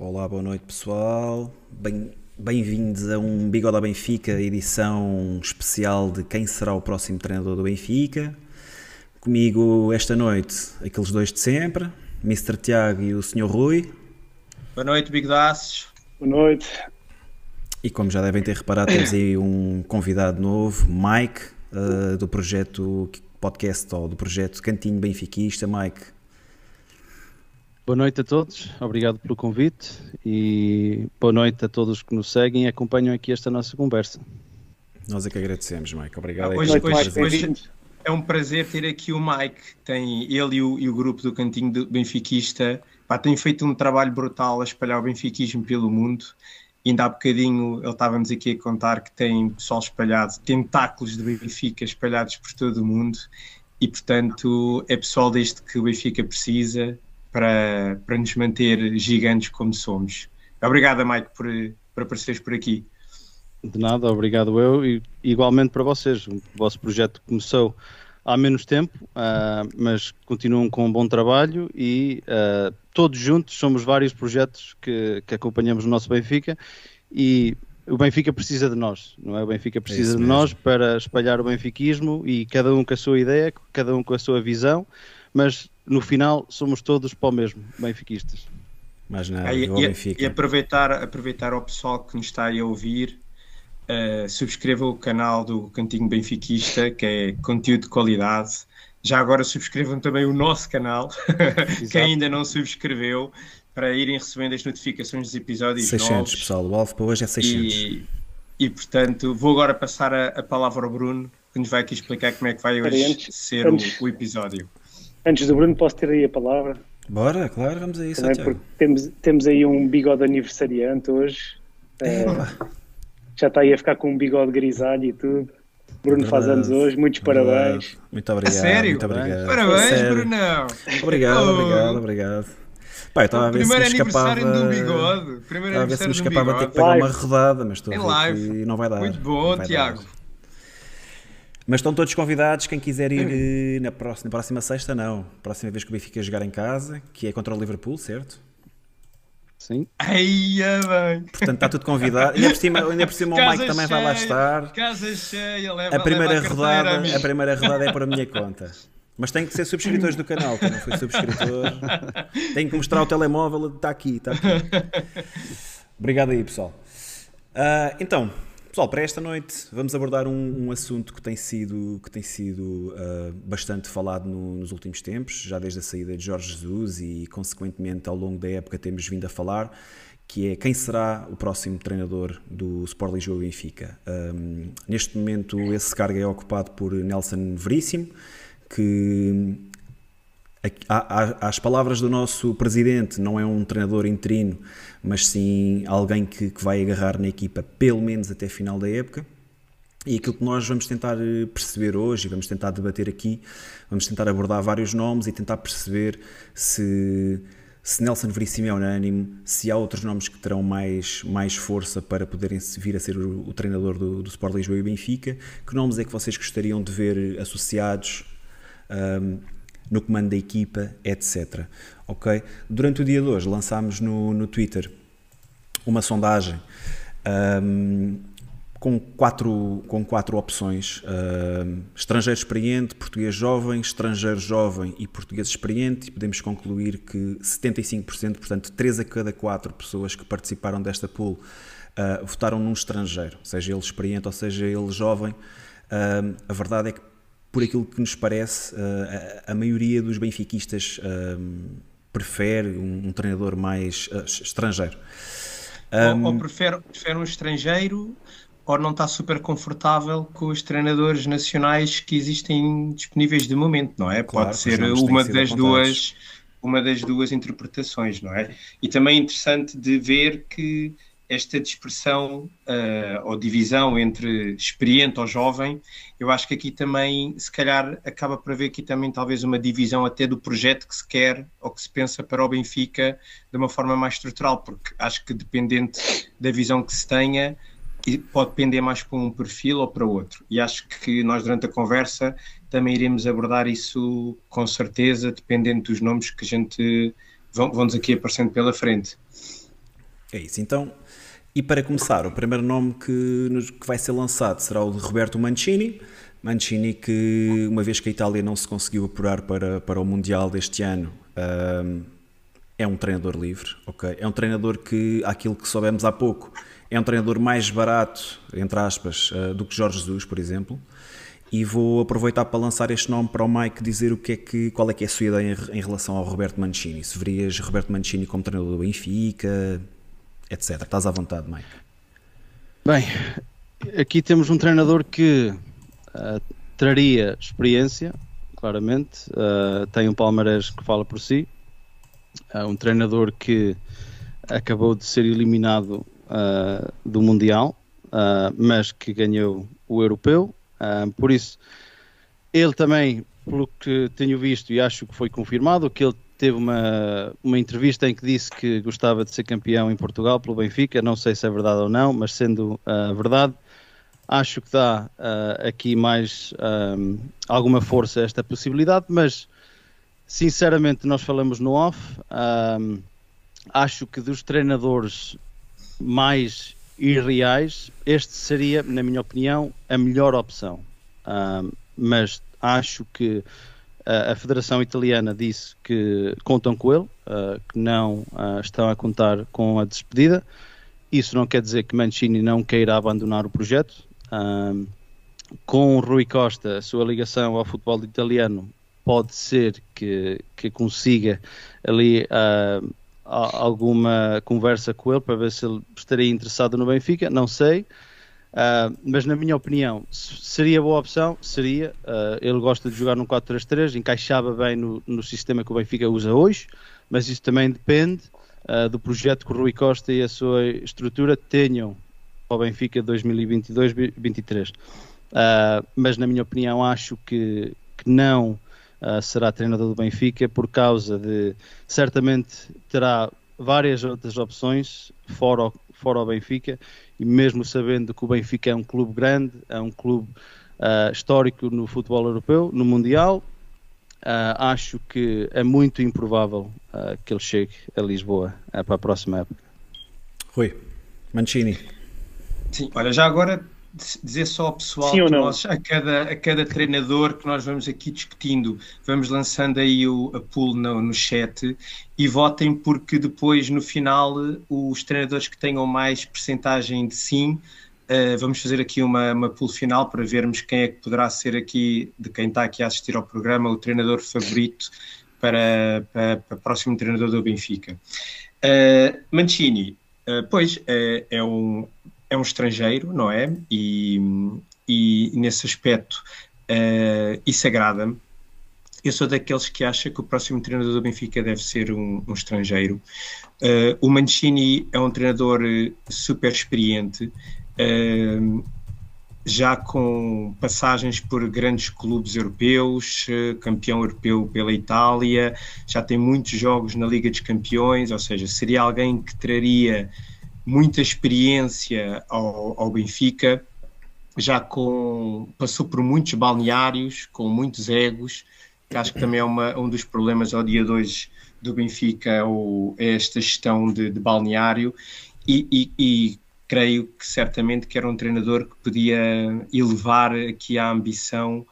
Olá, boa noite pessoal. Bem, bem-vindos a um Bigode Benfica, edição especial de quem será o próximo treinador do Benfica. Comigo esta noite, aqueles dois de sempre, Mr. Tiago e o Sr. Rui. Boa noite, Bigodaços. Boa noite. E como já devem ter reparado, temos aí um convidado novo, Mike, uh, do projeto podcast ou do projeto Cantinho Benfiquista. Mike, Boa noite a todos, obrigado pelo convite e boa noite a todos que nos seguem e acompanham aqui esta nossa conversa. Nós é que agradecemos, Mike. Obrigado. Ah, hoje, hoje, hoje, é um prazer ter aqui o Mike. Tem ele e o, e o grupo do Cantinho do Benfiquista pá, têm feito um trabalho brutal a espalhar o benfiquismo pelo mundo. Ainda há bocadinho ele estava-nos aqui a contar que tem pessoal espalhado, tentáculos de Benfica espalhados por todo o mundo e, portanto, é pessoal deste que o Benfica precisa para, para nos manter gigantes como somos. Obrigado, Mike, por, por apareceres por aqui. De nada, obrigado eu e igualmente para vocês. O vosso projeto começou há menos tempo, uh, mas continuam com um bom trabalho e uh, todos juntos somos vários projetos que, que, acompanhamos o nosso Benfica e o Benfica precisa de nós, não é? O Benfica precisa é de nós para espalhar o benfiquismo e cada um com a sua ideia, cada um com a sua visão, mas no final somos todos para o mesmo, benfiquistas. Mas nada, e, e, e, aproveitar, aproveitar ao pessoal que nos está aí a ouvir, uh, subscreva o canal do Cantinho Benfiquista, que é conteúdo de qualidade. Já agora subscrevam também o nosso canal, quem ainda não subscreveu, para irem recebendo as notificações dos episódios 600, novos. pessoal, o alvo para hoje é 600. E, e portanto, vou agora passar a, a, palavra ao Bruno, que nos vai aqui explicar como é que vai hoje antes, ser antes. O, o episódio. Antes do Bruno, posso ter aí a palavra? Bora, claro, vamos a isso. Também porque temos, temos aí um bigode aniversariante hoje. É, já está aí a ficar com um bigode grisalho e tudo. Bruno Verdade. faz anos hoje, muitos Verdade. parabéns. Muito obrigado. A sério? Muito obrigado. Parabéns, Brunão. Obrigado, oh. obrigado, obrigado. Eu estava a ver se me escapava. do bigode. Primeiro estava a ver se me escapava ter que pegar uma rodada, mas estou em live. e não vai dar. Muito bom, Tiago. Dar. Mas estão todos convidados, quem quiser ir na próxima, na próxima sexta, não. Próxima vez que o Benfica jogar em casa, que é contra o Liverpool, certo? Sim. Eia, bem. Portanto, está tudo convidado. Ainda por cima, ainda por cima o Mike também cheia, vai lá estar. Casa cheia, leva, a primeira leva a rodada, a primeira rodada é para a minha conta. Mas tem que ser subscritores do canal, que eu não fui subscritor. Tenho que mostrar o telemóvel, está aqui, está aqui. Obrigado aí, pessoal. Uh, então, Pessoal, para esta noite vamos abordar um, um assunto que tem sido, que tem sido uh, bastante falado no, nos últimos tempos, já desde a saída de Jorge Jesus e, consequentemente, ao longo da época temos vindo a falar, que é quem será o próximo treinador do Sport Lisboa Benfica. Um, neste momento esse cargo é ocupado por Nelson Veríssimo, que às palavras do nosso presidente, não é um treinador interino, mas sim alguém que, que, vai agarrar na equipa pelo menos até final da época. E aquilo que nós vamos tentar eh, perceber hoje, e vamos tentar debater aqui, vamos tentar abordar vários nomes e tentar perceber se, se Nelson Veríssimo é unânime, se há outros nomes que terão mais, mais força para poderem vir a ser o, o treinador do, do Sport Lisboa e Benfica. Que nomes é que vocês gostariam de ver associados? Um, no comando da equipa, etc. Ok? Durante o dia de hoje lançámos no, no Twitter uma sondagem um, com, quatro, com quatro opções: um, estrangeiro experiente, português jovem, estrangeiro jovem e português experiente, e podemos concluir que 75%, portanto, 3 a cada 4 pessoas que participaram desta pool uh, votaram num estrangeiro, seja ele experiente ou seja ele jovem. A verdade é que por aquilo que nos parece, eh, a, a maioria dos benfiquistas um, prefere um, um, treinador mais uh, estrangeiro. Um, ou, ou prefere, prefere um estrangeiro ou não está super confortável com os treinadores nacionais que existem disponíveis de momento, não é? Claro, Pode ser uma das duas uma das duas interpretações, não é? E também é interessante de ver que esta dispersão uh, ou divisão entre experiente ou jovem, eu acho que aqui também, se calhar, acaba por haver aqui também talvez uma divisão até do projeto que se quer ou que se pensa para o Benfica de uma forma mais estrutural, porque acho que dependente da visão que se tenha, pode depender mais para um perfil ou para outro. E acho que nós, durante a conversa, também iremos abordar isso com certeza, dependendo dos nomes que a gente vão, vão-nos aqui aparecendo pela frente. É isso. Então, e para começar, o primeiro nome que, que vai ser lançado será o de Roberto Mancini. Mancini, que uma vez que a Itália não se conseguiu apurar para, para o Mundial deste ano, um, é um treinador livre, ok? É um treinador que, aquilo que soubemos há pouco, é um treinador mais barato, entre aspas, uh, do que Jorge Jesus, por exemplo. E vou aproveitar para lançar este nome para o Mike dizer o que é que, qual é que é a sua ideia em, em relação ao Roberto Mancini. Se verias Roberto Mancini como treinador do Benfica, etc. Estás à vontade, Mike. Bem, aqui temos um treinador que uh, traria experiência, claramente, uh, tem um palmarés que fala por si, uh, um treinador que acabou de ser eliminado do Mundial, mas que ganhou o Europeu, por isso ele também, pelo que tenho visto e acho que foi confirmado, que ele teve uma, uma entrevista em que disse que gostava de ser campeão em Portugal pelo Benfica. Não sei se é verdade ou não, mas sendo uh, verdade, acho que dá uh, aqui mais um, alguma força a esta possibilidade. Mas sinceramente, nós falamos no off. Um, acho que dos treinadores mais irreais, este seria, na minha opinião, a melhor opção. Um, mas acho que a Federação Italiana disse que contam com ele, uh, que não uh, estão a contar com a despedida. Isso não quer dizer que Mancini não queira abandonar o projeto. Uh, com Rui Costa, a sua ligação ao futebol italiano pode ser que, que consiga ali alguma conversa com ele para ver se ele estaria interessado no Benfica, não sei. Uh, mas na minha opinião, seria boa opção, seria. Uh, ele gosta de jogar num 4-3-3, encaixava bem no, no, sistema que o Benfica usa hoje, mas isso também depende uh, do projeto que o Rui Costa e a sua estrutura tenham para o Benfica 2022-2023. mas na minha opinião, acho que, que não será treinador do Benfica por causa de certamente terá várias outras opções fora o, fora o Benfica e mesmo sabendo que o Benfica é um clube grande, é um clube uh, histórico no futebol europeu, no Mundial, uh, acho que é muito improvável uh, que ele chegue a Lisboa para a próxima época. Rui, Mancini. Sim, olha, já agora dizer só ao pessoal que nós, a cada, a cada treinador que nós vamos aqui discutindo, vamos lançando aí o, a pool no, no chat e votem porque depois no final os treinadores que tenham mais percentagem de sim Uh, vamos fazer aqui uma, uma pool final para vermos quem é que poderá ser aqui, de quem está aqui a assistir ao programa, o treinador favorito para, para, para o próximo treinador do Benfica. Uh, Mancini, uh, pois, é um, é um estrangeiro, não é? E, e nesse aspecto uh, isso agrada-me. Eu sou daqueles que acha que o próximo treinador do Benfica deve ser um, um estrangeiro. Uh, o Mancini é um treinador super experiente, uh, já com passagens por grandes clubes europeus, campeão europeu pela Itália, já tem muitos jogos na Liga dos Campeões, ou seja, seria alguém que traria muita experiência ao, ao Benfica, já com passou por muitos balneários, com muitos egos, que acho que também é uma, um dos problemas ao dia 2 do Benfica, ou é esta gestão de, de balneário, e, e, e, creio que certamente que era um treinador que podia elevar aqui a ambição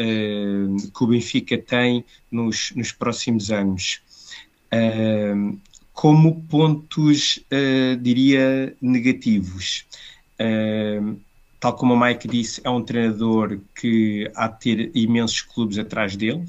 uh, que o Benfica tem nos, nos próximos anos. Uh, como pontos, uh, diria, negativos. Uh, tal como o Mike disse, é um treinador que há de ter imensos clubes atrás dele,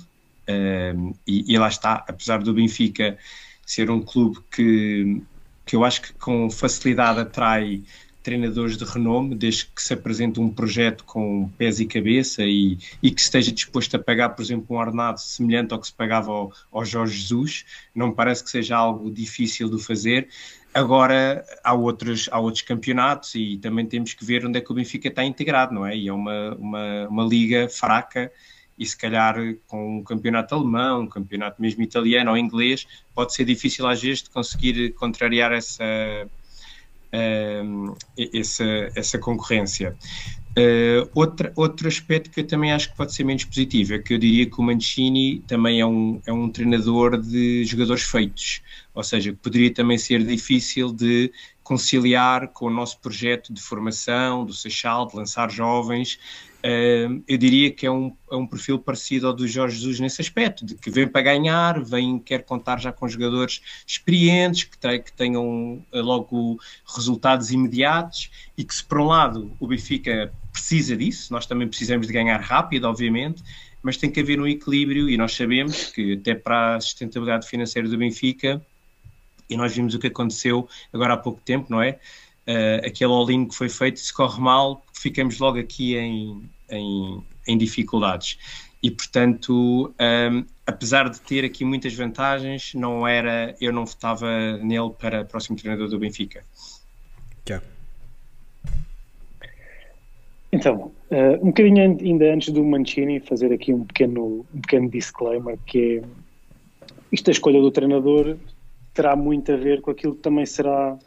uh, e, e, lá está, apesar do Benfica ser um clube que, que eu acho que com facilidade atrai treinadores de renome, desde que se apresente um projeto com pés e cabeça e, e que esteja disposto a pagar, por exemplo, um ordenado semelhante ao que se pagava ao, ao Jorge Jesus. Não me parece que seja algo difícil de fazer. Agora, há outros, há outros campeonatos e também temos que ver onde é que o Benfica está integrado, não é? E é uma, uma, uma liga fraca e se calhar com um campeonato alemão, um campeonato mesmo italiano ou inglês, pode ser difícil às vezes de conseguir contrariar essa, essa, essa concorrência. Uh, outra, outro aspecto que eu também acho que pode ser menos positivo é que eu diria que o Mancini também é um, é um treinador de jogadores feitos, ou seja, poderia também ser difícil de conciliar com o nosso projeto de formação, do Seixal, de lançar jovens, Uh, eu diria que é um, é um perfil parecido ao do Jorge Jesus nesse aspecto, de que vem para ganhar, vem, quer contar já com jogadores experientes, que, tem, que tenham uh, logo resultados imediatos e que se por um lado o Benfica precisa disso, nós também precisamos de ganhar rápido, obviamente, mas tem que haver um equilíbrio e nós sabemos que até para a sustentabilidade financeira do Benfica, e nós vimos o que aconteceu agora há pouco tempo, não é? uh, aquele all-in que foi feito, se corre mal, ficamos logo aqui em, em, em dificuldades. E, portanto, um, apesar de ter aqui muitas vantagens, não era, eu não votava nele para próximo treinador do Benfica. Tiago. Então, uh, um bocadinho ainda antes do Mancini, fazer aqui um pequeno, um pequeno disclaimer, que é, isto a escolha do treinador terá muito a ver com aquilo que também será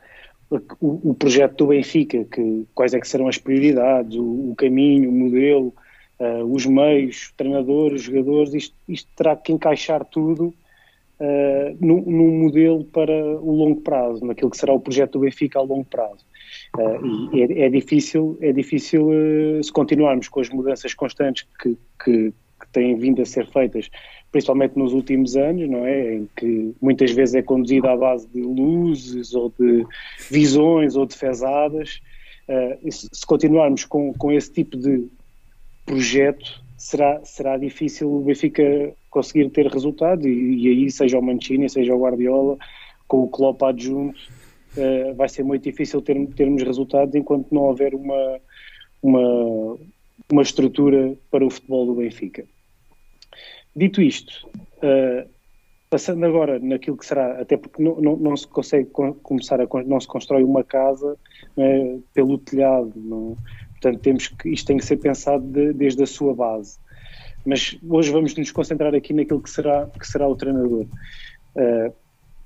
o, o, projeto do Benfica, que, quais é que serão as prioridades, o, o caminho, o modelo, uh, os meios, o treinador, os jogadores, isto, isto, terá que encaixar tudo uh, num, num, modelo para o longo prazo, naquilo que será o projeto do Benfica a longo prazo. Uh, e é, é, difícil, é difícil se continuarmos com as mudanças constantes que, que, que têm vindo a ser feitas principalmente nos últimos anos, não é? Em que muitas vezes é conduzido à base de luzes ou de visões ou de fezadas. Uh, se continuarmos com, com esse tipo de projeto, será, será difícil o Benfica conseguir ter resultados e, e aí, seja o Mancini, seja o Guardiola, com o Klopp adjunto, uh, vai ser muito difícil ter, termos resultados enquanto não houver uma, uma, uma estrutura para o futebol do Benfica. Dito isto, uh, passando agora naquilo que será, até porque não, não, não se consegue começar a não se constrói uma casa né, pelo telhado, não, portanto temos que isto tem que ser pensado de, desde a sua base. Mas hoje vamos nos concentrar aqui naquilo que será que será o treinador. Uh,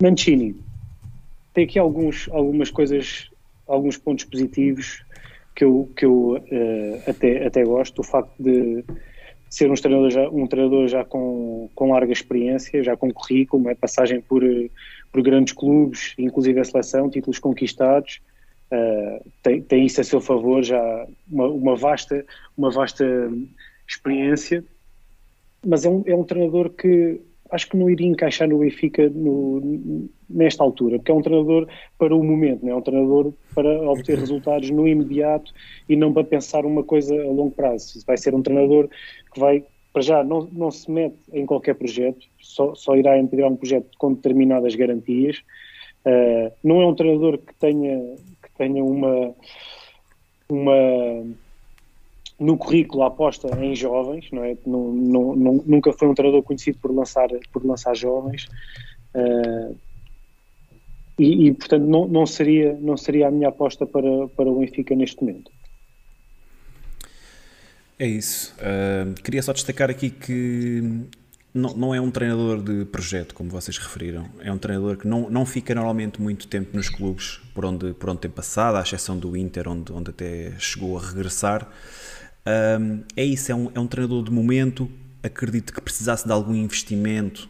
Mancini tem aqui alguns algumas coisas, alguns pontos positivos que eu que eu uh, até até gosto, o facto de ser um treinador já, um treinador já com, com larga experiência, já com currículo, é? passagem por, por grandes clubes, inclusive a seleção, títulos conquistados, uh, tem, tem isso a seu favor, já uma, uma, vasta, uma vasta experiência, mas é um, é um treinador que acho que não iria encaixar no Benfica no, nesta altura, porque é um treinador para o momento, não é um treinador para obter resultados no imediato e não para pensar uma coisa a longo prazo. Vai ser um treinador que vai, para já, não, não se mete em qualquer projeto, só, só irá integrar um projeto com determinadas garantias. Uh, não é um treinador que tenha, que tenha uma, uma no currículo aposta em jovens, não é? Não, não, nunca foi um treinador conhecido por lançar, por lançar jovens. Uh, e, e, portanto não, não, seria, não seria a minha aposta para, para o Benfica neste momento. É isso. Uh, queria só destacar aqui que não, não é um treinador de projeto, como vocês referiram. É um treinador que não, não fica normalmente muito tempo nos clubes por onde, por onde tem passado, à exceção do Inter, onde, onde até chegou a regressar. É isso, é um, é um treinador de momento. Acredito que precisasse de algum investimento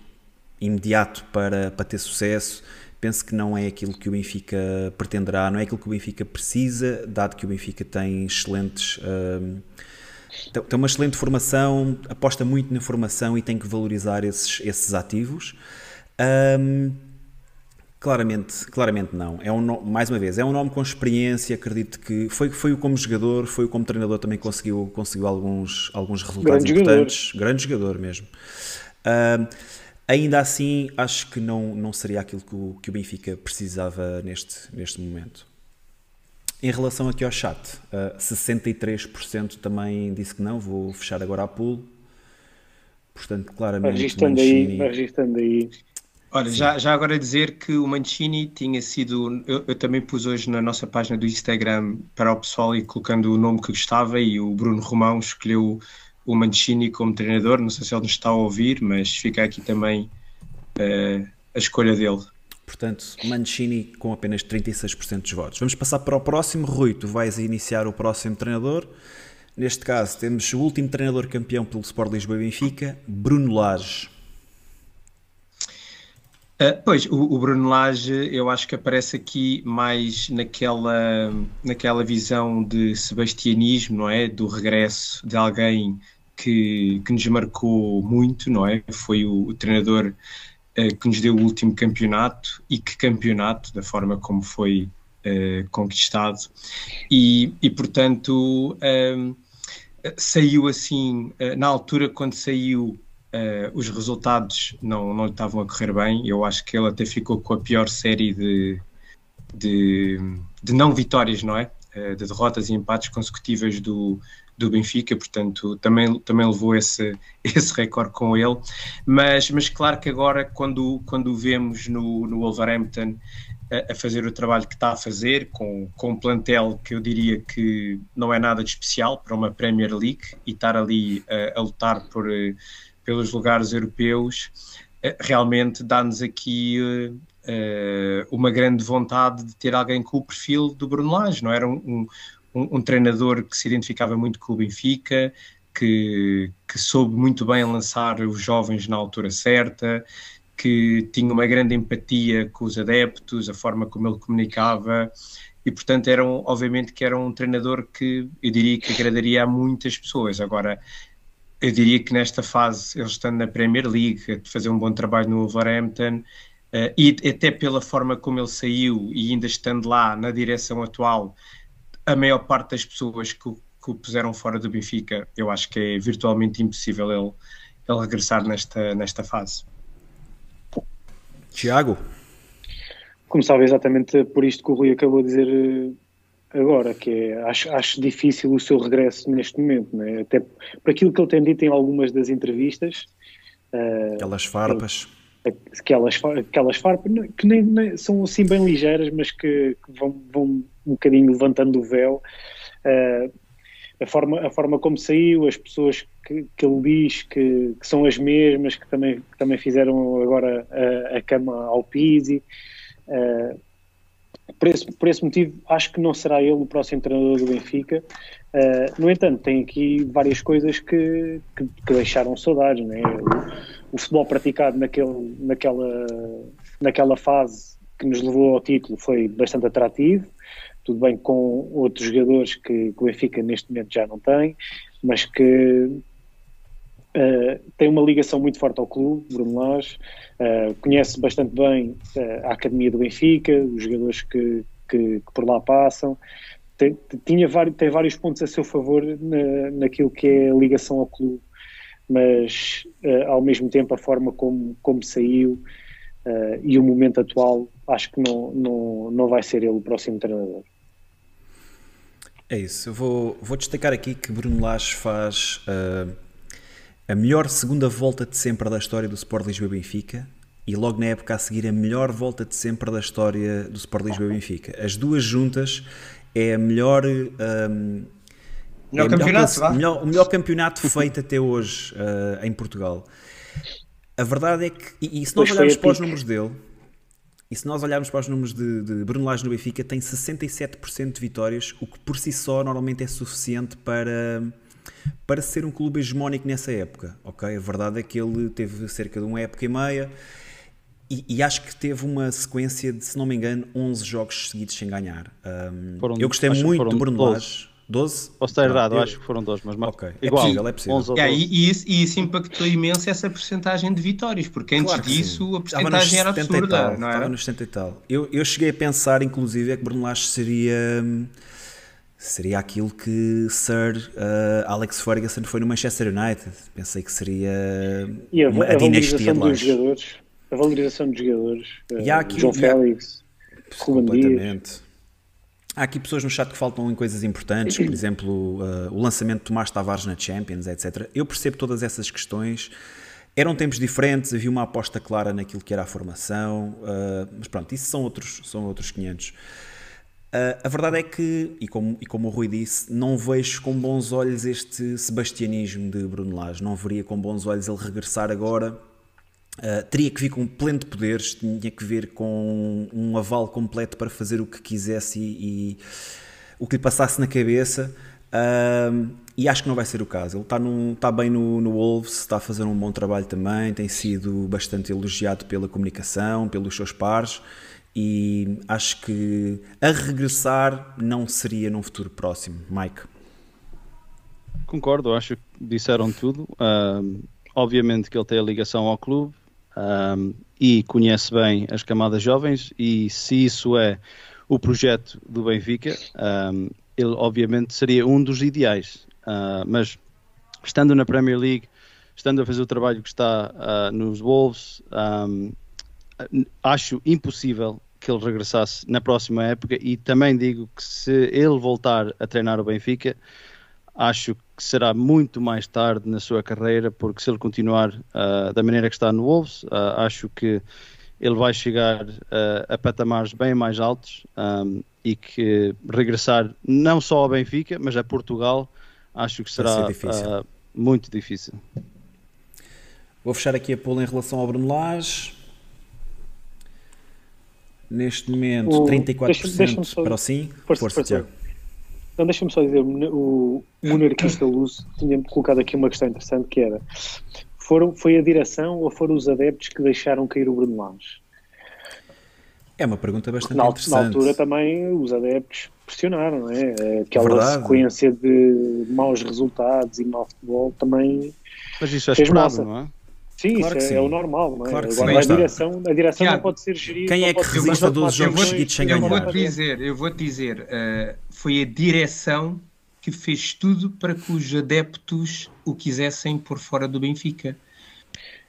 imediato para, para ter sucesso. Penso que não é aquilo que o Benfica pretenderá, não é aquilo que o Benfica precisa, dado que o Benfica tem excelentes. Um, tem uma excelente formação, aposta muito na formação e tem que valorizar esses, esses ativos. Um, claramente, claramente não. É um mais uma vez, é um nome com experiência, acredito que foi, foi o como jogador, foi o como treinador também conseguiu, conseguiu alguns, alguns resultados grande importantes. Jogador. Grande jogador mesmo. Um, ainda assim, acho que não, não seria aquilo que o, que o Benfica precisava neste, neste momento. Em relação aqui ao chat, uh, 63% também disse que não, vou fechar agora a pool. Portanto, claramente. Registando Mancini... aí, registando aí. Olha, já, já agora dizer que o Mancini tinha sido. Eu, eu, também pus hoje na nossa página do Instagram para o pessoal e colocando o nome que gostava e o Bruno Romão escolheu o Mancini como treinador. Não sei se ele nos está a ouvir, mas fica aqui também uh, a escolha dele. Portanto, Mancini com apenas 36% dos votos. Vamos passar para o próximo. Rui, tu vais iniciar o próximo treinador. Neste caso, temos o último treinador campeão pelo Sport Lisboa e Benfica, Bruno Lage. Uh, pois, o, o, Bruno Lage eu acho que aparece aqui mais naquela, naquela visão de sebastianismo, não é? Do regresso de alguém que, que nos marcou muito, não é? Foi o, o treinador uh, que nos deu o último campeonato e que campeonato, da forma como foi uh, conquistado. E, e portanto, saiu assim, na altura quando saiu Uh, os resultados não, não estavam a correr bem. Eu acho que ele até ficou com a pior série de, de, de não vitórias, não é? Uh, de derrotas e empates consecutivas do, do Benfica, portanto também, também levou esse, esse recorde com ele. Mas, mas claro que agora, quando, quando o vemos no, no Wolverhampton a, a fazer o trabalho que está a fazer, com, com um plantel que eu diria que não é nada de especial para uma Premier League e estar ali a, a lutar por pelos lugares europeus, eh, realmente dá-nos aqui uma grande vontade de ter alguém com o perfil do Bruno Lage, não era um, um, um treinador que se identificava muito com o Benfica, que, que soube muito bem lançar os jovens na altura certa, que tinha uma grande empatia com os adeptos, a forma como ele comunicava, e portanto era um, obviamente que era um treinador que eu diria que agradaria a muitas pessoas. Agora, eu diria que nesta fase, ele estando na Premier League, a fazer um bom trabalho no Wolverhampton, uh, e até pela forma como ele saiu e ainda estando lá na direção atual, a maior parte das pessoas que, que o puseram fora do Benfica, eu acho que é virtualmente impossível ele, ele regressar nesta, nesta fase. Tiago? Começava exatamente por isto que o Rui acabou de dizer eh, agora, que é, acho, acho difícil o seu regresso neste momento, né? até por aquilo que ele tem dito em algumas das entrevistas. Uh, aquelas farpas. Aquelas, aquelas farpas que nem, nem, são assim bem ligeiras, mas que, que vão, vão, um bocadinho levantando o véu. Uh, a forma, a forma como saiu, as pessoas que, que ele diz que, que, são as mesmas, que também, que também fizeram agora a, a cama ao Pizzi. Uh, por esse, por esse motivo, acho que não será ele o próximo treinador do Benfica. Uh, no entanto, tem aqui várias coisas que, que, que deixaram saudades. Né? O, futebol praticado naquele, naquela, naquela fase que nos levou ao título foi bastante atrativo. Tudo bem com outros jogadores que, que o Benfica neste momento já não tem, mas que Uh, tem uma ligação muito forte ao clube, Bruno Lage, uh, conhece bastante bem uh, a Academia do Benfica, os jogadores que, que, que por lá passam, tem, tinha vários, tem vários pontos a seu favor na, naquilo que é a ligação ao clube, mas ao mesmo tempo a forma como, como saiu e o momento atual, acho que não, não, não vai ser ele o próximo treinador. É isso, eu vou, vou destacar aqui que Bruno Lage faz a melhor segunda volta de sempre da história do Sport Lisboa Benfica e logo na época a seguir a melhor volta de sempre da história do Sport Lisboa Benfica. As duas juntas é a melhor. Melhor é campeonato, melhor, melhor, o melhor campeonato feito até hoje uh, em Portugal. A verdade é que, e, e se nós olharmos para os números dele, e se nós olharmos para os números de, de Bruno Lage no Benfica, tem 67% de vitórias, o que por si só normalmente é suficiente para para ser um clube hegemónico nessa época. Ok, a verdade é que ele teve cerca de uma época e meia e, e acho que teve uma sequência de, se não me engano, 11 jogos seguidos sem ganhar. Um, eu gostei muito do Bruno 12. Lage. 12? Posso estar errado, eu... acho que foram 12, mas okay. É igual. É possível, é possível. Yeah, e, e, isso, e, isso, impactou imenso essa porcentagem de vitórias, porque antes claro disso sim. a porcentagem era absurda. Tal, não era? Estava nos 70 e tal. Eu, eu cheguei a pensar, inclusive, é que Bruno Lage seria hum, seria aquilo que Sir uh, Alex Ferguson foi no Manchester United. Pensei que seria e a, uma, a, a dinastia de dos jogadores, a valorização dos jogadores, uh, aqui, João Félix, completamente. Há aqui pessoas no chat que faltam em coisas importantes, por exemplo, uh, o lançamento de Tomás Tavares na Champions, etc. Eu percebo todas essas questões. Eram tempos diferentes, havia uma aposta clara naquilo que era a formação, uh, mas pronto, isso são outros, são outros 500. Uh, a verdade é que, e como, e como o Rui disse, não vejo com bons olhos este sebastianismo de Bruno Lage. Não veria com bons olhos ele regressar agora. Uh, teria que vir com pleno de poderes, tinha que vir com um aval completo para fazer o que quisesse e, e o que lhe passasse na cabeça. Uh, e acho que não vai ser o caso. Ele está, num, está bem no, no Wolves, está a fazer um bom trabalho também, tem sido bastante elogiado pela comunicação, pelos seus pares e acho que a regressar não seria num futuro próximo. Mike. Concordo, acho que disseram tudo. Um, obviamente que ele tem a ligação ao clube um, e conhece bem as camadas jovens, e se isso é o projeto do Benfica, um, ele obviamente seria um dos ideais. Uh, mas estando na Premier League, estando a fazer o trabalho que está uh, nos Wolves, um, acho impossível que ele regressasse na próxima época e também digo que se ele voltar a treinar o Benfica, acho que será muito mais tarde na sua carreira, porque se ele continuar uh, da maneira que está no Wolves, uh, acho que ele vai chegar uh, a patamares bem mais altos um, e que regressar não só ao Benfica, mas a Portugal, acho que será difícil. muito difícil. Vou fechar aqui a pula em relação ao Bruno Lage. Neste momento, o, 34% deixa, deixa para o sim. Força, força, Tiago. Não, deixa-me só dizer, o monarquista Luz tinha-me colocado aqui uma questão interessante que era foram, foi a direção ou foram os adeptos que deixaram cair o Bruno Lage? É uma pergunta bastante na, interessante. Na altura também os adeptos pressionaram, não é? Aquela Verdade. sequência de maus resultados e mau futebol também. Mas isso é esperado, não é? Sim, claro isso é, é, o normal, não é? Claro Agora, sim, a direção, a direção Tiago, não pode ser gerida. Quem é que resiste a 12 jogos seguidos sem ganhar? Eu vou-te dizer, eu vou dizer uh, foi a direção que fez tudo para que os adeptos o quisessem por fora do Benfica.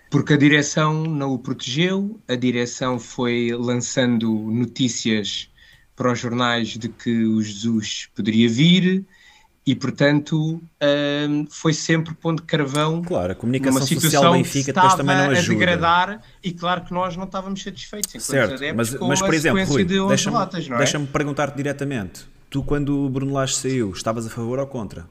Porque a direção não o protegeu, a direção foi lançando notícias para os jornais de que o Jesus poderia vir, e portanto um, foi sempre ponto de carvão claro, a comunicação social Benfica depois também não ajuda. a degradar e claro que nós não estávamos satisfeitos certo, mas, mas por exemplo Rui, deixa-me é? deixa perguntar-te diretamente tu quando o Bruno Lage saiu estavas a favor ou contra?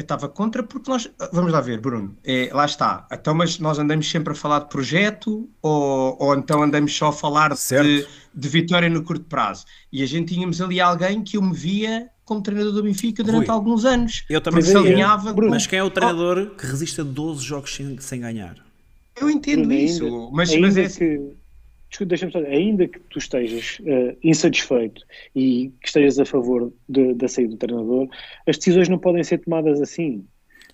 Eu estava contra porque nós. Vamos lá ver, Bruno. É, lá está. Então, mas nós andamos sempre a falar de projeto ou, ou então andamos só a falar de, de, vitória no curto prazo? E a gente tínhamos ali alguém que eu me via como treinador do Benfica durante Rui, alguns anos. Eu também se alinhava. Bruno, mas quem é o treinador oh, que resiste a 12 jogos sem, sem ganhar? Eu entendo Bruno, isso, ainda, mas, ainda mas é... que, deixa-me só ainda que tu estejas uh, insatisfeito e que estejas a favor de, da saída do treinador, as decisões não podem ser tomadas assim.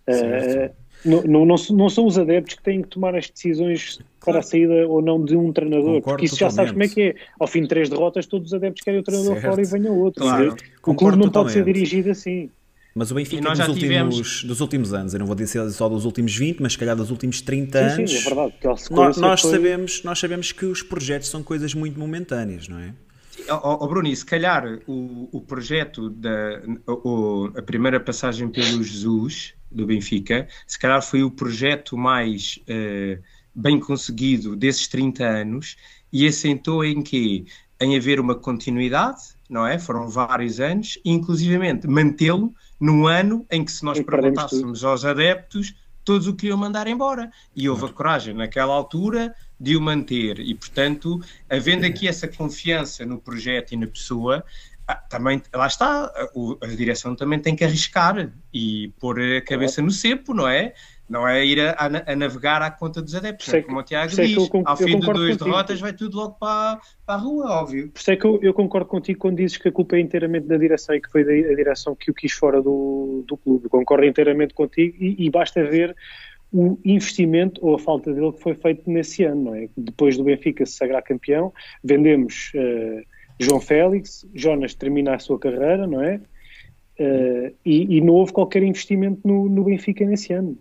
Uh, não, não, não, não, são os adeptos que têm que tomar as decisões para a saída ou não de um treinador, Concordo porque isso já sabes como é que é. Ao fim de três derrotas, todos os adeptos querem o treinador certo. fora e venha outro. Claro. O clube não pode ser dirigido assim. Mas o Benfica dos últimos, tivemos... dos últimos anos, eu não vou dizer só dos últimos 20, mas se calhar dos últimos 30 sim, anos. Sim, é verdade. Nós, nós foi... sabemos, nós sabemos que os projetos são coisas muito momentâneas, não é? Oh, oh Bruno, e se calhar o, o projeto da o, a primeira passagem pelo Jesus do Benfica, se calhar foi o projeto mais uh, bem conseguido desses 30 anos e assentou em que em haver uma continuidade, não é? Foram vários anos, e inclusivamente mantê-lo num ano em que se nós perguntássemos aos adeptos, todos o queriam mandar embora. E houve a coragem naquela altura de o manter. E, portanto, havendo aqui essa confiança no projeto e na pessoa, ah, também, lá está, a, a direção também tem que arriscar e pôr a cabeça no cepo, não é? Não é ir a, a, navegar à conta dos adeptos, é como o Tiago diz. Eu, Ao fim de duas derrotas vai tudo logo para, para a rua, óbvio. Por isso é que eu, eu, concordo contigo quando dizes que a culpa é inteiramente da direção e que foi a direção que o quis fora do, do clube. Concordo inteiramente contigo e, e, basta ver o investimento ou a falta dele que foi feito nesse ano, não é? Depois do Benfica se sagrar campeão, vendemos uh, João Félix, Jonas termina a sua carreira, não é? Uh, e, e, não houve qualquer investimento no, no Benfica nesse ano.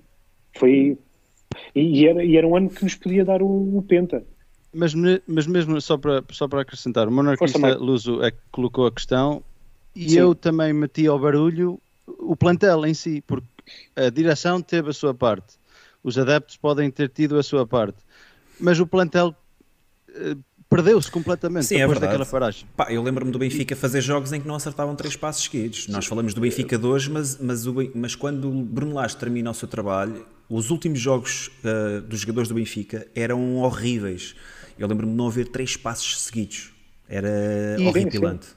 Foi, e, era, e era um ano que nos podia dar o, o Penta. Mas, mas mesmo só para, só para acrescentar, o monarquista Luso é que colocou a questão e Sim. eu também meti ao barulho o plantel em si, porque a direção teve a sua parte, os adeptos podem ter tido a sua parte, mas o plantel eh, perdeu-se completamente Sim, é depois é daquela paragem. Pá, eu lembro-me do Benfica fazer jogos em que não acertavam três passos seguidos. Nós falamos do Benfica de hoje, mas, mas, o, mas quando o Bruno Lage termina o seu trabalho, os últimos jogos uh, dos jogadores do Benfica eram horríveis. Eu lembro-me de não haver três passos seguidos. Era e, horripilante.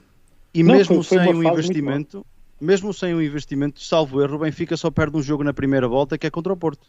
E mesmo não, foi, foi sem o investimento, mesmo sem o investimento, salvo erro, o Benfica só perde um jogo na primeira volta que é contra o Porto.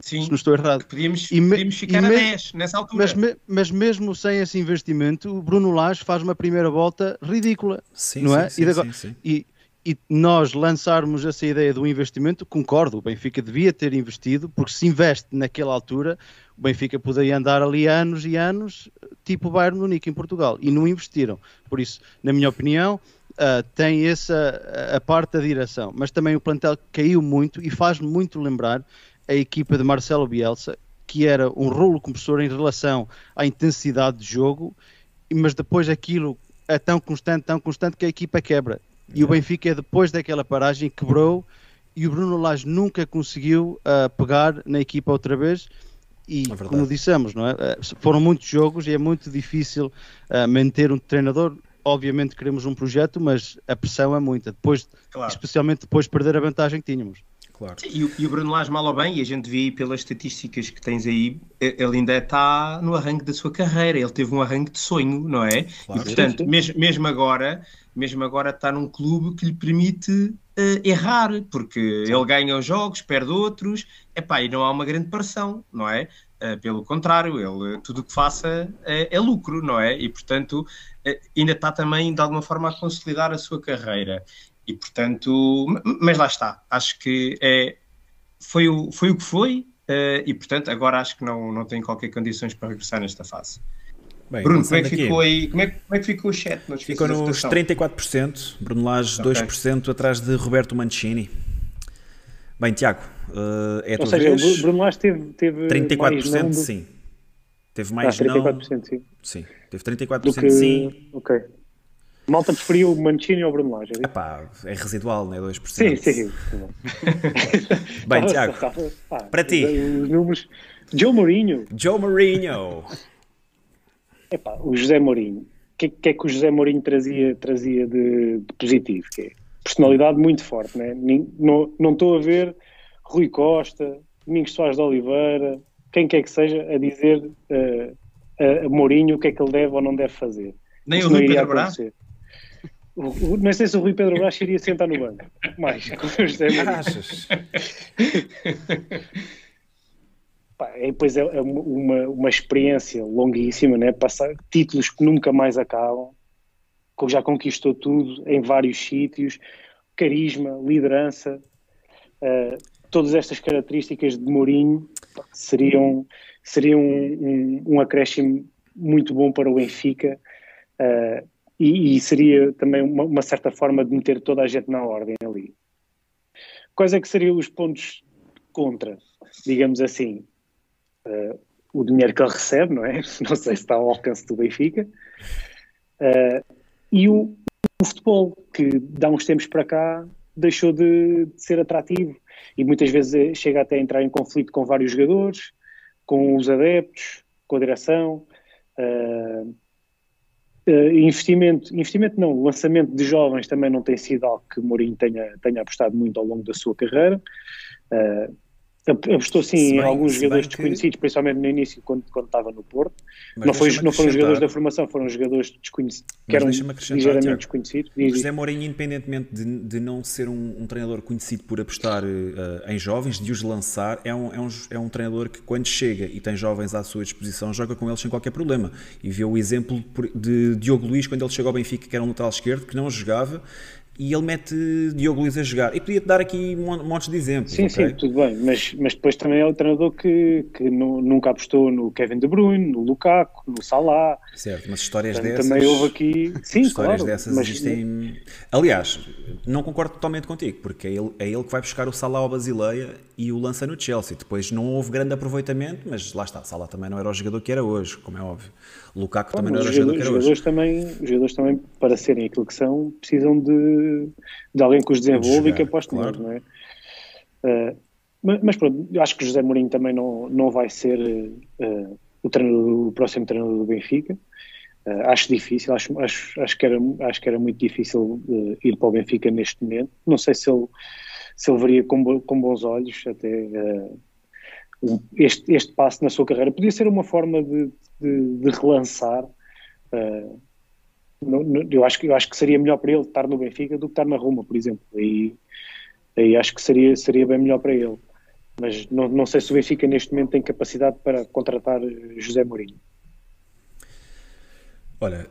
Sim, se não estou errado. Podíamos, e me, podíamos ficar a 10 nessa altura. Mas, me, mas, mesmo sem esse investimento, o Bruno Lage faz uma primeira volta ridícula. Sim, não é? sim, e, agora, sim, e, e, nós lançarmos essa ideia do investimento, concordo, o Benfica devia ter investido, porque se investe naquela altura, o Benfica poderia andar ali anos e anos, tipo o Bayern Munique em Portugal, e não investiram. Por isso, na minha opinião, uh, tem essa a parte da direção, mas também o plantel caiu muito e faz-me muito lembrar a equipa de Marcelo Bielsa, que era um rolo compressor em relação à intensidade de jogo, mas depois aquilo é tão constante, tão constante que a equipa quebra. E o Benfica, depois daquela paragem, quebrou e o Bruno Lage nunca conseguiu uh, pegar na equipa outra vez. E, é como dissemos, não é? Uh, foram muitos jogos e é muito difícil uh, manter um treinador. Obviamente queremos um projeto, mas a pressão é muita. Depois, claro. especialmente depois de perder a vantagem que tínhamos claro. E, e, o Bruno Lage, mal ou bem, e a gente vê pelas estatísticas que tens aí, ele ainda está no arranque da sua carreira, ele teve um arranque de sonho, não é? Claro. E portanto, mesmo, mesmo agora, mesmo agora está num clube que lhe permite uh, errar, porque Sim. ele ganha os jogos, perde outros, epá, e não há uma grande pressão, não é? Uh, pelo contrário, ele tudo o que faça é, é, lucro, não é? E portanto ainda está também de alguma forma a consolidar a sua carreira. E portanto, mas lá está, acho que é, foi, o, foi o que foi uh, e portanto agora acho que não, não tem qualquer condições para regressar nesta fase. Bem, Bruno, como é, que ficou aí, como, é, como é que ficou o chat? Ficou nos 34%, Bruno Lage okay. 2% atrás de Roberto Mancini. Bem, Tiago, uh, é a Ou seja, vez. o Bruno Lage teve, teve 34% do... sim. Teve mais ah, 34% não... sim. Sim, teve 34% que... sim. Ok. Malta preferiu o Mancini ou o Bruno Lage? Epá, é residual, não é 2%. Sim, sim. Bem, Tiago, para ti. Os números... Joe Mourinho. Joe Mourinho. Epá, o José Mourinho. O que, que, é que o José Mourinho trazia, trazia de, de positivo? Que é personalidade muito forte, né? Não, não estou a ver Rui Costa, Domingos Soares de Oliveira, quem quer que seja, a dizer uh, a Mourinho o que é que ele deve ou não deve fazer. Nem Isso o Rui Pedro Brás? não sei se o Rui Pedro Brás iria sentar no banco. Mais, com o José Achas? é, pois é, é uma, uma experiência longuíssima, né? Passar títulos que nunca mais acabam, já conquistou tudo em vários sítios, carisma, liderança, uh, todas estas características de Mourinho seriam, seriam um, um, um acréscimo muito bom para o Benfica. Uh, e, e seria também uma, uma, certa forma de meter toda a gente na ordem ali. Quais é que seriam os pontos contra, digamos assim? Uh, o dinheiro que ele recebe, não é? Não sei se está ao alcance do Benfica. Uh, e o, o, futebol, que dá uns tempos para cá deixou de, de, ser atrativo e muitas vezes chega até a entrar em conflito com vários jogadores, com os adeptos, com a direção. Uh, Uh, investimento, investimento não, lançamento de jovens também não tem sido algo que Mourinho tenha, tenha apostado muito ao longo da sua carreira. Apostou sim em alguns jogadores que... desconhecidos, principalmente no início, quando, quando estava no Porto. não, foi, não foram jogadores da formação, foram jogadores desconhecidos, que eram ligeiramente Tiago, desconhecidos. O José Mourinho, independentemente de, de não ser um, um, treinador conhecido por apostar uh, em jovens, de os lançar, é um, é, um, é um treinador que, quando chega e tem jovens à sua disposição, joga com eles sem qualquer problema. E vê o exemplo de Diogo Luís, quando ele chegou ao Benfica, que era um lateral esquerdo, que não jogava e ele mete Diogo Luiz a jogar. E podia-te dar aqui um monte de exemplos. Sim, okay? sim, tudo bem, mas, mas depois também é o treinador que, que nunca apostou no Kevin De Bruyne, no Lukaku, no Salah. Certo, mas histórias Portanto, dessas. Também houve aqui. Sim, histórias claro, dessas mas, existem. Aliás, não concordo totalmente contigo, porque é ele, é ele que vai buscar o Salah ao Basileia e o lança no Chelsea. Depois não houve grande aproveitamento, mas lá está, Salah também não era o jogador que era hoje, como é óbvio. Lukaku também não era o jogador que era hoje. Os jogadores também, para serem aquilo que são, precisam de, de alguém que os desenvolva e que aposte claro. não é? Uh, mas, mas, pronto, acho que José Mourinho também não, não vai ser uh, o, treinador, o próximo treinador do Benfica. Uh, acho difícil, acho, acho, acho, que era, acho que era muito difícil ir para o Benfica neste momento. Não sei se ele, se ele veria com, com bons olhos até este, este passo na sua carreira. Podia ser uma forma de, de, de relançar uh, eu, acho, eu acho que seria melhor para ele estar no Benfica do que estar na Roma, por exemplo. E aí acho que seria, seria bem melhor para ele. Mas não, não sei se o Benfica neste momento tem capacidade para contratar José Mourinho. Olha,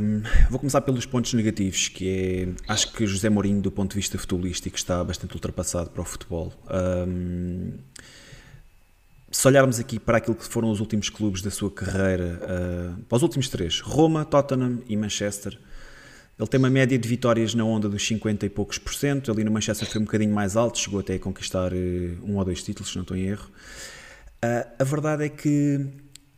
um, vou começar pelos pontos negativos, que é, acho que José Mourinho, do ponto de vista futebolístico, está bastante ultrapassado para o futebol. Um, se olharmos aqui para aquilo que foram os últimos clubes da sua carreira, uh, para os últimos três, Roma, Tottenham e Manchester, ele tem uma média de vitórias na onda dos 50 e poucos por cento, ali no Manchester foi um bocadinho mais alto, chegou até a conquistar uh, um ou dois títulos, se não estou em erro. Uh, a verdade é que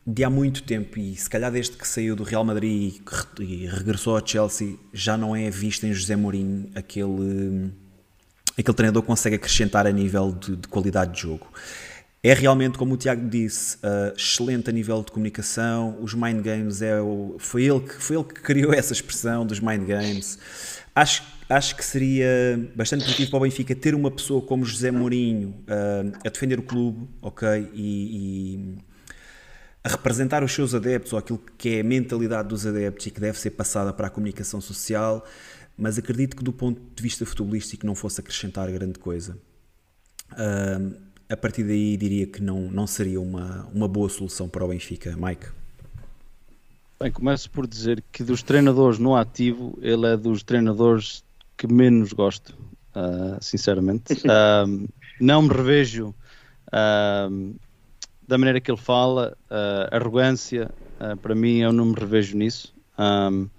de há muito tempo e se calhar desde que saiu do Real Madrid e regressou ao Chelsea já não é visto em José Mourinho aquele aquele treinador que consegue acrescentar a nível de, de qualidade de jogo é realmente como o Tiago disse uh, excelente a nível de comunicação. Os mind games é o, foi ele que foi ele que criou essa expressão dos mind games. Acho acho que seria bastante positivo para o Benfica ter uma pessoa como José Mourinho uh, a defender o clube ok? E, e a representar os seus adeptos ou aquilo que é a mentalidade dos adeptos e que deve ser passada para a comunicação social, mas acredito que do ponto de vista futebolístico não fosse acrescentar grande coisa. Uh, a partir daí diria que não, não seria uma, uma boa solução para o Benfica. Mike? Bem, começo por dizer que dos treinadores no ativo, ele é dos treinadores que menos gosto, uh, sinceramente. Uh, não me revejo uh, da maneira que ele fala, uh, arrogância, uh, para mim eu não me revejo nisso. Um,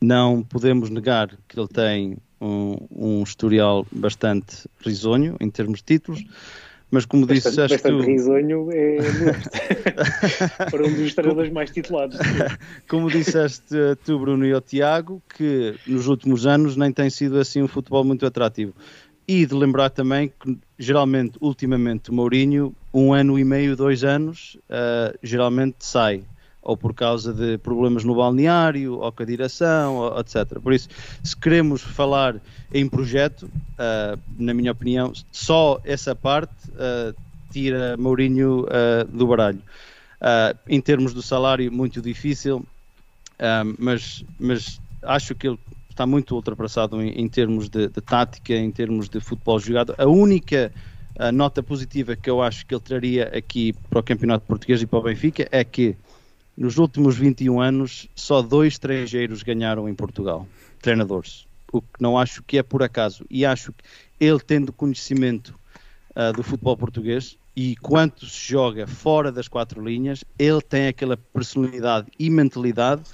não podemos negar que ele tem um, um, historial bastante risonho em termos de títulos, mas como bastante, disseste bastante tu... risonho é para um dos treinadores mais titulados. como disseste tu, Bruno, e o Tiago, que nos últimos anos nem tem sido assim um futebol muito atrativo. E de lembrar também que, geralmente, ultimamente, o Mourinho, um ano e meio, dois anos, uh, geralmente sai. Ou por causa de problemas no balneário, ou com a direção, ou, etc. Por isso, se queremos falar em projeto, uh, na minha opinião, só essa parte uh, tira Mourinho do baralho. em termos do salário, muito difícil, mas, mas acho que ele está muito ultrapassado em, em termos de, de, tática, em termos de futebol jogado. A única nota positiva que eu acho que ele traria aqui para o Campeonato Português e para o Benfica é que nos últimos 21 anos só dois estrangeiros ganharam em Portugal, treinadores, o que não acho que é por acaso. E acho que ele tendo conhecimento uh, do futebol português e quanto se joga fora das quatro linhas, ele tem aquela personalidade e mentalidade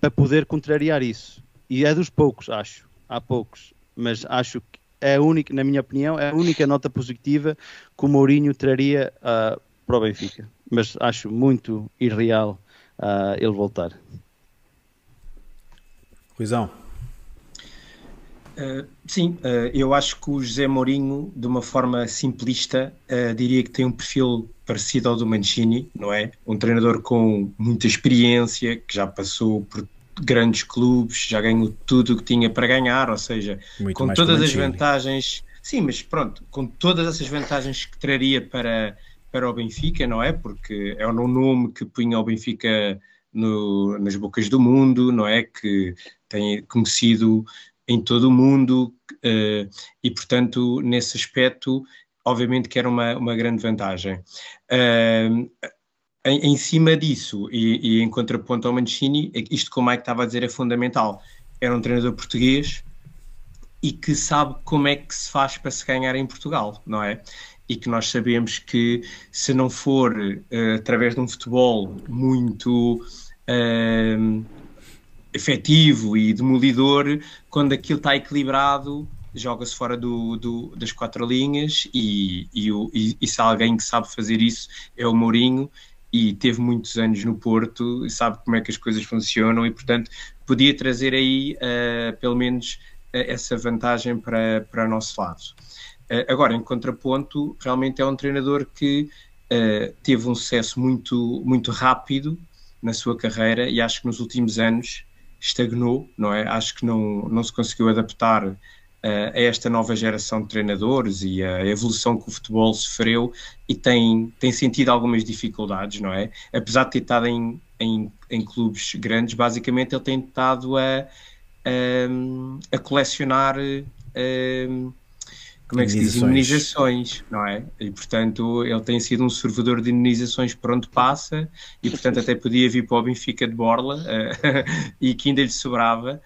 para poder contrariar isso e é dos poucos, acho. Há poucos, mas acho que é a única, na minha opinião, é a única nota positiva que o Mourinho traria uh, para o Benfica. Mas acho muito irreal uh, ele voltar. Ruizão. Uh, sim, uh, eu acho que o José Mourinho, de uma forma simplista, uh, diria que tem um perfil parecido ao do Mancini, não é? Um treinador com muita experiência, que já passou por grandes clubes, já ganhou tudo o que tinha para ganhar, ou seja, Muito com todas as vantagens. Sim, mas pronto, com todas essas vantagens que traria para, para o Benfica, não é? Porque é um nome que punha o Benfica no, nas bocas do mundo, não é? Que tem conhecido em todo o mundo uh, e, portanto, nesse aspecto, obviamente que era uma, uma grande vantagem. Uh, em, em cima disso, e, e, em contraponto ao Mancini, isto que o Mike estava a dizer é fundamental. Era um treinador português e que sabe como é que se faz para se ganhar em Portugal, não é? E que nós sabemos que se não for uh, através de um futebol muito uh, efetivo e demolidor, quando aquilo está equilibrado, joga-se fora do, do, das quatro linhas e, e, e, e, se alguém que sabe fazer isso é o Mourinho e teve muitos anos no Porto e sabe como é que as coisas funcionam e, portanto, podia trazer aí uh, pelo menos uh, essa vantagem para, para o nosso lado. Uh, agora, em contraponto, realmente é um treinador que teve um sucesso muito, muito rápido na sua carreira e acho que nos últimos anos estagnou, não é? Acho que não, não se conseguiu adaptar a esta nova geração de treinadores e a evolução que o futebol sofreu e tem, tem sentido algumas dificuldades, não é? Apesar de ter estado em em, em clubes grandes, basicamente ele tem estado a, a, a colecionar a, como é que se diz? Imunizações, não é? E portanto ele tem sido um servidor de imunizações por onde passa e portanto até podia vir para o Benfica de Borla e que ainda lhe sobrava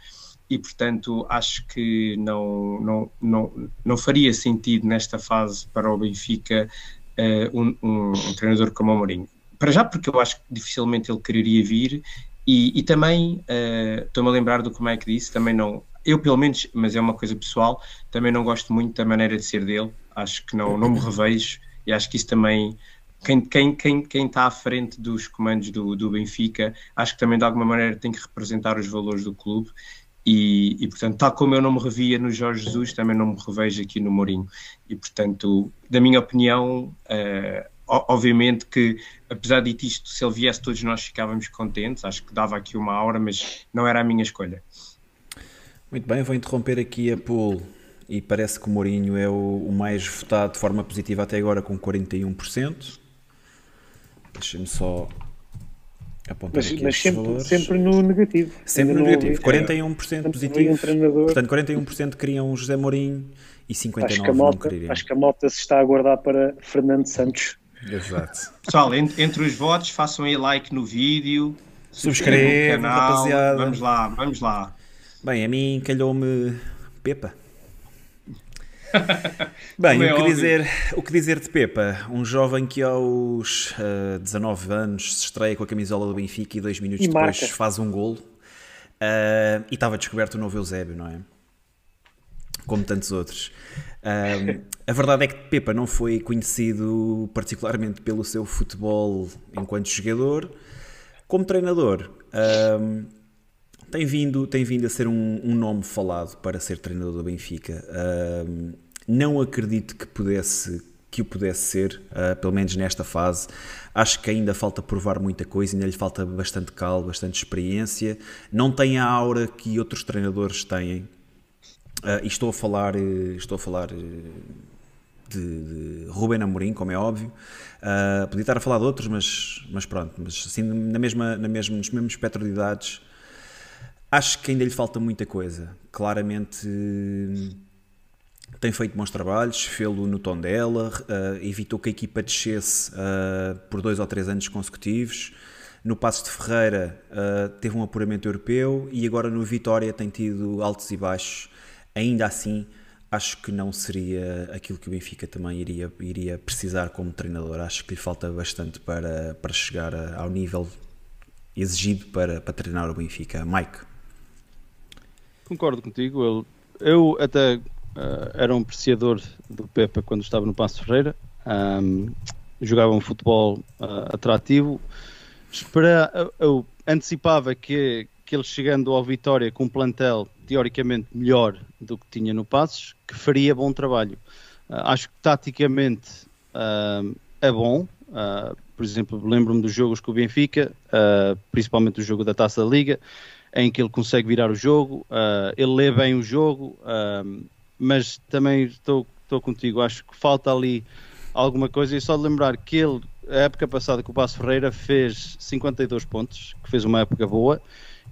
e portanto acho que não, não, não, não faria sentido nesta fase para o Benfica uh, um, um, um, treinador como o Mourinho. Para já porque eu acho que dificilmente ele quereria vir e, e também uh, estou-me a lembrar do como é que disse, também não, eu pelo menos, mas é uma coisa pessoal, também não gosto muito da maneira de ser dele, acho que não, não me revejo e acho que isso também quem, quem, quem, quem está à frente dos comandos do, do Benfica, acho que também de alguma maneira tem que representar os valores do clube e, e, portanto, tal como eu não me revia no Jorge Jesus, também não me revejo aqui no Mourinho. E, portanto, da minha opinião, uh, obviamente que, apesar de isto, se ele viesse, todos nós ficávamos contentes. Acho que dava aqui uma hora, mas não era a minha escolha. Muito bem, vou interromper aqui a pool e parece que o Mourinho é o, o mais votado de forma positiva até agora com 41%. Deixa-me só apontar mas, aqui mas sempre, sempre, no negativo. Sempre no negativo. 41% positivo. Um portanto, 41% queriam o José Mourinho e 59% acho que a Mota, não queriam. Acho que a Mota se está a aguardar para Fernando Santos. Exato. Pessoal, entre os votos, façam aí like no vídeo. Subscrevam, rapaziada. Vamos lá, vamos lá. Bem, a mim calhou-me Pepa. Bem, é o, que dizer, o que dizer de Pepa? Um jovem que aos uh, 19 anos se estreia com a camisola do Benfica e dois minutos e depois marca. faz um golo. Uh, e estava descoberto o novo Eusébio, não é? Como tantos outros. Uh, a verdade é que Pepa não foi conhecido particularmente pelo seu futebol enquanto jogador. Como treinador, uh, tem vindo, tem vindo a ser um, um nome falado para ser treinador do Benfica. Uh, não acredito que pudesse que o pudesse ser, uh, pelo menos nesta fase. Acho que ainda falta provar muita coisa, ainda lhe falta bastante cal, bastante experiência. Não tem a aura que outros treinadores têm. Uh, e estou a falar, estou a falar de, de Ruben Amorim, como é óbvio. Uh, podia estar a falar de outros, mas, mas pronto, mas assim na mesma, na mesma, nos mesmos espectro de idades Acho que ainda lhe falta muita coisa. Claramente tem feito bons trabalhos, fê-lo no tom dela, uh, evitou que a equipa descesse uh, por dois ou três anos consecutivos. No Passo de Ferreira uh, teve um apuramento europeu e agora no Vitória tem tido altos e baixos. Ainda assim, acho que não seria aquilo que o Benfica também iria, iria precisar como treinador. Acho que lhe falta bastante para, para chegar ao nível exigido para, para treinar o Benfica. Mike. Concordo contigo. Eu, eu até uh, era um apreciador do Pepa quando estava no Passo Ferreira. Um, jogava um futebol uh, atrativo. Espera, eu, antecipava que, que ele chegando ao Vitória com um plantel teoricamente melhor do que tinha no Passos, que faria bom trabalho. Uh, acho que taticamente uh, é bom. Uh, por exemplo, lembro-me dos jogos com o Benfica, principalmente o jogo da Taça da Liga, em que ele consegue virar o jogo, uh, ele lê bem o jogo, uh, mas também estou, estou contigo, acho que falta ali alguma coisa. E só de lembrar que ele, a época passada com o Passo Ferreira, fez 52 pontos, que fez uma época boa,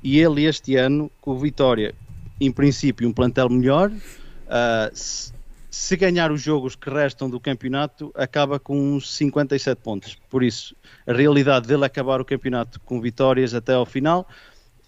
e ele este ano, com o Vitória, em princípio, um plantel melhor. Uh, se, se ganhar os jogos que restam do campeonato, acaba com uns 57 pontos. Por isso, a realidade dele acabar o campeonato com vitórias até ao final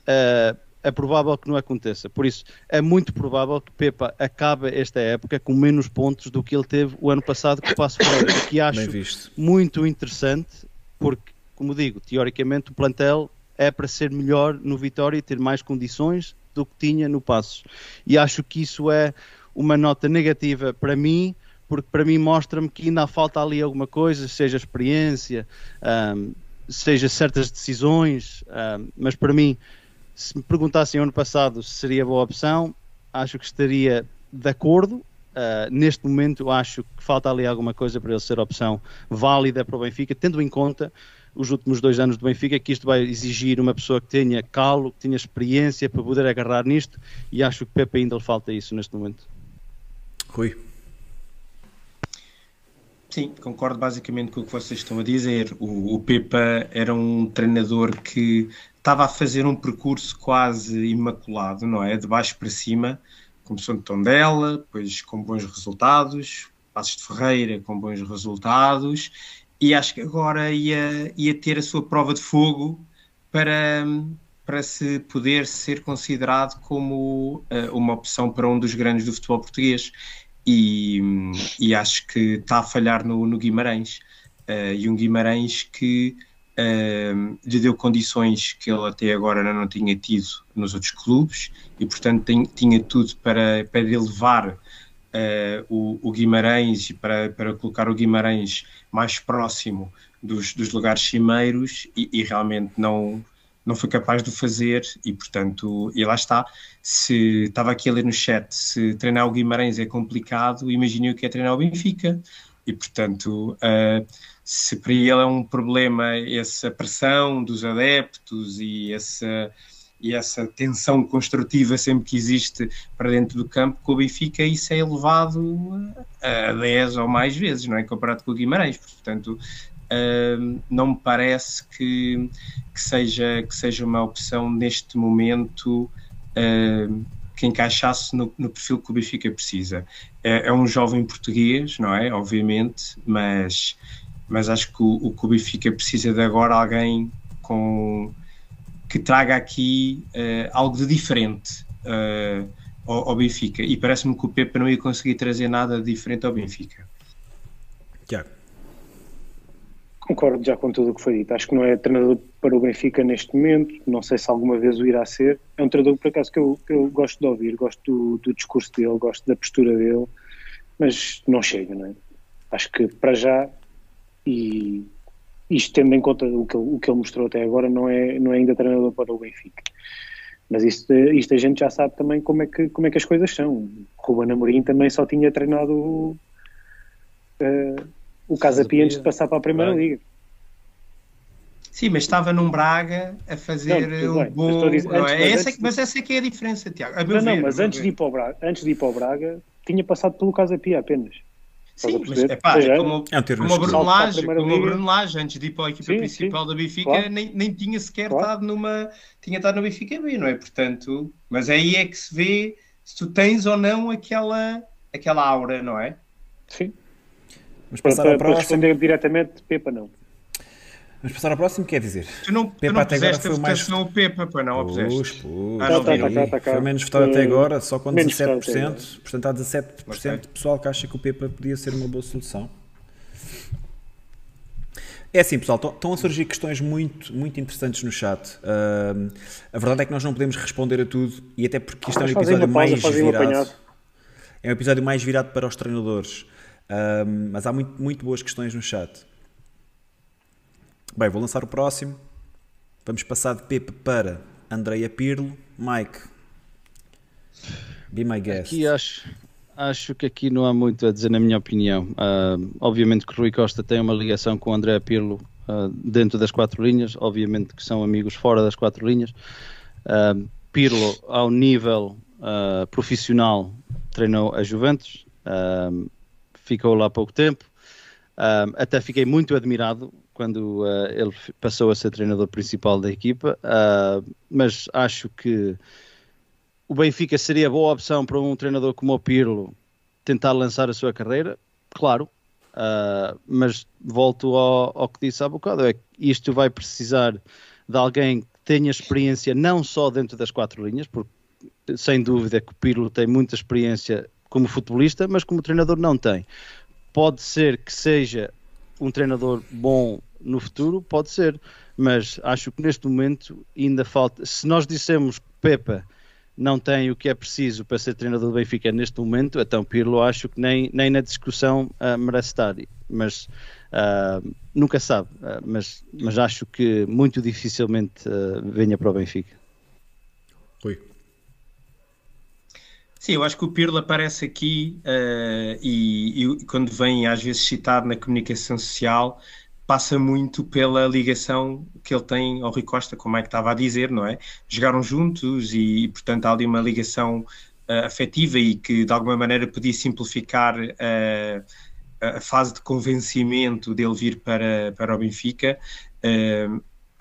uh, é provável que não aconteça. Por isso, é muito provável que Pepa acabe esta época com menos pontos do que ele teve o ano passado com o Passo Ferreira, o que acho muito interessante, porque, como digo, teoricamente o plantel é para ser melhor no Vitória e ter mais condições do que tinha no Passos. E acho que isso é uma nota negativa para mim, porque para mim mostra-me que ainda falta ali alguma coisa, seja experiência, um, seja certas decisões, um, mas para mim se me perguntassem ano passado se seria boa opção, acho que estaria de acordo. Uh, neste momento, acho que falta ali alguma coisa para ele ser opção válida para o Benfica, tendo em conta os últimos dois anos do Benfica, que isto vai exigir uma pessoa que tenha calo, que tenha experiência para poder agarrar nisto, e acho que Pepe ainda lhe falta isso neste momento. Rui. Sim, concordo basicamente com o que vocês estão a dizer. O, o Pepa era um treinador que estava a fazer um percurso quase imaculado, não é? De baixo para cima, começou no Tondela, depois com bons resultados, Passos de Ferreira com bons resultados, e acho que agora ia, ia ter a sua prova de fogo para, para se poder ser considerado como uh, uma opção para um dos grandes do futebol português e, e acho que está a falhar no, no Guimarães. Uh, e um Guimarães que lhe deu condições que ele até agora não tinha tido nos outros clubes e, portanto, tem, tinha tudo para, para elevar uh, o, o, Guimarães e para, para colocar o Guimarães mais próximo dos, dos lugares cimeiros e, e realmente não, não foi capaz de fazer e, portanto, e lá está. Se estava aqui a ler no chat, se treinar o Guimarães é complicado, imagine o que é treinar o Benfica. E, portanto, uh, se para ele é um problema essa pressão dos adeptos e essa, e essa tensão construtiva sempre que existe para dentro do campo, com o Benfica isso é elevado a 10 ou mais vezes, não é? Comparado com o Guimarães. Portanto, uh, não me parece que, que, seja, que seja uma opção neste momento uh, que encaixasse no, no, perfil que o Benfica precisa. É, é, um jovem português, não é? Obviamente, mas, mas acho que o, o que o Benfica precisa de agora alguém com que traga aqui uh, algo de diferente uh, ao, ao, Benfica. E parece-me que o Pepe não ia conseguir trazer nada de diferente ao Benfica. Tiago. Concordo já com tudo o que foi dito. Acho que não é treinador para o Benfica neste momento. Não sei se alguma vez o irá ser. É um treinador, por acaso, que eu, que eu gosto de ouvir, gosto do, do, discurso dele, gosto da postura dele, mas não chega, não é? Acho que para já, e isto tendo em conta o que, ele, o que ele mostrou até agora, não é, não é ainda treinador para o Benfica. Mas isto, isto a gente já sabe também como é que, como é que as coisas são. Ruben Amorim também só tinha treinado. Uh, o Casa Pia antes de passar para a Primeira Liga. Sim, mas estava num Braga a fazer não, um bom. Dizer, antes, é? Mas, essa, antes, mas essa é que é a diferença, Tiago. A não, ver, não, mas antes de, ir para o Braga, antes de ir para o Braga, tinha passado pelo Casa Pia apenas. Sim, mas é pá, é como, é como, Lage, como o Bruno Lage, antes de ir para a equipa sim, principal sim, da Benfica, claro. nem, nem tinha sequer claro. estado numa. Tinha estado no Benfica B, não é? Portanto, mas aí é que se vê se tu tens ou não aquela, aquela aura, não é? Sim. Passar para, próximo. Para responder diretamente, Pepa não. Vamos passar ao próximo, quer dizer? Tu não, Pepa tu não até agora foi mais. Não, o Pepa, pois não, pus, pus. Ah, não tá, tá, tá, tá, foi menos votado até agora, só com 17%. Portanto, há 17% okay. de pessoal que acha que o Pepa podia ser uma boa solução. É assim, pessoal, estão a surgir questões muito, muito interessantes no chat. Uh, a verdade é que nós não podemos responder a tudo, e até porque isto é um episódio mais virado. É um episódio mais virado para os treinadores. Um, mas há muito, muito boas questões no chat. Bem, vou lançar o próximo. Vamos passar de Pepe para Andreia Pirlo. Mike, be my guest. Aqui acho, acho que aqui não há muito a dizer, na minha opinião. Uh, obviamente que Rui Costa tem uma ligação com André Pirlo uh, dentro das quatro linhas. Obviamente que são amigos fora das quatro linhas. Uh, Pirlo, ao nível profissional, treinou a Juventus ficou lá há pouco tempo. Até fiquei muito admirado quando uh, ele passou a ser treinador principal da equipa, uh, mas acho que o Benfica seria boa opção para um treinador como o Pirlo tentar lançar a sua carreira, claro, uh, mas volto ao, ao, que disse há bocado, é que isto vai precisar de alguém que tenha experiência não só dentro das quatro linhas, porque sem dúvida que o Pirlo tem muita experiência como futebolista, mas como treinador não tem. Pode ser que seja um treinador bom no futuro, pode ser, mas acho que neste momento ainda falta. Se nós dissemos que Pepa não tem o que é preciso para ser treinador do Benfica neste momento, então Pirlo acho que nem, nem na discussão uh, merece estar. Mas uh, nunca sabe, uh, mas, mas acho que muito dificilmente venha para o Benfica. Rui. Sim, eu acho que o Pirlo aparece aqui uh, e, e, quando vem às vezes citado na comunicação social passa muito pela ligação que ele tem ao Rui Costa, como é que estava a dizer, não é? Jogaram juntos e, portanto há ali uma ligação uh, afetiva e que de alguma maneira podia simplificar uh, a fase de convencimento dele vir para, para o Benfica.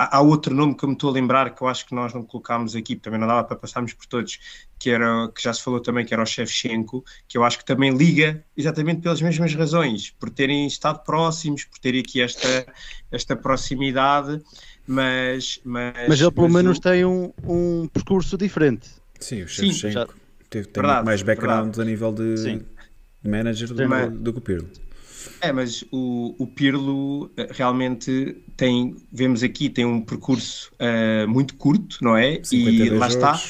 Há, há outro nome que eu me estou a lembrar que eu acho que nós não colocámos aqui, também não dava para passarmos por todos, que, era, que já se falou também, que era o Shevchenko, que eu acho que também liga exatamente pelas mesmas razões, por terem estado próximos, por terem aqui esta, esta proximidade, mas... Mas, mas ele pelo mas menos o... tem um, um percurso diferente. Sim, o Shevchenko já... teve, tem verdade, mais background verdade. a nível de, de manager do, do que o Pirlo. É, mas o, o Pirlo eh, realmente tem, vemos aqui, tem um percurso uh, muito curto, não é? E lá jogos. está,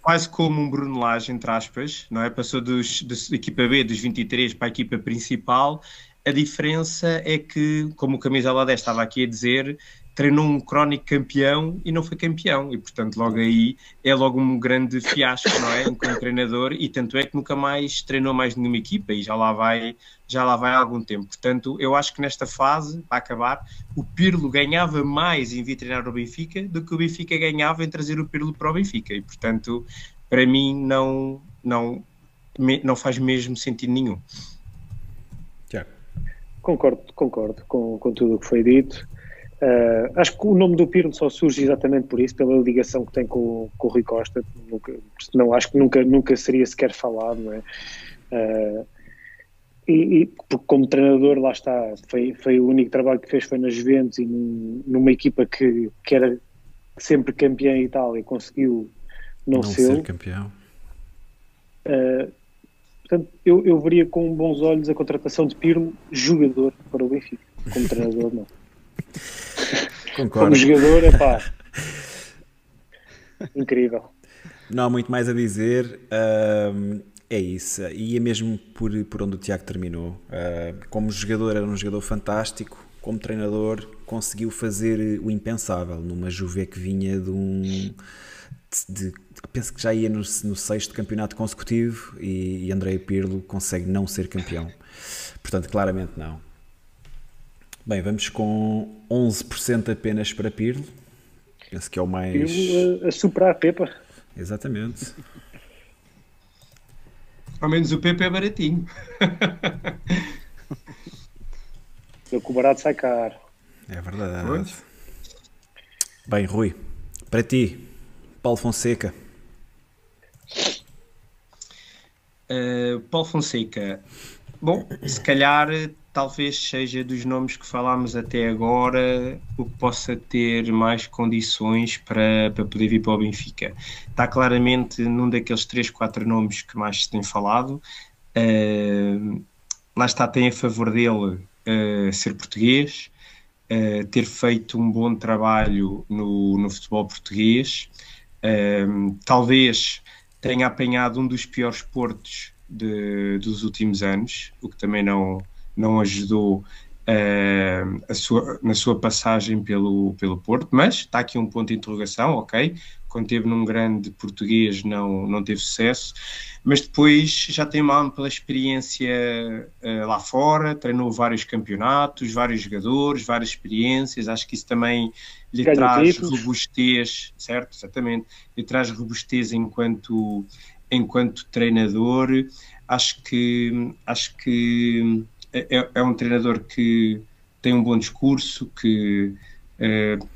quase como um Bruno Lage, entre aspas, não é? Passou dos, da equipa B, dos 23 para a equipa principal. A diferença é que, como o Camisola 10 estava aqui a dizer, treinou um crónico campeão e não foi campeão, e portanto logo aí é logo um grande fiasco, não é? Como treinador, e tanto é que nunca mais treinou mais nenhuma equipa e já lá vai, já lá vai há algum tempo. Portanto, eu acho que nesta fase, para acabar, o Pirlo ganhava mais em vir treinar o Benfica do que o Benfica ganhava em trazer o Pirlo para o Benfica, e portanto, para mim não, não, não faz mesmo sentido nenhum. Concordo, concordo com, com tudo o que foi dito. Uh, acho que o nome do Pirlo só surge exatamente por isso, pela ligação que tem com, com o Rui Costa. Nunca, não, acho que nunca, nunca seria sequer falado, não é? Uh, e, e como treinador, lá está, foi, foi o único trabalho que fez foi nas Juventus e num, numa equipa que, que era sempre campeã em Itália conseguiu não, não ser. ser campeão. Uh, portanto, eu, eu veria com bons olhos a contratação de Pirlo, jogador para o Benfica, como treinador não. Concordo. Como jogador, é pá. Incrível. Não há muito mais a dizer. Uh, é isso. E é mesmo por, por onde o Tiago terminou. Uh, como jogador, era um jogador fantástico. Como treinador, conseguiu fazer o impensável numa Juve que vinha de um. De, de, penso que já ia no, no sexto campeonato consecutivo e, e André Pirlo consegue não ser campeão. Portanto, claramente não. Bem, vamos com 11% apenas para Pirlo. Penso que é o mais. Pirlo a, a superar a Pepa. Exatamente. Ao menos o Pepe é baratinho. o que o barato sai caro. É verdade. Pois. Bem, Rui, para ti, Paulo Fonseca. Uh, Paulo Fonseca, bom, se calhar talvez seja dos nomes que falámos até agora o que possa ter mais condições para, para poder vir para o Benfica. Está claramente num daqueles 3, 4 nomes que mais se tem falado. Uh, lá está, tem a favor dele uh, ser português, uh, ter feito um bom trabalho no, no futebol português, talvez tenha apanhado um dos piores portos de, dos últimos anos, o que também não, não ajudou uh, sua, na sua passagem pelo, pelo Porto, mas está aqui um ponto de interrogação, ok? Quando teve num grande português não, não teve sucesso, mas depois já tem uma ampla experiência uh, lá fora, treinou vários campeonatos, vários jogadores, várias experiências, acho que isso também lhe Ganho traz robustez, certo? Exatamente, lhe traz robustez enquanto, enquanto treinador, acho que, acho que é, é, um treinador que tem um bom discurso, que uh,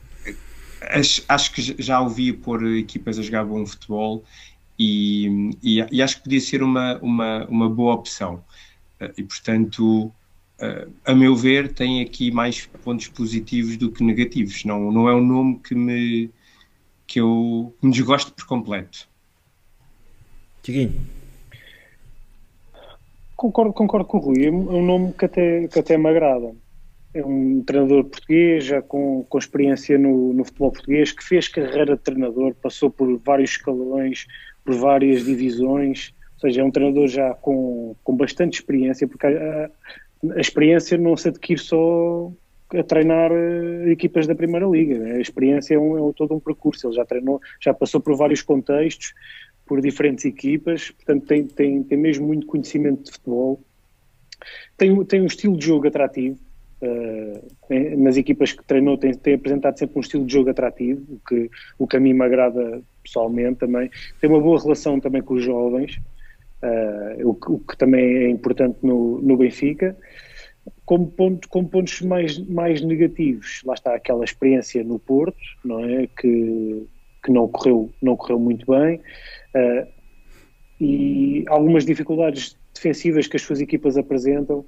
acho, acho, que já ouvi pôr equipas a jogar bom futebol e, e, e acho que podia ser uma, uma, uma boa opção. Uh, e portanto, uh, a meu ver, tem aqui mais pontos positivos do que negativos. Não, não é um nome que me, que eu me desgosto por completo. Tiaguinho. Concordo, concordo com o Rui, é um nome que até, que até me agrada. É um treinador português, já com, com experiência no, no futebol português, que fez carreira de treinador, passou por vários escalões, por várias divisões, ou seja, é um treinador já com, com bastante experiência, porque a, a experiência não se adquire só a treinar uh, equipas da Primeira Liga. Né? A experiência é, um, é todo um percurso. Ele já treinou, já passou por vários contextos, por diferentes equipas, portanto tem, tem, tem mesmo muito conhecimento de futebol. Tem, tem um estilo de jogo atrativo, uh, nas equipas que treinou tem, tem apresentado sempre um estilo de jogo atrativo, o que, o que a mim me agrada pessoalmente também. Tem uma boa relação também com os jovens, uh, o, que, o, que, também é importante no, no Benfica. como, ponto, como pontos mais, mais negativos, lá está aquela experiência no Porto, não é? Que, que não, correu, não correu muito bem. Uh, e algumas dificuldades defensivas que as suas equipas apresentam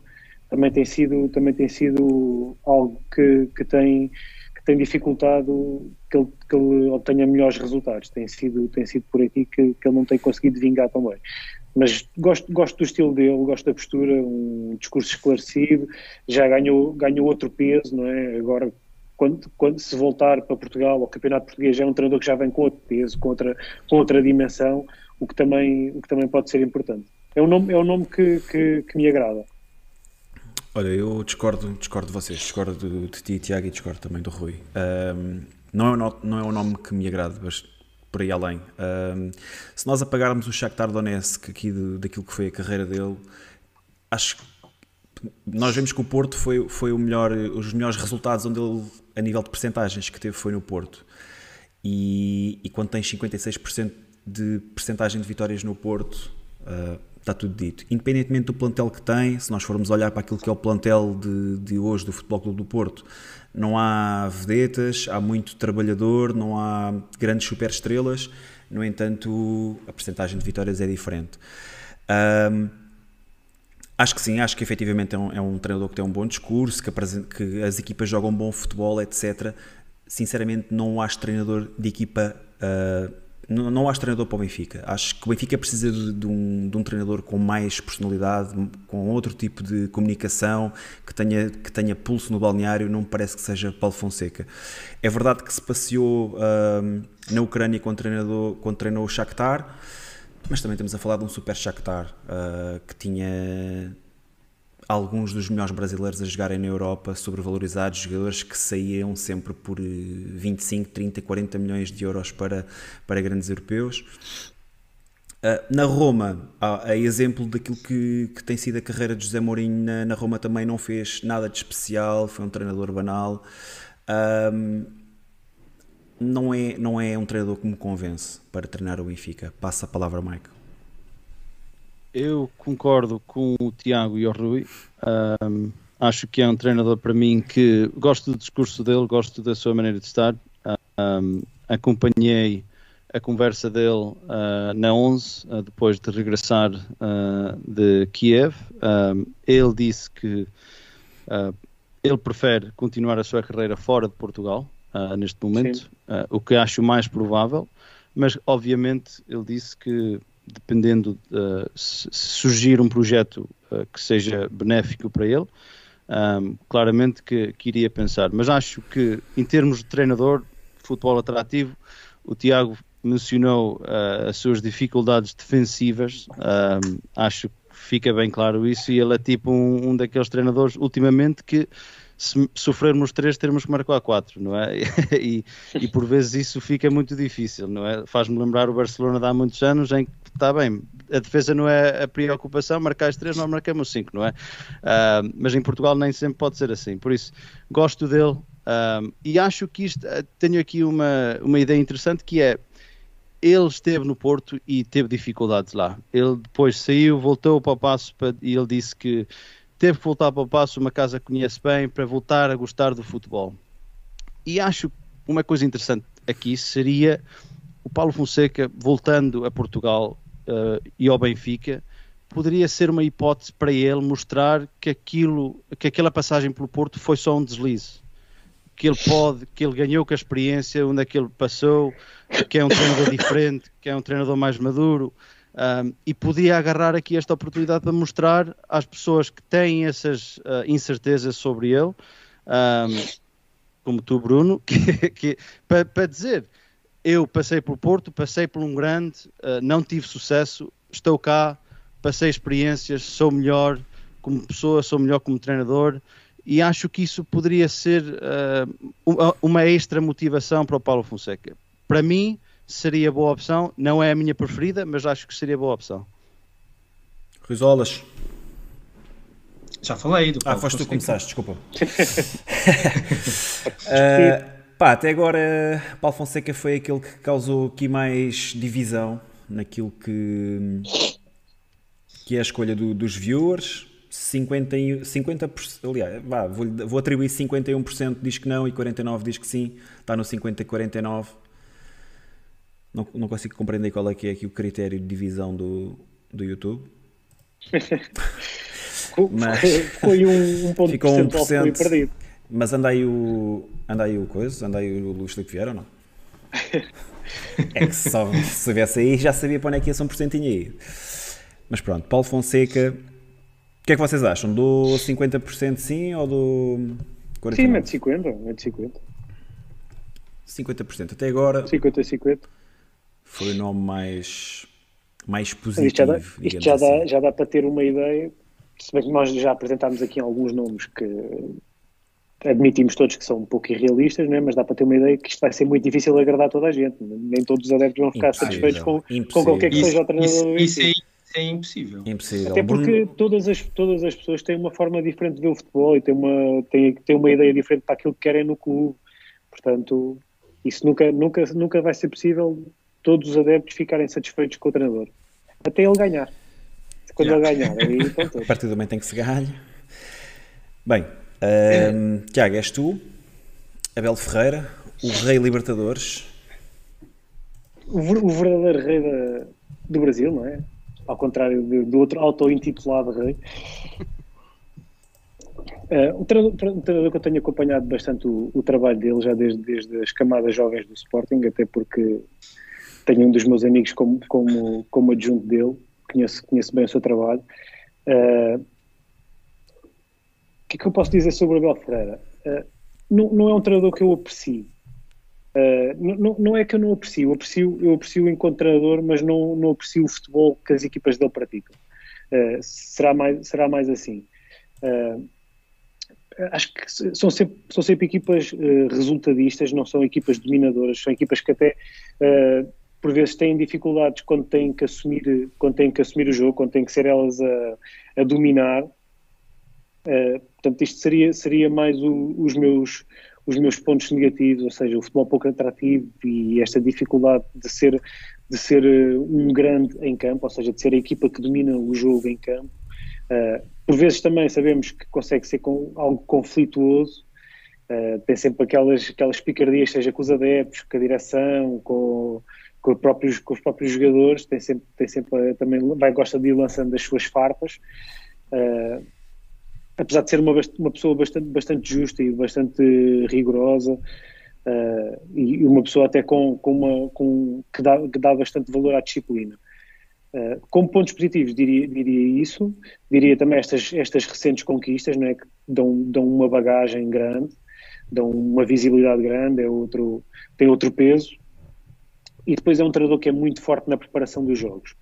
também tem sido, também tem sido algo que, que, tem, que tem dificultado que ele, que ele obtenha melhores resultados. Tem sido, tem sido por aqui que, que ele não tem conseguido vingar tão bem. Mas gosto, gosto do estilo dele, gosto da postura, um discurso esclarecido, já ganhou, ganhou outro peso, não é? Agora quando, quando, se voltar para Portugal, o Campeonato Português é um treinador que já vem com outro peso, com outra, com outra dimensão, o que, também, o que também pode ser importante. É um nome, é um nome que, que, que me agrada. Olha, eu discordo, discordo de vocês, discordo de, ti, Tiago, e discordo também do Rui. Um, não, é um, não é um nome que me agrade, mas por aí além. Um, se nós apagarmos o Shakhtar Donetsk aqui de, daquilo que foi a carreira dele, acho que nós vemos que o Porto foi, foi o melhor, os melhores resultados onde ele, a nível de percentagens que teve foi no Porto. E, e quando tens 56% de percentagem de vitórias no Porto, uh, está tudo dito. Independentemente do plantel que tem, se nós formos olhar para aquilo que é o plantel de, de hoje do Futebol Clube do Porto, não há vedetas, há muito trabalhador, não há grandes superestrelas, no entanto, a percentagem de vitórias é diferente. Um, acho que sim, acho que efetivamente é um, é um treinador que tem um bom discurso, que, que, as equipas jogam bom futebol, etc. Sinceramente, não acho treinador de equipa. Uh, não, não acho treinador para o Benfica. Acho que o Benfica precisa de, de, um, de, um, treinador com mais personalidade, com outro tipo de comunicação, que tenha, que tenha pulso no balneário. Não me parece que seja Paulo Fonseca. É verdade que se passeou uh, na Ucrânia quando, treinador, quando treinou o Shakhtar, mas também estamos a falar de um super Shakhtar uh, que tinha alguns dos melhores brasileiros a jogarem na Europa, sobrevalorizados, jogadores que saíam sempre por 25, 30, 40 milhões de euros para, para grandes europeus. Uh, na Roma, a, a, exemplo daquilo que, que tem sido a carreira de José Mourinho na, na, Roma também não fez nada de especial, foi um treinador banal. Um, não, é, não é um treinador que me convence para treinar o Benfica. Passa a palavra, Michael. Eu concordo com o Tiago e o Rui. Um, acho que é um treinador para mim que gosto do discurso dele, gosto da sua maneira de estar. Um, acompanhei a conversa dele uh, na 11, uh, depois de regressar uh, de Kiev. ele disse que ele prefere continuar a sua carreira fora de Portugal, neste momento, o que acho mais provável, mas obviamente ele disse que dependendo uh, se surgir um projeto uh, que seja benéfico para ele, um, claramente que, que, iria pensar. Mas acho que, em termos de treinador, futebol atrativo, o Tiago mencionou uh, as suas dificuldades defensivas, um, acho que fica bem claro isso, e ele é tipo um, um daqueles treinadores, ultimamente, que se sofrermos três, teremos que marcar quatro, não é? e, e, por vezes isso fica muito difícil, não é? Faz-me lembrar o Barcelona de há muitos anos em que está bem, a defesa não é a preocupação, marcar as três, nós marcamos cinco, não é? Uh, mas em Portugal nem sempre pode ser assim, por isso gosto dele uh, e acho que isto, uh, tenho aqui uma, uma ideia interessante que é ele esteve no Porto e teve dificuldades lá. Ele depois saiu, voltou para o passo e ele disse que teve que voltar para o Passo, uma casa que conhece bem, para voltar a gostar do futebol. E acho uma coisa interessante aqui seria o Paulo Fonseca voltando a Portugal uh, e ao Benfica, poderia ser uma hipótese para ele mostrar que aquilo, que aquela passagem pelo Porto foi só um deslize. Que ele pode, que ele ganhou com a experiência, onde é que ele passou, que é um treinador diferente, que é um treinador mais maduro, um, e podia agarrar aqui esta oportunidade para mostrar às pessoas que têm essas uh, incertezas sobre ele, um, como tu, Bruno, que, que para, para, dizer: eu passei por Porto, passei por um grande, uh, não tive sucesso, estou cá, passei experiências, sou melhor como pessoa, sou melhor como treinador. E acho que isso poderia ser uh, uma extra motivação para o Paulo Fonseca. Para mim, seria boa opção. Não é a minha preferida, mas acho que seria boa opção. Risolas. Já falei do Ah, foste tu que começaste, desculpa. uh, pá, até agora Paulo Fonseca foi aquele que causou aqui mais divisão naquilo que, que é a escolha do, dos viewers. 50%, 50 aliás, vá, vou, vou atribuir 51% diz que não e 49% diz que sim, está no 50 e 49%. Não, não consigo compreender qual é que é aqui o critério de divisão do, do YouTube. mas foi um, um ponto ficou 1%, foi perdido. Mas anda aí o anda aí o coisa, anda aí o Luís Filipe Vieira ou não? é que se estivesse aí já sabia para onde é que ia um porcentinho aí. Mas pronto, Paulo Fonseca, o que é que vocês acham? Do 50% sim ou do 49%? Sim, mete 50, mete 50. 50% até agora. 50 50. Foi o nome mais mais positivo. Isto já dá, isto já, assim. dá, já dá para ter uma ideia, se bem que nós já apresentámos aqui alguns nomes que admitimos todos que são um pouco irrealistas, né? mas dá para ter uma ideia que isto vai ser muito difícil agradar toda a gente. Nem todos os adeptos vão ficar impossível, satisfeitos com, com qualquer que seja o treinador. Isso, isso, isso, é, é impossível. impossível. Até porque todas as, todas as pessoas têm uma forma diferente de ver o futebol e têm uma, têm, têm uma ideia diferente para aquilo que querem no clube. Portanto, isso nunca, nunca, nunca vai ser possível todos os adeptos ficarem satisfeitos com o treinador. Até ele ganhar. Quando ele ganhar. Aí, a partir do momento em que se ganha. Bem, um, Tiago, és tu, Abel Ferreira, o Rei Libertadores. O, o verdadeiro rei da, do Brasil, não é? Ao contrário do, do outro auto-intitulado rei. Uh, um, treinador, um, treinador, que eu tenho acompanhado bastante o, o, trabalho dele já desde, desde as camadas jovens do Sporting, até porque tenho um dos meus amigos como, como, como adjunto dele, conheço, conheço bem o seu trabalho. Uh, que é que eu posso dizer sobre o Abel Ferreira? Uh, não, não, é um treinador que eu aprecio. Uh, não, não, é que eu não aprecio, eu aprecio, eu aprecio enquanto treinador, mas não, não aprecio o futebol que as equipas dele praticam. Uh, será, mais, será mais assim. acho que são sempre, são sempre equipas resultadistas, não são equipas dominadoras, são equipas que até por vezes têm dificuldades quando têm que assumir, quando têm que assumir o jogo, quando têm que ser elas a, a dominar Uh, portanto, isto seria, seria mais o, os, meus, os meus pontos negativos, ou seja, o futebol pouco atrativo e esta dificuldade de ser, de ser uh, um grande em campo, ou seja, de ser a equipa que domina o jogo em campo. Uh, por vezes também sabemos que consegue ser com, algo conflituoso, tem sempre aquelas, aquelas picardias, seja com os adeptos, com a direção, com, com, os próprios, com os próprios jogadores, tem sempre, tem sempre também vai, gosta de ir lançando as suas farpas. Uh, apesar de ser uma, uma pessoa bastante, bastante justa e bastante rigorosa, uh, e uma pessoa até com, com uma, com, que, dá, que dá bastante valor à disciplina. Uh, como pontos positivos, diria, diria isso, diria também estas, estas recentes conquistas, não é, que dão, dão uma bagagem grande, dão uma visibilidade grande, é outro, tem outro peso, e depois é um treinador que é muito forte na preparação dos jogos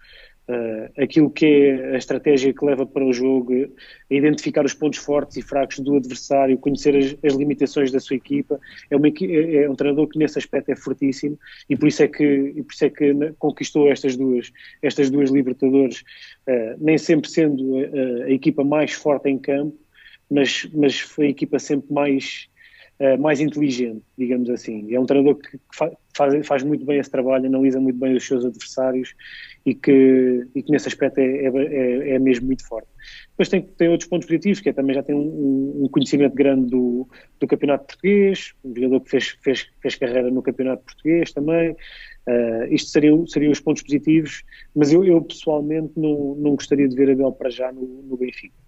uh, aquilo que é a estratégia que leva para o jogo, a identificar os pontos fortes e fracos do adversário, conhecer as, as limitações da sua equipa. É, uma, é, é, um treinador que nesse aspecto é fortíssimo e por isso é que, por isso é que conquistou estas duas, estas duas Libertadores, uh, nem sempre sendo a, a, equipa mais forte em campo, mas, mas foi a equipa sempre mais uh, mais inteligente, digamos assim. É um treinador que faz, faz muito bem esse trabalho, analisa muito bem os seus adversários e que, e que nesse aspecto é, é, é, é mesmo muito forte. Depois tem, tem outros pontos positivos, que é também já tem um, um conhecimento grande do, do campeonato português, um jogador que fez, fez, fez carreira no campeonato português também. Uh, isto seriam os pontos positivos, mas eu, eu pessoalmente não, não gostaria de ver Abel para já no, no Benfica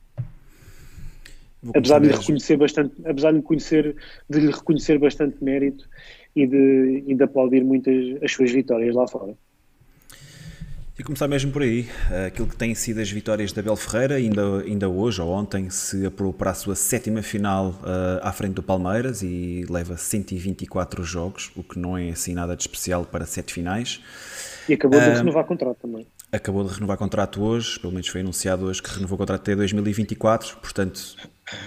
apesar de lhe reconhecer bastante, apesar de conhecer, de lhe reconhecer bastante mérito e de, e de aplaudir muitas as suas vitórias lá fora. E começar mesmo por aí, aquilo que tem sido as vitórias da Abel Ferreira, ainda, ainda hoje ou ontem se apurou para a sua sétima final uh, à frente do Palmeiras e leva 124 jogos, o que não é assim nada de especial para sete finais. E acabou de uh, renovar contrato também acabou de renovar contrato hoje, pelo menos foi anunciado hoje que renovou o contrato até 2024, portanto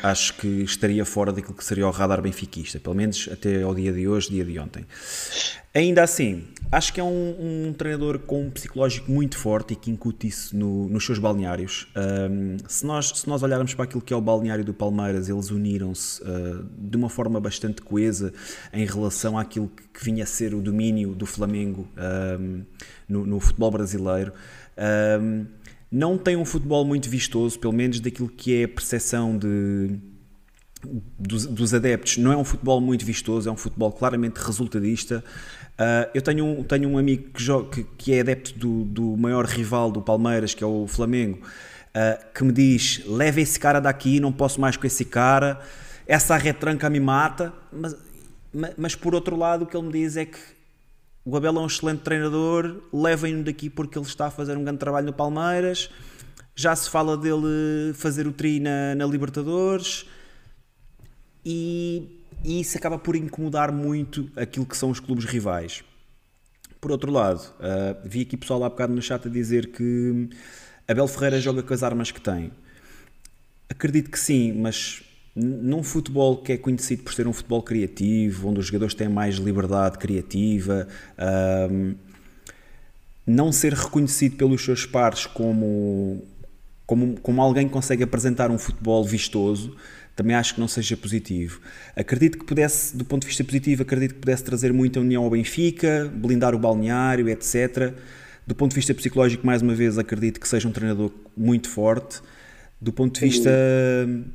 acho que estaria fora daquilo que seria o radar benfiquista, pelo menos até ao dia de hoje, dia de ontem. Ainda assim, acho que é um, um treinador com um psicológico muito forte e que incute isso no, nos seus balneários. Um, se, nós, se nós olharmos para aquilo que é o balneário do Palmeiras, eles uniram-se uh, de uma forma bastante coesa em relação àquilo que, que vinha a ser o domínio do Flamengo um, no, no, futebol brasileiro. Um, não tem um futebol muito vistoso, pelo menos daquilo que é a percepção de, dos, dos, adeptos. Não é um futebol muito vistoso, é um futebol claramente resultadista. Uh, eu tenho um, tenho um amigo que, joga, que, que é adepto do, do, maior rival do Palmeiras, que é o Flamengo, uh, que me diz: leva esse cara daqui, não posso mais com esse cara, essa retranca me mata. Mas, mas, mas por outro lado, o que ele me diz é que o Abel é um excelente treinador, levem-no daqui porque ele está a fazer um grande trabalho no Palmeiras. Já se fala dele fazer o tri na, na Libertadores e, e, isso acaba por incomodar muito aquilo que são os clubes rivais. Por outro lado, uh, vi aqui pessoal lá bocado no chat a dizer que Abel Ferreira joga com as armas que tem. Acredito que sim, mas num futebol que é conhecido por ser um futebol criativo, onde os jogadores têm mais liberdade criativa, um, não ser reconhecido pelos seus pares como, como, como alguém que consegue apresentar um futebol vistoso, também acho que não seja positivo. Acredito que pudesse, do ponto de vista positivo, acredito que pudesse trazer muita união ao Benfica, blindar o balneário, etc. Do ponto de vista psicológico, mais uma vez, acredito que seja um treinador muito forte. Do ponto de vista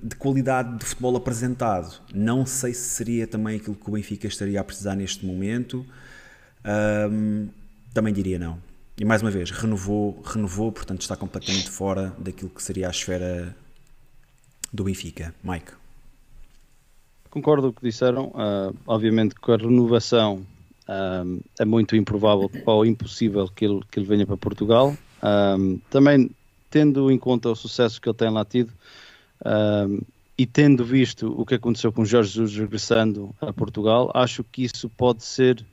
de qualidade de futebol apresentado, não sei se seria também aquilo que o Benfica estaria a precisar neste momento. Um, também diria não. E mais uma vez, renovou, renovou, portanto está completamente fora daquilo que seria a esfera do Benfica. Mike. Concordo com o que disseram. Uh, obviamente que a renovação uh, é muito improvável ou impossível que ele, que ele venha para Portugal. Uh, também tendo em conta o sucesso que ele tem lá tido um, e tendo visto o que aconteceu com Jorge Jesus regressando a Portugal, acho que isso pode ser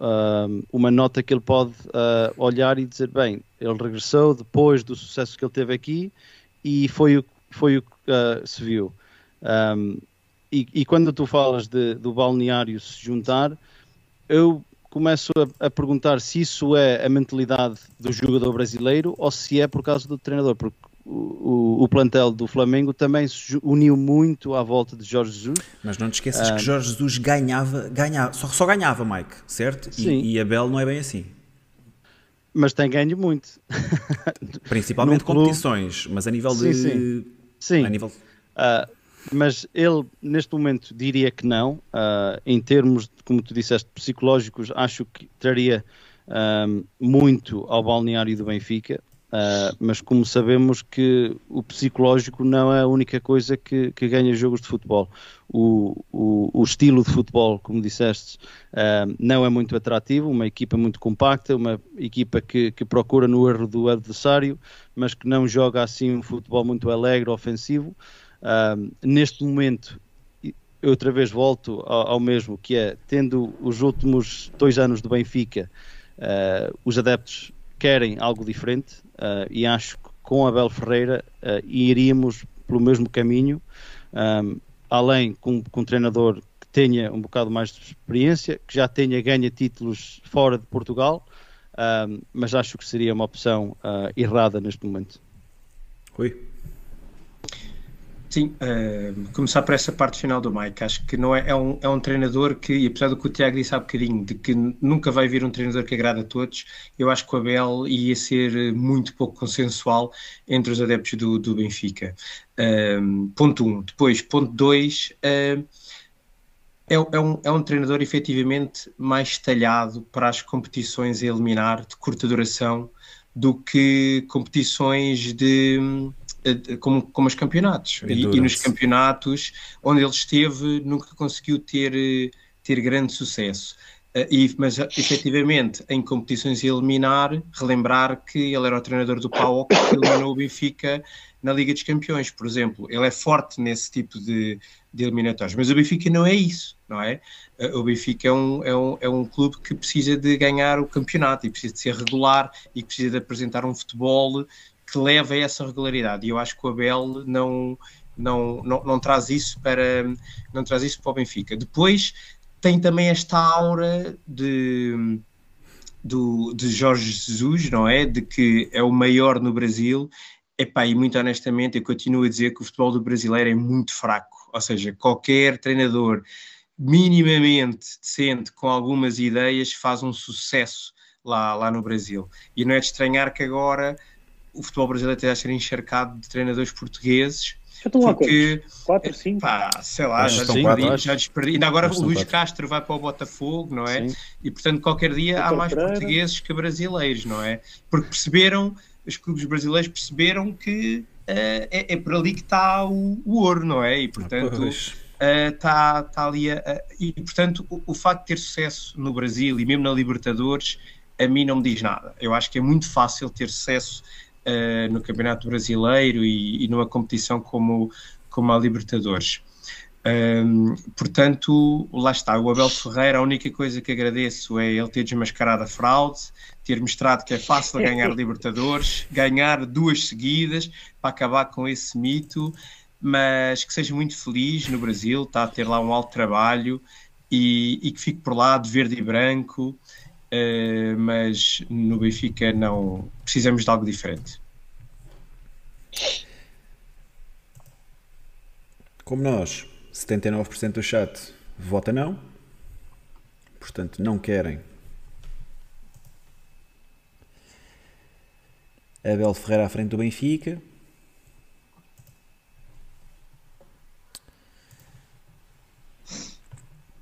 um, uma nota que ele pode uh, olhar e dizer: bem, ele regressou depois do sucesso que ele teve aqui e foi o, foi o que uh, se viu. Um, e, e, quando tu falas de, do balneário se juntar, eu começo a, a, perguntar se isso é a mentalidade do jogador brasileiro ou se é por causa do treinador, porque o, o, o plantel do Flamengo também se uniu muito à volta de Jorge Jesus. Mas não te esqueças ah, que Jorge Jesus ganhava, ganhava só, só ganhava, Mike, certo? Sim. E, e Abel não é bem assim. Mas tem ganho muito. Principalmente competições, mas a nível de. Sim, sim. sim. A nível... Uh, mas ele, neste momento, diria que não. Uh, em termos, como tu disseste, psicológicos, acho que traria uh, muito ao balneário do Benfica. Uh, mas como sabemos que o psicológico não é a única coisa que, que ganha jogos de futebol. O, o, o, estilo de futebol, como disseste, uh, não é muito atrativo, uma equipa muito compacta, uma equipa que, que, procura no erro do adversário, mas que não joga assim um futebol muito alegre, ofensivo. Uh, neste momento, eu outra vez volto ao, ao, mesmo, que é, tendo os últimos dois anos do Benfica, uh, os adeptos querem algo diferente uh, e acho que com Abel Ferreira iríamos pelo mesmo caminho, um, além com, com um treinador que tenha um bocado mais de experiência, que já tenha ganho títulos fora de Portugal, mas acho que seria uma opção errada neste momento. Rui? Sim, uh, começar por essa parte final do Mike. Acho que não é, é, um, é um treinador que, apesar do que o Tiago disse há bocadinho, de que nunca vai vir um treinador que agrada a todos, eu acho que o Abel ia ser muito pouco consensual entre os adeptos do, do Benfica. Uh, ponto 1. Um. Depois, ponto 2. Uh, é, é, um, é um treinador efetivamente mais talhado para as competições a eliminar de curta duração do que competições de eh, como, como os campeonatos. E, e, nos campeonatos onde ele esteve, nunca conseguiu ter, eh, ter grande sucesso. Uh, e, mas efetivamente, em competições a eliminar, relembrar que ele era o treinador do PAOK que eliminou o Benfica na Liga dos Campeões, por exemplo. Ele é forte nesse tipo de, de eliminatórios, mas o Benfica não é isso, não é? O Benfica é um, é, um, é um clube que precisa de ganhar o campeonato e precisa de ser regular e precisa de apresentar um futebol que leva a essa regularidade. E eu acho que o Abel não, não, não, não traz isso para não traz isso para o Benfica. Depois tem também esta aura de do, de Jorge Jesus, não é? De que é o maior no Brasil. Epá, e muito honestamente, eu continuo a dizer que o futebol do brasileiro é muito fraco. Ou seja, qualquer treinador minimamente decente, com algumas ideias, faz um sucesso lá, lá no Brasil. E não é de estranhar que agora o futebol brasileiro esteja a ser encharcado de treinadores portugueses. Porque, 4, 5? Pá, sei lá, já desperdi, já desperdi. Ainda agora o Luís quatro. Castro vai para o Botafogo, não é? Sim. E portanto, qualquer dia há mais portugueses que brasileiros, não é? Porque perceberam, os clubes brasileiros perceberam que uh, é, é, por ali que está o, o ouro, não é? E portanto. Está uh, tá ali a, a, e portanto o, o facto de ter sucesso no Brasil e mesmo na Libertadores a mim não me diz nada. Eu acho que é muito fácil ter sucesso uh, no Campeonato Brasileiro e, e, numa competição como, como a Libertadores. Um, portanto, lá está, o Abel Ferreira, a única coisa que agradeço é ele ter desmascarado a fraude, ter mostrado que é fácil ganhar Libertadores, ganhar duas seguidas para acabar com esse mito, mas que seja muito feliz no Brasil, está a ter lá um alto trabalho e, e que fique por lá de verde e branco uh, mas no Benfica não precisamos de algo diferente. Como nós, 79% do chat vota não, portanto não querem. Abel Ferreira à frente do Benfica.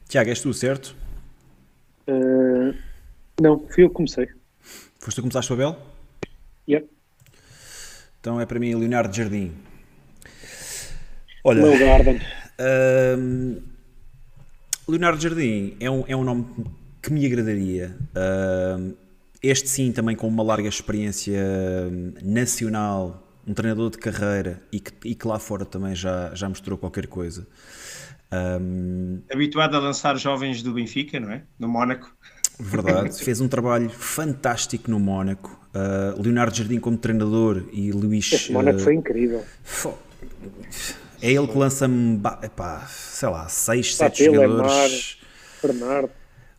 Tiago, és tu, certo? Uh, não, fui eu que comecei. Foste tu que começaste o Abel? Yep. Então é para mim Leonardo Jardim. Olha. Meu Garden. Uh, Leonardo Jardim é um, é um nome que me agradaria. Uh, este sim, também com uma larga experiência nacional, um treinador de carreira e que, e que lá fora também já, já mostrou qualquer coisa. Um, Habituado a lançar jovens do Benfica, não é? No Mónaco. Verdade, fez um trabalho fantástico no Mónaco. Uh, Leonardo Jardim como treinador e Luís. Esse Mónaco uh, foi incrível. É ele que lança-me, sei lá, 6, 7 jogadores. Bernardo.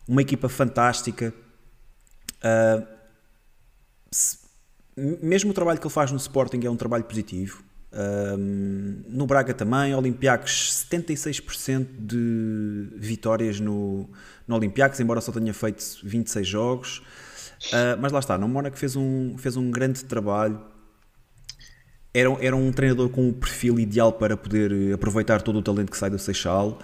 Uma equipa fantástica. Uh, se, mesmo o trabalho que ele faz no Sporting é um trabalho positivo. No Braga também, Olympiacos 76% de vitórias no, no Olympiacos, embora só tenha feito 26 jogos. Uh, mas lá está, no Mónaco fez um, fez um grande trabalho. Era, era um treinador com o perfil ideal para poder aproveitar todo o talento que sai do Seixal.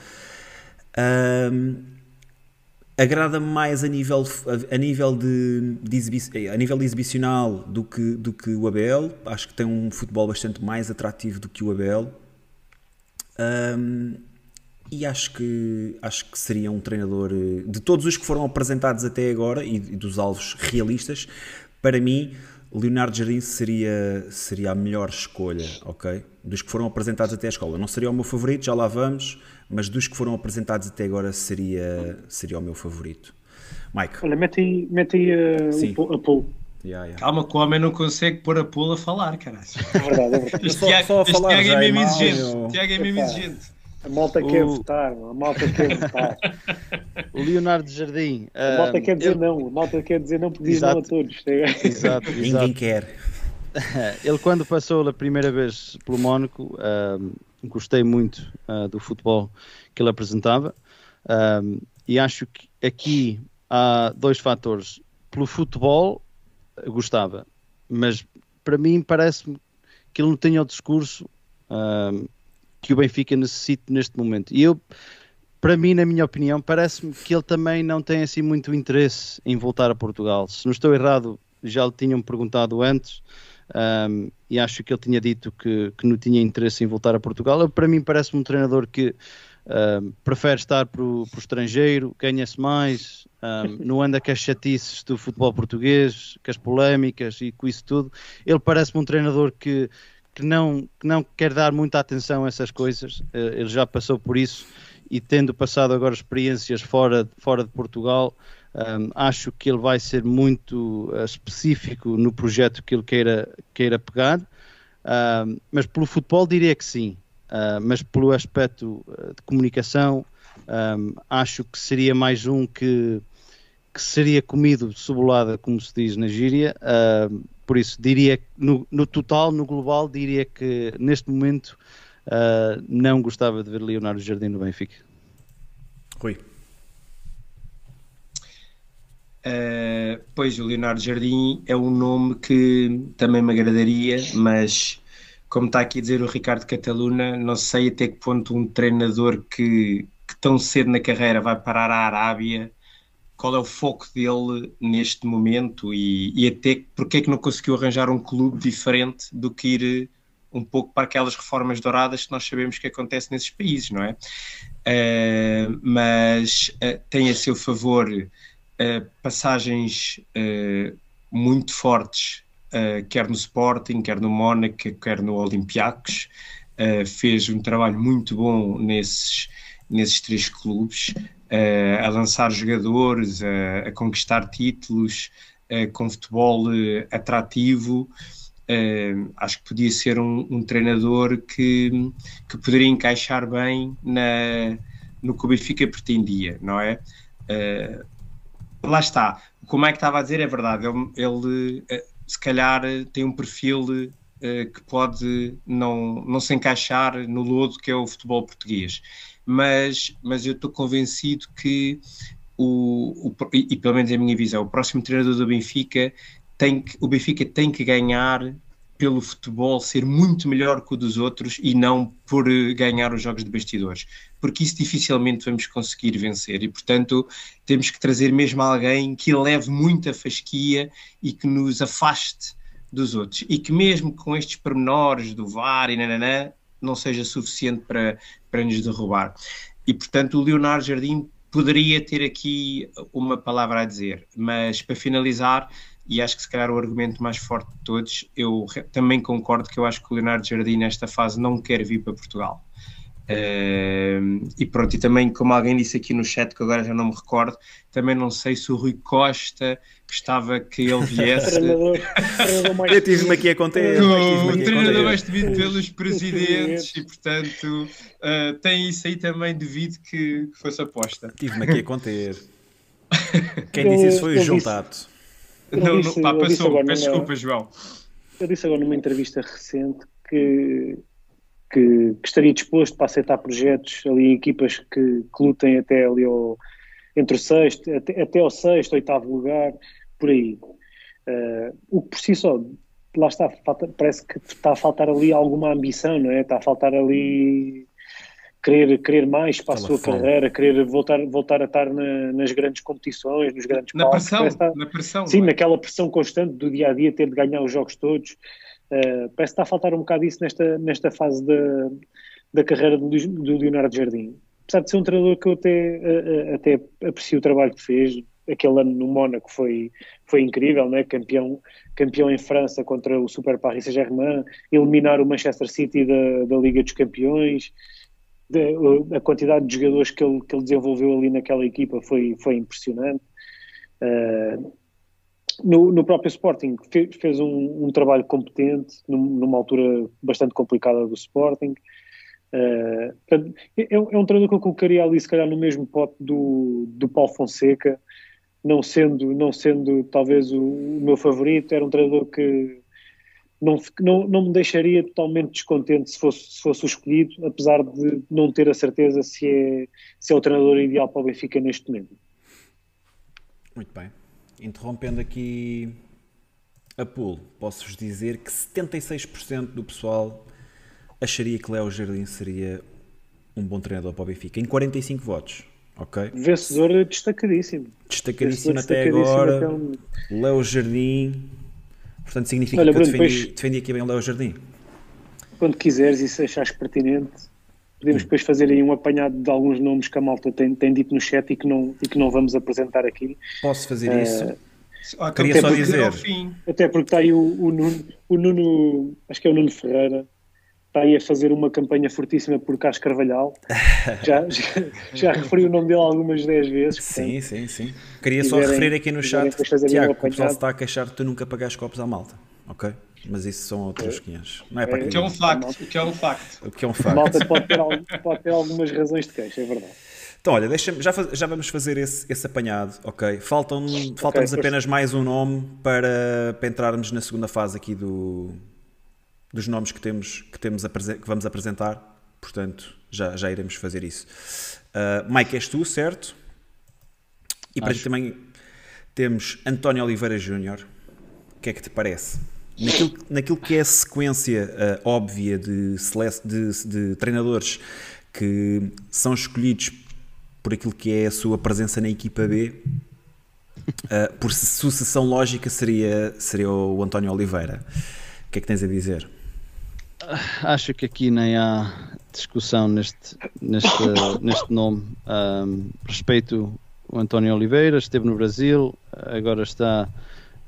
Agrada-me mais a nível, a, a nível de, de a nível exibicional do que, do que o Abel. Acho que tem um futebol bastante mais atrativo do que o Abel. Um, e acho que, acho que seria um treinador eh, de todos os que foram apresentados até agora e, e dos alvos realistas. Para mim, Leonardo Jardim seria, seria a melhor escolha, ok? Dos que foram apresentados até a escola. Não seria o meu favorito, já lá vamos mas dos que foram apresentados até agora seria, seria o meu favorito. Mike. Olha, mete aí, mete aí uh, a Paul. Yeah, yeah. Calma que o homem não consegue pôr a Paul a falar, caralho. É verdade, é verdade. Este Tiago é mesmo exigente. Tiago é mesmo exigente. A malta o... quer votar, a malta quer votar. O Leonardo Jardim. A malta uh, quer dizer eu... não, a malta quer dizer não porque diz não a todos. Exato, exato. Ninguém quer. Ele, quando passou a primeira vez pelo Mónaco, uh, gostei muito uh, do futebol que ele apresentava um, e acho que aqui há dois fatores. Pelo futebol, gostava, mas para mim parece-me que ele não tem o discurso um, que o Benfica necessita neste momento. E eu, para mim, na minha opinião, parece-me que ele também não tem assim muito interesse em voltar a Portugal. Se não estou errado, já lhe tinham perguntado antes um, e acho que ele tinha dito que, que não tinha interesse em voltar a Portugal. para mim parece-me um treinador que um, prefere estar para o estrangeiro, ganha-se mais, um, não anda com as chatices do futebol português, com as polémicas e com isso tudo. Ele parece-me um treinador que, que, não, que não quer dar muita atenção a essas coisas, uh, ele já passou por isso e tendo passado agora experiências fora, fora de Portugal, um, acho que ele vai ser muito uh, específico no projeto que ele queira, queira pegar, uh, mas pelo futebol diria que sim, uh, mas pelo aspecto ah, de comunicação, um, acho que seria mais um que, que seria comido de cebolada, como se diz na gíria. por isso, diria no, no total, no global, diria que neste momento não gostava de ver Leonardo Jardim no Benfica. Rui. Uh, pois o Leonardo Jardim é um nome que também me agradaria, mas como está aqui a dizer o Ricardo Cataluna, não sei até que ponto um treinador que, que tão cedo na carreira vai parar à Arábia, qual é o foco dele neste momento e, e até porque é que não conseguiu arranjar um clube diferente do que ir um pouco para aquelas reformas douradas que nós sabemos que acontece nesses países, não é? Uh, mas uh, tem a seu favor uh, passagens muito fortes, quer no Sporting, quer no Mónaco, quer no Olympiacos. fez um trabalho muito bom nesses, nesses três clubes, a lançar jogadores, a, a conquistar títulos, com futebol atrativo. Uh, acho que podia ser um, um, treinador que, que poderia encaixar bem na, no que o Benfica pretendia, não é? Uh, lá está. Como é que estava a dizer, é verdade. Ele, ele uh, se calhar tem um perfil que pode não, não se encaixar no lodo que é o futebol português. Mas, mas eu estou convencido que o, o, e, e pelo menos é a minha visão, o próximo treinador do Benfica tem que, o Benfica tem que ganhar pelo futebol ser muito melhor que o dos outros e não por eh, ganhar os jogos de bastidores, porque isso dificilmente vamos conseguir vencer e, portanto, temos que trazer mesmo alguém que eleve muita fasquia e que nos afaste dos outros e que, mesmo com estes pormenores do VAR e nananã, não seja suficiente para, para nos derrubar. E, portanto, o Leonardo Jardim poderia ter aqui uma palavra a dizer, mas para finalizar e acho que se calhar o argumento mais forte de todos, eu também concordo que eu acho que o Leonardo Jardim nesta fase não quer vir para Portugal. Uh, e pronto, e também como alguém disse aqui no chat, que agora já não me recordo, também não sei se o Rui Costa gostava que ele viesse. eu tive-me aqui a conter. O treinador mais temido pelos presidentes e portanto uh, tem isso aí também devido que, que fosse aposta. Tive-me aqui a conter. Quem disse isso foi o João Tato. Não, disse, não, pá, passou, peço numa, desculpa, João. Eu disse agora numa entrevista recente que, que, que, estaria disposto para aceitar projetos ali, equipas que, que lutem até ali ao, entre o sexto, até, até ao sexto, oitavo lugar, por aí. Uh, o que por si só, lá está, falta, parece que está a faltar ali alguma ambição, não é? Está a faltar ali querer, querer mais para a sua carreira, querer voltar, voltar a estar na, nas grandes competições, nos grandes na palcos. Pressão, estar, na pressão, sim, é? naquela pressão constante do dia a dia, ter de ganhar os jogos todos. Uh, parece que está a faltar um bocado isso nesta, nesta fase da, da carreira do, do Leonardo Jardim. Apesar de ser um treinador que eu até, uh, até aprecio o trabalho que fez, aquele ano no Mónaco foi, foi incrível, né? campeão, campeão em França contra o Super Paris Saint-Germain, eliminar o Manchester City da, da Liga dos Campeões, a quantidade de jogadores que ele, que ele desenvolveu ali naquela equipa foi, foi impressionante. Uh, no, no, próprio Sporting fez, fez um, um, trabalho competente numa altura bastante complicada do Sporting. Uh, é, é, um treinador que eu colocaria ali se calhar no mesmo pote do, do Paulo Fonseca, não sendo, não sendo talvez o, o meu favorito, era um treinador que não, não, não me deixaria totalmente descontente se fosse, se fosse o escolhido, apesar de não ter a certeza se é, se é o treinador ideal para o Benfica neste momento. Muito bem. Interrompendo aqui a pool, posso-vos dizer que 76% do pessoal acharia que Léo Jardim seria um bom treinador para o Benfica, em 45 votos. Ok? Vencedor destacadíssimo. Destacadíssimo, Vencedor até agora. Léo Jardim Portanto, significa Olha, que Bruno, eu defendi, depois, defendi aqui bem o Léo Jardim. Quando quiseres e se achares pertinente, podemos hum. depois fazer aí um apanhado de alguns nomes que a malta tem, tem dito no chat e que, não, e que não vamos apresentar aqui. Posso fazer uh, isso? Ah, Queria só dizer. Até porque está aí o, o, Nuno, o Nuno, acho que é o Nuno Ferreira, está aí a fazer uma campanha fortíssima por Carlos Carvalhal. já, já, já referi o nome dele algumas 10 vezes. Sim, sim, sim. Queria só referir aqui no chat, Tiago, o pessoal está a queixar que tu nunca pagaste copos à malta, ok? Mas isso são outros 500. Não é para é, o que é um facto. O que é um facto. O que é um facto. A malta pode ter, pode ter algumas razões de queixa, é verdade. Então, olha, deixa já, já vamos fazer esse, esse apanhado, ok? Faltam, falta-nos apenas mais um nome para, para entrarmos na segunda fase aqui do, dos nomes que temos que, temos que vamos apresentar, portanto já, já iremos fazer isso. Uh, Mike, és tu, certo? E para ti também temos António Oliveira Júnior. O que é que te parece? Naquilo, naquilo que é a sequência uh, óbvia de, de, de treinadores que são escolhidos por aquilo que é a sua presença na equipa B, uh, por sucessão lógica seria, seria o António Oliveira. O que é que tens a dizer? Acho que aqui nem há discussão neste, neste, neste nome. Um, respeito o António Oliveira, esteve no Brasil, agora está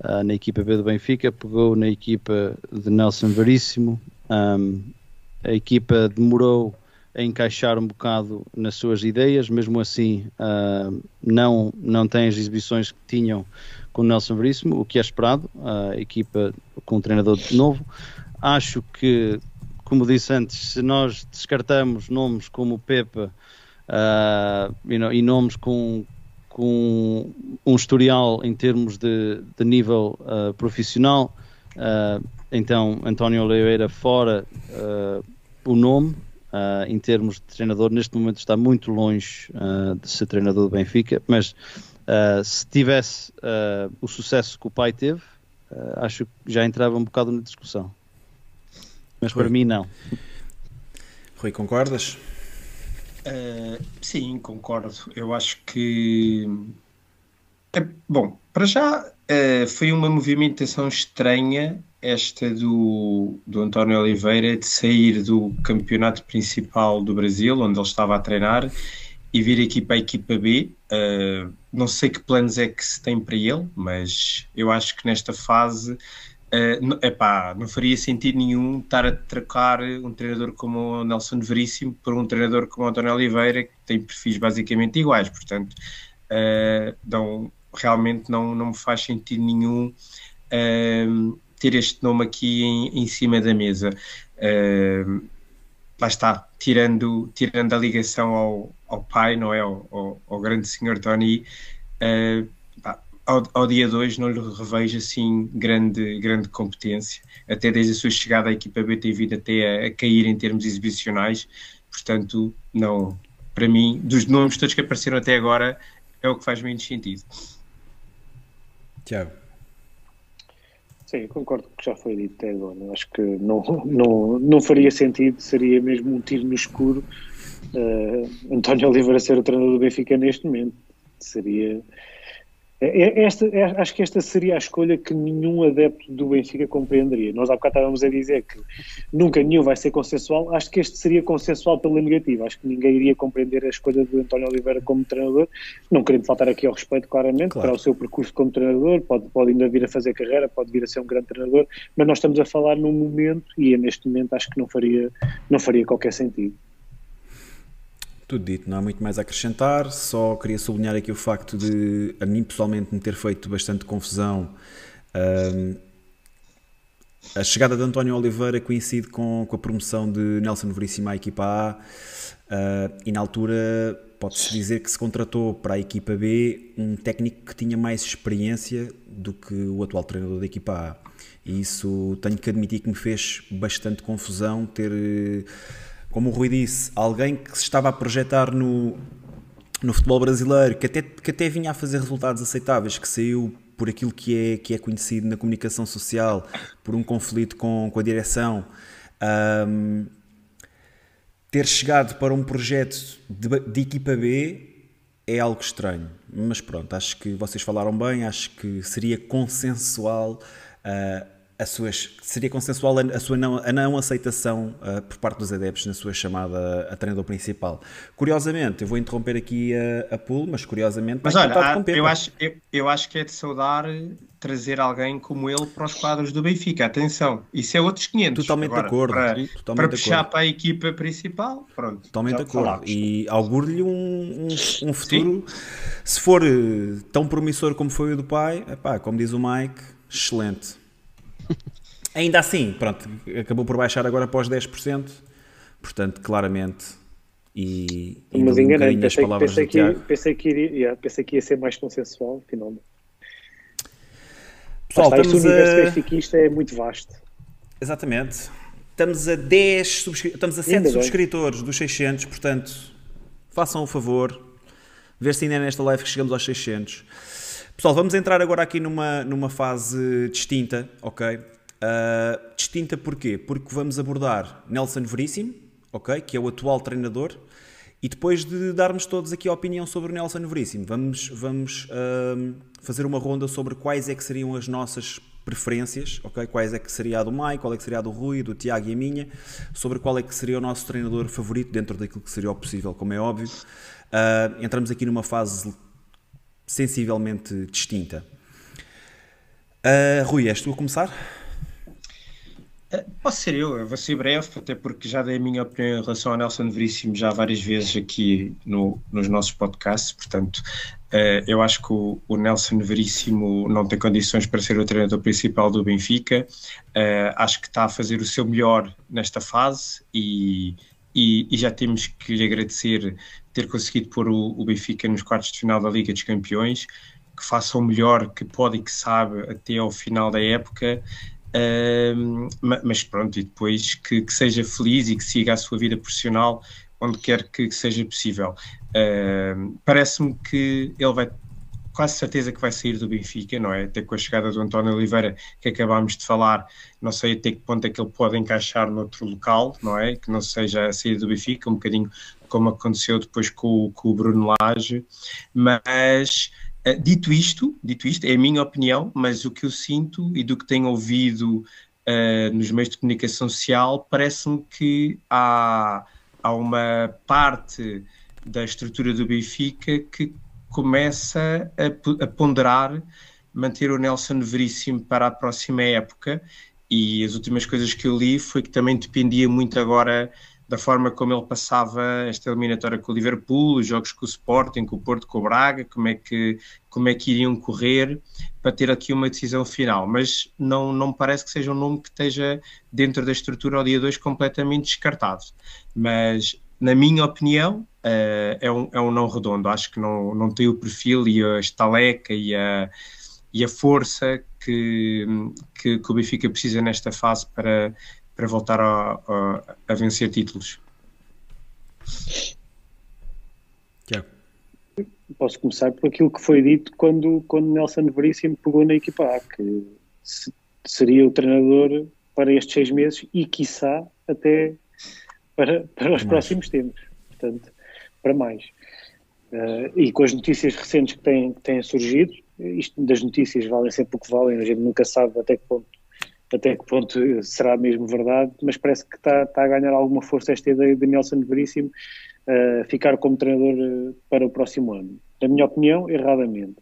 uh, na equipa B do Benfica, pegou na equipa de Nelson Veríssimo. Um, a equipa demorou a encaixar um bocado nas suas ideias, mesmo assim uh, não, não tem as exibições que tinham com o Nelson Veríssimo, o que é esperado, a equipa com um treinador novo. Acho que, como disse antes, se nós descartamos nomes como o Pepe uh, you know, e nomes com, com um historial em termos de, de nível uh, profissional, uh, então António Oliveira fora o nome, em termos de treinador, neste momento está muito longe de ser treinador do Benfica, mas se tivesse o sucesso que o pai teve, acho que já entrava um bocado na discussão mas Rui. para mim não. Rui, concordas? Uh, sim, concordo. Eu acho que. É, bom, para já uh, foi uma movimentação estranha esta do, do António Oliveira de sair do campeonato principal do Brasil, onde ele estava a treinar, e vir aqui para a equipa B. Uh, não sei que planos é que se tem para ele, mas eu acho que nesta fase Uh, epá, não faria sentido nenhum estar a trocar um treinador como o Nelson Veríssimo por um treinador como o António Oliveira, que tem perfis basicamente iguais, portanto, uh, não, realmente não, não me faz sentido nenhum uh, ter este nome aqui em, em cima da mesa. Uh, lá está, tirando, tirando a ligação ao, ao pai, não é? Ao, ao, ao grande senhor Tony. Uh, ao, ao, dia 2 não lhe revejo assim grande, grande competência, até desde a sua chegada à equipa B tem vindo até a, a, cair em termos exibicionais, portanto, não, para mim, dos nomes todos que apareceram até agora, é o que faz menos sentido. Tiago. Sim, concordo com o que já foi dito até agora. Acho que não, não, não faria sentido, seria mesmo um tiro no escuro uh, António Oliveira ser o treinador do Benfica neste momento. Seria esta, é, acho que esta seria a escolha que nenhum adepto do Benfica compreenderia. Nós há bocado estávamos a dizer que nunca nenhum vai ser consensual. Acho que este seria consensual pela negativa. Acho que ninguém iria compreender a escolha do António Oliveira como treinador. Não querendo faltar aqui ao respeito, claramente, claro. para o seu percurso como treinador. Pode, pode ainda vir a fazer carreira, pode vir a ser um grande treinador. Mas nós estamos a falar num momento, e neste momento acho que não faria, não faria qualquer sentido. Tudo dito, não há muito mais a acrescentar, só queria sublinhar aqui o facto de, a mim pessoalmente, me ter feito bastante confusão. Um, a chegada de António Oliveira coincide com, com a promoção de Nelson Veríssimo à equipa A uh, e na altura pode-se dizer que se contratou para a equipa B um técnico que tinha mais experiência do que o atual treinador da equipa A. E isso tenho que admitir que me fez bastante confusão ter como o Rui disse, alguém que se estava a projetar no, no futebol brasileiro, que até, que até vinha a fazer resultados aceitáveis, que saiu por aquilo que é, que é conhecido na comunicação social, por um conflito com, com a direção, um, ter chegado para um projeto de, de, equipa B é algo estranho. Mas pronto, acho que vocês falaram bem, acho que seria consensual. Uh, a sua, seria consensual a, sua não, a não aceitação uh, por parte dos adeptos na sua chamada a treinador principal. Curiosamente, eu vou interromper aqui a, a Pool, mas curiosamente. Mas olha, há, eu, acho, eu, eu, acho que é de saudar trazer alguém como ele para os quadros do Benfica. Atenção, isso é outros 500. Totalmente Agora, de acordo. Para, totalmente para puxar para a equipa principal, pronto. Totalmente de acordo. Falámos. E auguro-lhe um, um, um, futuro, Sim. se for eh, tão promissor como foi o do pai, epá, como diz o Mike, excelente. Ainda assim, pronto, acabou por baixar agora para os 10%, portanto, claramente. E, Mas enganei, um pensei, pensei, que, pensei, que iria, yeah, pensei que ia ser mais consensual, finalmente. Pessoal, Basta, estamos o universo a... benfiquista é muito vasto. Exatamente. Estamos a 10 subscri... estamos a 7 ainda subscritores dos 600, portanto, façam o favor, ver se ainda é nesta live que chegamos aos 600 Pessoal, vamos entrar agora aqui numa, numa fase distinta, ok? Uh, distinta porquê? Porque vamos abordar Nelson Veríssimo, ok? Que é o atual treinador. E depois de darmos todos aqui a opinião sobre o Nelson Veríssimo, vamos, vamos uh, fazer uma ronda sobre quais é que seriam as nossas preferências, ok? Quais é que seria a do Mai, qual é que seria a do Rui, do Tiago e a minha, sobre qual é que seria o nosso treinador favorito dentro daquilo que seria o possível, como é óbvio. Uh, entramos aqui numa fase sensivelmente distinta. Uh, Rui, és tu a começar? Eh, posso ser eu, eu vou ser breve, até porque já dei a minha opinião em relação ao Nelson Veríssimo já várias vezes aqui no, nos nossos podcasts, portanto, uh, eu acho que o, o, Nelson Veríssimo não tem condições para ser o treinador principal do Benfica, uh, acho que está a fazer o seu melhor nesta fase e, e, e já temos que lhe agradecer ter conseguido pôr o, o Benfica nos quartos de final da Liga dos Campeões, que faça o melhor que pode e que sabe até ao final da época mas pronto, e depois que, que, seja feliz e que siga a sua vida profissional onde quer que, seja possível. Parece-me que ele vai, quase certeza que vai sair do Benfica, não é? Até com a chegada do António Oliveira, que acabámos de falar, não sei até que ponto é que ele pode encaixar noutro local, não é? Que não seja a saída do Benfica, um bocadinho como aconteceu depois com, com o Bruno Lage, mas eh, dito isto, dito isto, é a minha opinião, mas o que eu sinto e do que tenho ouvido uh, nos meios de comunicação social, parece-me que há, há uma parte da estrutura do Benfica que começa a, a ponderar manter o Nelson Veríssimo para a próxima época. E as últimas coisas que eu li foi que também dependia muito agora da forma como ele passava esta eliminatória com o Liverpool, os jogos com o Sporting, com o Porto, com o Braga, como é que, como é que iriam correr para ter aqui uma decisão final. Mas não, não me parece que seja um nome que esteja dentro da estrutura ao dia 2 completamente descartado. Mas, na minha opinião, uh, é, um, é um não redondo. Acho que não, não tem o perfil e a estaleca e a, e a força que, que, que o Benfica precisa nesta fase para para voltar a, a, a vencer títulos. Tiago. Posso começar por aquilo que foi dito quando, quando Nelson Veríssimo pegou na equipa A, que se, seria o treinador para estes seis meses e, quiçá, até para, para os mais. próximos tempos. Portanto, para mais. Uh, e com as notícias recentes que têm, que têm surgido, isto das notícias valem sempre o que valem, a gente nunca sabe até que ponto até que ponto será mesmo verdade, mas parece que está, está a ganhar alguma força esta ideia de Nelson Veríssimo uh, ficar como treinador uh, para o próximo ano. Na minha opinião, erradamente.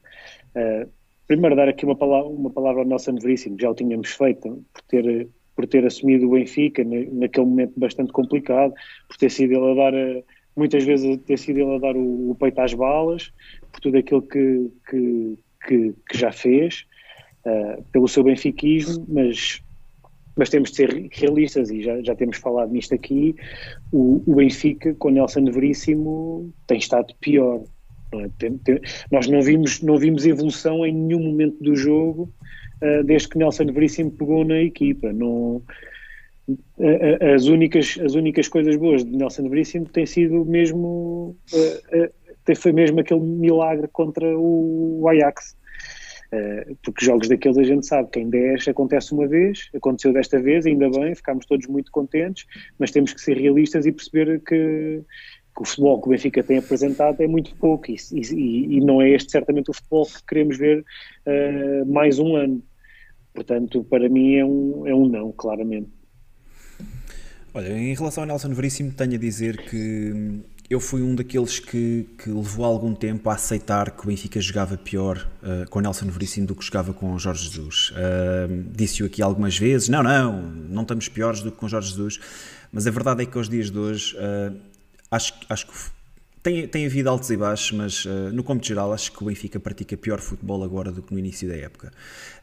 Uh, primeiro, dar aqui uma palavra, uma palavra ao Nelson Veríssimo, já o tínhamos feito, por ter, por ter assumido o Benfica naquele momento bastante complicado, por ter sido ele a dar, muitas vezes, ter sido ele a dar o, o peito às balas, por tudo aquilo que, que, que, que já fez uh, pelo seu benfiquismo, mas, mas temos de ser realistas e já, já temos falado nisto aqui. O, o Benfica, com Nelson Veríssimo, tem estado pior. Não é? tem, tem, nós não vimos, não vimos evolução em nenhum momento do jogo uh, desde que Nelson Veríssimo pegou na equipa. Não, as únicas, as únicas coisas boas de Nelson Veríssimo têm sido mesmo uh, uh, foi mesmo aquele milagre contra o Ajax porque jogos daqueles a gente sabe que em 10 acontece uma vez, aconteceu desta vez, ainda bem, ficámos todos muito contentes, mas temos que ser realistas e perceber que, que o futebol que o Benfica tem apresentado é muito pouco e, e, e não é este certamente o futebol que queremos ver uh, mais um ano. Portanto, para mim é um, é um não, claramente. Olha, em relação ao Nelson Veríssimo, tenho a dizer que eu fui um daqueles que, que, levou algum tempo a aceitar que o Benfica jogava pior uh, com Nelson Veríssimo do que jogava com Jorge Jesus. Uh, Disse-o aqui algumas vezes: não, não, não estamos piores do que com Jorge Jesus. Mas a verdade é que aos dias de hoje uh, acho, acho que tem, tem havido altos e baixos, mas no cômputo geral acho que o Benfica pratica pior futebol agora do que no início da época.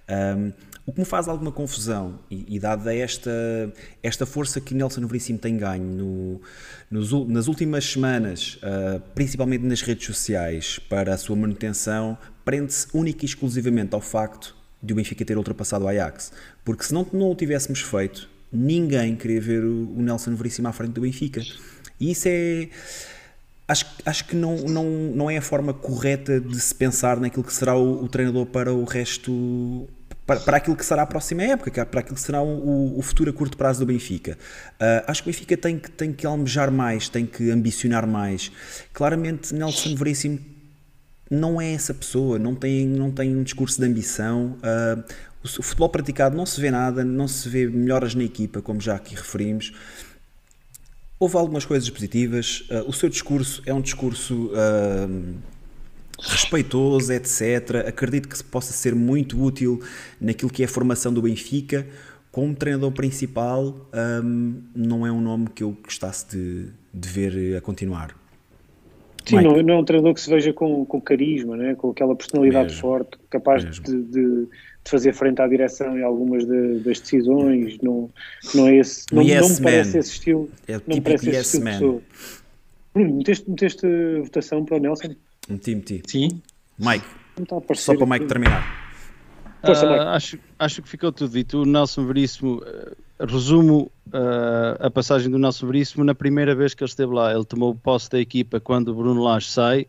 Um, o que me faz alguma confusão, e, e dada esta, esta força que Nelson Veríssimo tem ganho no, nos, nas últimas semanas, uh, principalmente nas redes sociais, para a sua manutenção, prende-se única e exclusivamente ao facto de o Benfica ter ultrapassado o Ajax. Porque se não, não o tivéssemos feito, ninguém queria ver o, o Nelson Veríssimo à frente do Benfica. E isso é acho, acho que não, não, não é a forma correta de se pensar naquilo que será o, o treinador para o resto para, para aquilo que será a próxima época, para aquilo que será o, o futuro a curto prazo do Benfica. Uh, acho que o Benfica tem que, tem que almejar mais, tem que ambicionar mais. Claramente, Nelson Veríssimo não é essa pessoa, não tem, não tem um discurso de ambição. Uh, o, o futebol praticado não se vê nada, não se vê melhoras na equipa, como já aqui referimos. Houve algumas coisas positivas. Uh, o seu discurso é um discurso uh, respeitoso, etc. Acredito que possa ser muito útil naquilo que é a formação do Benfica. Como treinador principal, um, não é um nome que eu gostasse de, de ver a continuar. Sim, não, não, é um treinador que se veja com, com carisma, né? com aquela personalidade Mesmo. forte, capaz de, de, de, fazer frente à direção em algumas de, das decisões. Não, não é esse, não, yes não me parece esse estilo. É o não me parece yes esse estilo man. de pessoa. Bruno, meteste, meteste votação para o Nelson? Meti, meti. Sim. Mike, só para o Mike terminar. Força, uh, acho, acho que ficou tudo dito. O Nelson Veríssimo, uh, resumo uh, a passagem do Nelson Veríssimo na primeira vez que ele esteve lá. Ele tomou posse da equipa quando o Bruno Lage sai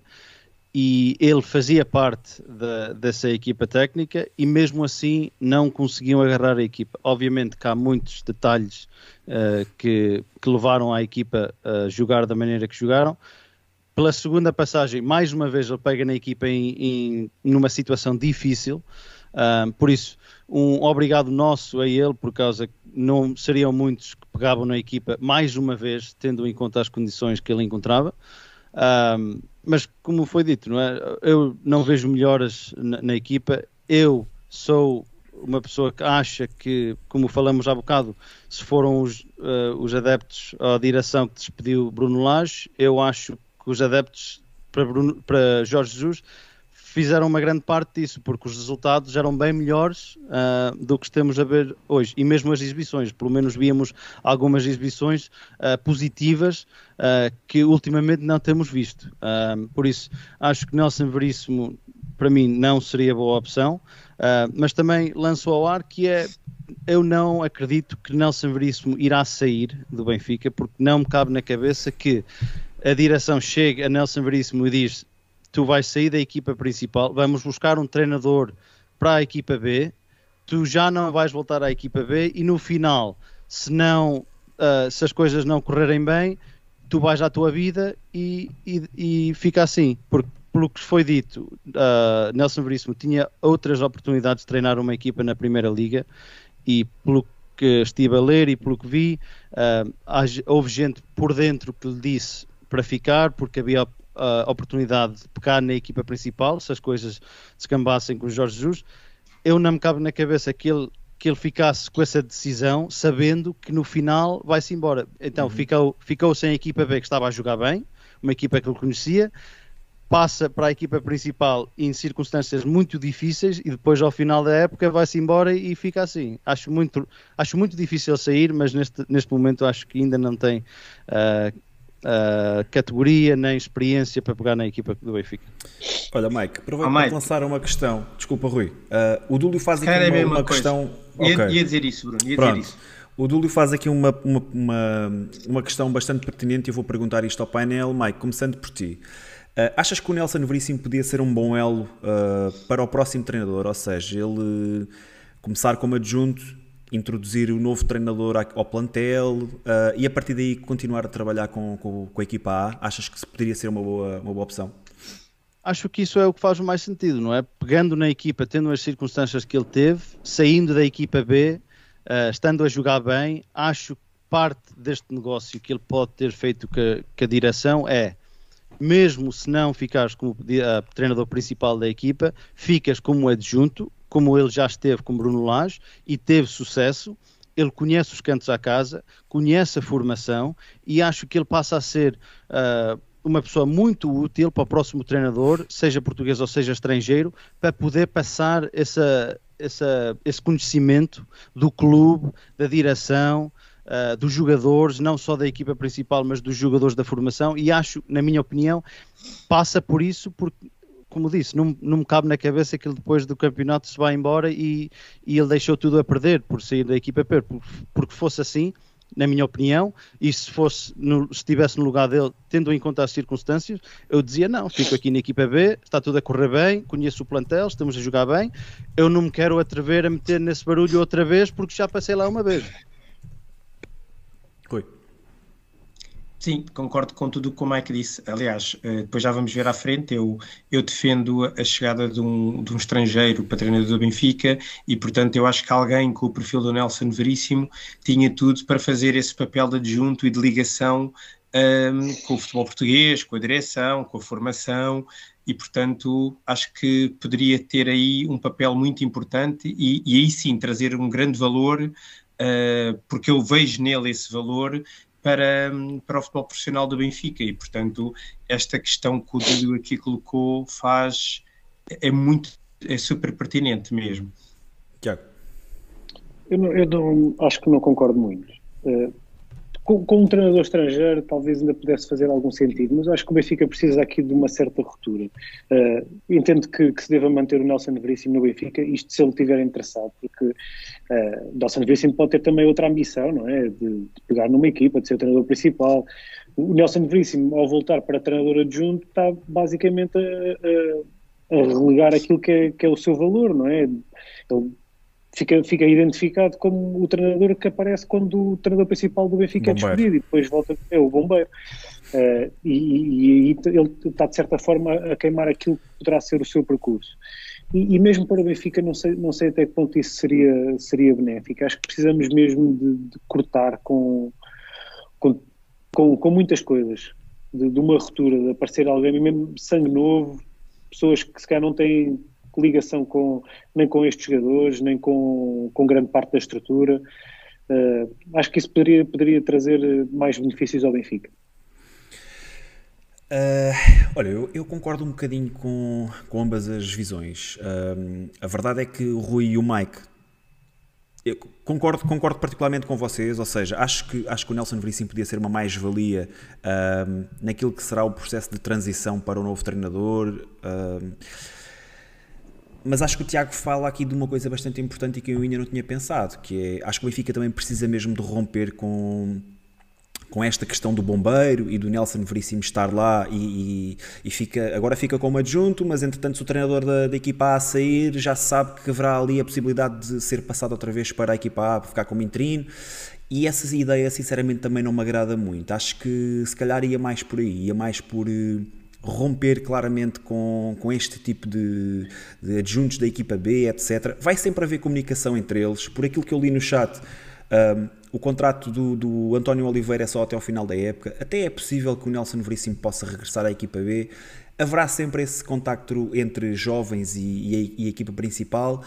e ele fazia parte da, dessa equipa técnica e mesmo assim não conseguiam agarrar a equipa. Obviamente que há muitos detalhes que, que levaram a equipa a jogar da maneira que jogaram, pela segunda passagem, mais uma vez ele pega na equipa em, em numa situação difícil, uh, por isso um obrigado nosso a ele, por causa que não seriam muitos que pegavam na equipa mais uma vez, tendo em conta as condições que ele encontrava. Uh, mas como foi dito, não é? eu não vejo melhoras na, na equipa, eu sou uma pessoa que acha que, como falamos há bocado, se foram os, uh, os adeptos à direção que despediu Bruno Lage, eu acho que os adeptos para, Bruno, para Jorge Jesus fizeram uma grande parte disso, porque os resultados eram bem melhores uh, do que estamos a ver hoje. E mesmo as exibições, pelo menos víamos algumas exibições uh, positivas uh, que ultimamente não temos visto. por isso, acho que Nelson Veríssimo, para mim, não seria boa opção, mas também lanço ao ar que é. Eu não acredito que Nelson Veríssimo irá sair do Benfica, porque não me cabe na cabeça que a direção chega a Nelson Veríssimo e diz: Tu vais sair da equipa principal, vamos buscar um treinador para a equipa B, tu já não vais voltar à equipa B e no final, se não, uh, se as coisas não correrem bem, tu vais à tua vida e, e, e fica assim, porque pelo que foi dito, uh, Nelson Veríssimo tinha outras oportunidades de treinar uma equipa na Primeira Liga e pelo que estive a ler e pelo que vi, uh, houve gente por dentro que lhe disse para ficar, porque havia a oportunidade de pegar na equipa principal, se as coisas se cambassem com o Jorge Jesus. Eu não me cabe na cabeça que ele, que ele ficasse com essa decisão, sabendo que no final vai-se embora. Então uhum. ficou, ficou sem a equipa B que estava a jogar bem, uma equipa que ele conhecia, passa para a equipa principal em circunstâncias muito difíceis e depois ao final da época vai-se embora e fica assim. Acho muito, acho muito difícil sair, mas neste, neste momento acho que ainda não tem uh, uh, categoria nem experiência para pegar na equipa do Benfica. Olha, Mike, aproveito oh, para lançar uma questão. Desculpa, Rui. Uh, o Dúlio faz aqui uma, é uma questão. Ia, okay. ia, dizer isso, Bruno. Ia Pronto. dizer isso. O Dúlio faz aqui uma, uma, uma, uma questão bastante pertinente e eu vou perguntar isto ao painel. Mike, começando por ti. Uh, achas que o Nelson Veríssimo podia ser um bom elo uh, para o próximo treinador? Ou seja, ele começar como adjunto introduzir o novo treinador ao plantel uh, e a partir daí continuar a trabalhar com, com, com, a equipa A? Achas que poderia ser uma boa, uma boa opção? Acho que isso é o que faz mais sentido, não é? Pegando na equipa, tendo as circunstâncias que ele teve, saindo da equipa B, uh, estando a jogar bem, acho que parte deste negócio que ele pode ter feito com a, com a direção é mesmo se não ficares como uh, treinador principal da equipa, ficas como adjunto, como ele já esteve com Bruno Lage e teve sucesso. Ele conhece os cantos à casa, conhece a formação e acho que ele passa a ser uh, uma pessoa muito útil para o próximo treinador, seja português ou seja estrangeiro, para poder passar essa, essa, esse conhecimento do clube, da direção, uh, dos jogadores, não só da equipa principal, mas dos jogadores da formação. E acho, na minha opinião, passa por isso, porque como disse, não, não me cabe na cabeça que ele depois do campeonato se vai embora e, e ele deixou tudo a perder por sair da equipa porque, porque fosse assim, na minha opinião, e se fosse no, se estivesse no lugar dele, tendo em conta as circunstâncias, eu dizia não, fico aqui na equipa B, está tudo a correr bem, conheço o plantel, estamos a jogar bem, eu não me quero atrever a meter nesse barulho outra vez porque já passei lá uma vez. Rui. Sim, concordo com tudo o que o Mike disse. Aliás, eh, depois já vamos ver à frente. Eu, eu defendo a chegada de um, de um estrangeiro para treinador do Benfica e, portanto, eu acho que alguém com o perfil do Nelson Veríssimo tinha tudo para fazer esse papel de adjunto e de ligação um, ehm, com o futebol português, com a direção, com a formação e, portanto, acho que poderia ter aí um papel muito importante e, e aí sim trazer um grande valor, uh, porque eu vejo nele esse valor para, para o futebol profissional do Benfica e, portanto, esta questão que o Dudu aqui colocou faz é muito, é super pertinente mesmo. Tiago. Eu, não, eu não, acho que não concordo muito. Uh, com, com, um treinador estrangeiro talvez ainda pudesse fazer algum sentido, mas acho que o Benfica precisa aqui de uma certa ruptura. Uh, entendo que, que, se deva manter o Nelson Veríssimo no Benfica, isto se ele estiver interessado, porque uh, Nelson Veríssimo pode ter também outra ambição, não é? De, de, pegar numa equipa, de ser o treinador principal. O Nelson Veríssimo, ao voltar para treinador adjunto, está basicamente a, a, a relegar aquilo que é, que é, o seu valor, não é? Ele fica, fica identificado como o treinador que aparece quando o treinador principal do Benfica é bombeiro. é despedido e depois volta, é o bombeiro. Uh, e, aí ele está, de certa forma, a queimar aquilo que poderá ser o seu percurso. E, e, mesmo para o Benfica, não sei, não sei até que ponto isso seria, seria benéfico. Acho que precisamos mesmo de, de cortar com, com, com, com, muitas coisas, de, de uma ruptura, de aparecer alguém, mesmo sangue novo, pessoas que se calhar não têm ligação com, nem com estes jogadores, nem com, com grande parte da estrutura. Uh, acho que isso poderia, poderia trazer mais benefícios ao Benfica. Uh, olha, eu, eu, concordo um bocadinho com, com ambas as visões. Uh, a verdade é que o Rui e o Mike. Eu concordo, concordo particularmente com vocês, ou seja, acho que, acho que o Nelson Veríssimo podia ser uma mais-valia naquilo que será o processo de transição para o novo treinador mas acho que o Tiago fala aqui de uma coisa bastante importante e que eu ainda não tinha pensado, que é, acho que o Benfica também precisa mesmo de romper com, com esta questão do bombeiro e do Nelson Veríssimo estar lá e, e, e, fica, agora fica como adjunto, mas entretanto se o treinador da, da, equipa A sair, já sabe que haverá ali a possibilidade de ser passado outra vez para a equipa A, para ficar como interino, e essa ideia sinceramente também não me agrada muito, acho que se calhar ia mais por aí, ia mais por eh, romper claramente com, com este tipo de, de adjuntos da equipa B, etc. Vai sempre haver comunicação entre eles. Por aquilo que eu li no chat, um, o contrato do, do, António Oliveira é só até ao final da época. Até é possível que o Nelson Veríssimo possa regressar à equipa B. Haverá sempre esse contacto entre jovens e, e, a, e a equipa principal.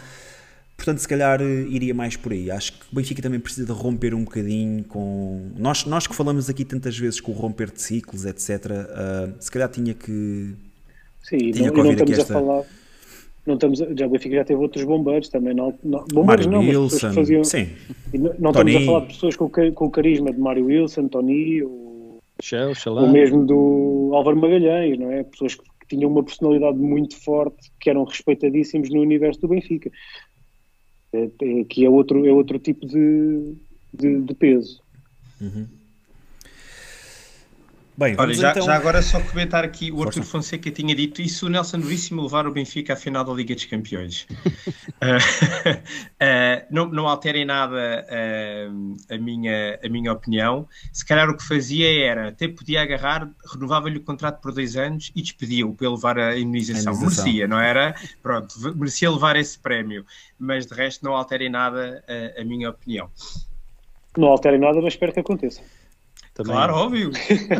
Portanto, se calhar eh, iria mais por aí. Acho que o Benfica também precisa de romper um bocadinho com. Nós, nós que falamos aqui tantas vezes com o romper de ciclos, etc., uh, eh, se calhar tinha que. Sim, tinha não, que não estamos esta... a falar. Não estamos, já o Benfica já teve outros bombeiros também. Não, não, bombeiros Mário não, Wilson, faziam, sim. Não, não estamos a falar de pessoas com, com o carisma de Mário Wilson, Tony, ou, Shell, ou mesmo do Álvaro Magalhães, não é? Pessoas que tinham uma personalidade muito forte, que eram respeitadíssimos no universo do Benfica. É, é, que é outro, é outro tipo de, de, de peso. Uhum. Bem, Olha, já, então... já, agora só comentar aqui, o Arthur Fonseca tinha dito isso, o Nelson Veríssimo levar o Benfica à final da Liga dos Campeões. uh, uh, não, não alterem nada uh, a, minha, a minha opinião. Se calhar o que fazia era, até podia agarrar, renovava-lhe o contrato por dois anos e despedia-o para levar a imunização. a imunização. Merecia, não era? Pronto, merecia levar esse prémio. Mas de resto não alterem nada a minha opinião. Não alterem nada, mas espero que aconteça. Também. Claro, óbvio.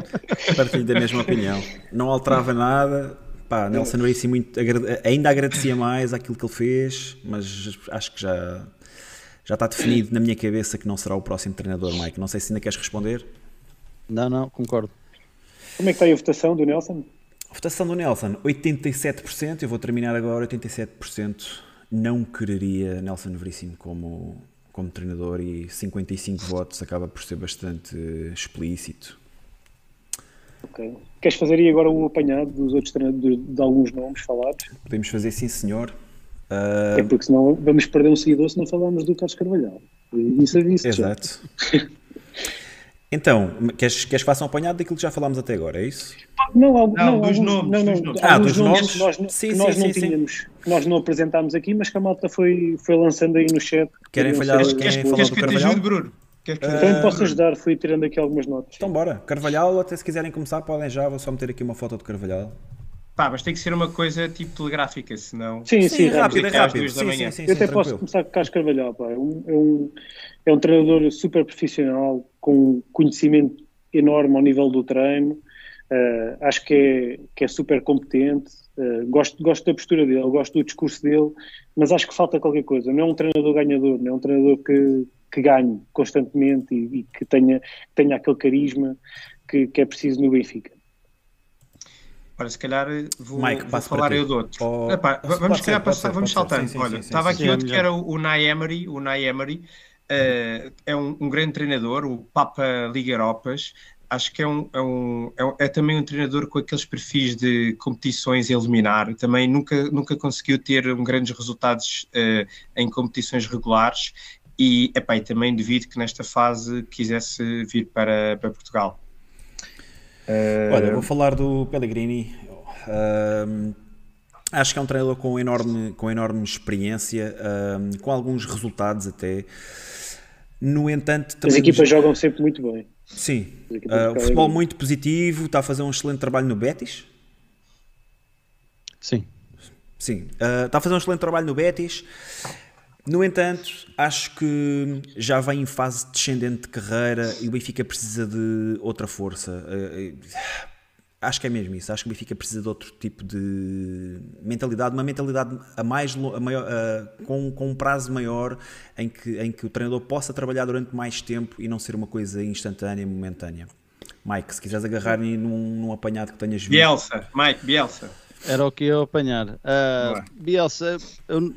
Partilho da mesma opinião. Não alterava nada. Pá, Nelson Racing muito, ainda agradecia mais aquilo que ele fez, mas acho que já, já está definido na minha cabeça que não será o próximo treinador, Mike. Não sei se ainda queres responder. Não, não, concordo. Como é que está aí a votação do Nelson? A votação do Nelson, 87%. Eu vou terminar agora, 87%. Não quereria Nelson Veríssimo como, como treinador e 55 votos acaba por ser bastante explícito. Ok. Queres fazer aí agora o apanhado dos outros treinadores, de, de alguns nomes falados? Podemos fazer sim, senhor. Uh... É porque senão vamos perder um seguidor se não falarmos do Carlos Carvalhal. Isso é. Exato. Então, queres, queres que faça um apanhado daquilo que já falámos até agora, é isso? Não, não, não dos nomes. Não, não, nomes. Ah, dos nomes? Nós, sim, nós sim, não sim, tínhamos, sim. nós não apresentámos aqui, mas que a malta foi, foi lançando aí no chat. Querem falhar, querem queres, falar queres do Carvalhal? Ajude, Bruno? Queres que uh, então posso ajudar, fui tirando aqui algumas notas. Então bora, Carvalhal, até se quiserem começar podem já, vou só meter aqui uma foto do Carvalhal. Pá, mas tem que ser uma coisa tipo telegráfica, senão... Sim, sim, sim rápido, é rápido. Sim, sim, sim, Eu até posso começar com o Carlos Carvalhal, pá. É um, é um, é um treinador super profissional, com conhecimento enorme ao nível do treino. Uh, acho que é, que é super competente. Uh, gosto, gosto da postura dele, gosto do discurso dele, mas acho que falta qualquer coisa. Não é um treinador ganhador, não é um treinador que, que ganhe constantemente e, e que tenha, tenha aquele carisma que, que é preciso no Benfica. Olha, se calhar vou, Mike, vou falar eu de outro. Oh, Epá, vamos, calhar, passar, vamos saltando. Sim, sim, Olha, sim, estava aqui outro que era o, o Emery. O Emery uh, é um, um, grande treinador, o Papa Liga Europas acho que é, um, é, um, é, é, também um treinador com aqueles perfis de competições a eliminar. Também nunca, nunca conseguiu ter um grandes resultados uh, em competições regulares e, epá, e também devido que nesta fase quisesse vir para, para Portugal. Uh... Olha, vou falar do Pellegrini. Uh, acho que é um treinador com enorme, com enorme experiência, com alguns resultados até. No entanto, as equipas jogam sempre muito bem. Sim. Uh, futebol muito positivo, está a fazer um excelente trabalho no Betis. Sim. Sim. Uh, está a fazer um excelente trabalho no Betis. No entanto, acho que já vem em fase descendente de carreira e o Benfica precisa de outra força. Uh, Acho que é mesmo isso. Acho que o Benfica precisa de outro tipo de mentalidade, uma mentalidade a mais, a maior, a, com, com um prazo maior em que, em que o treinador possa trabalhar durante mais tempo e não ser uma coisa instantânea, momentânea. Mike, se quiseres agarrar num, num apanhado que tenhas visto. Bielsa, Mike, Bielsa. Era o que eu apanhar. Uh, Bielsa, eu,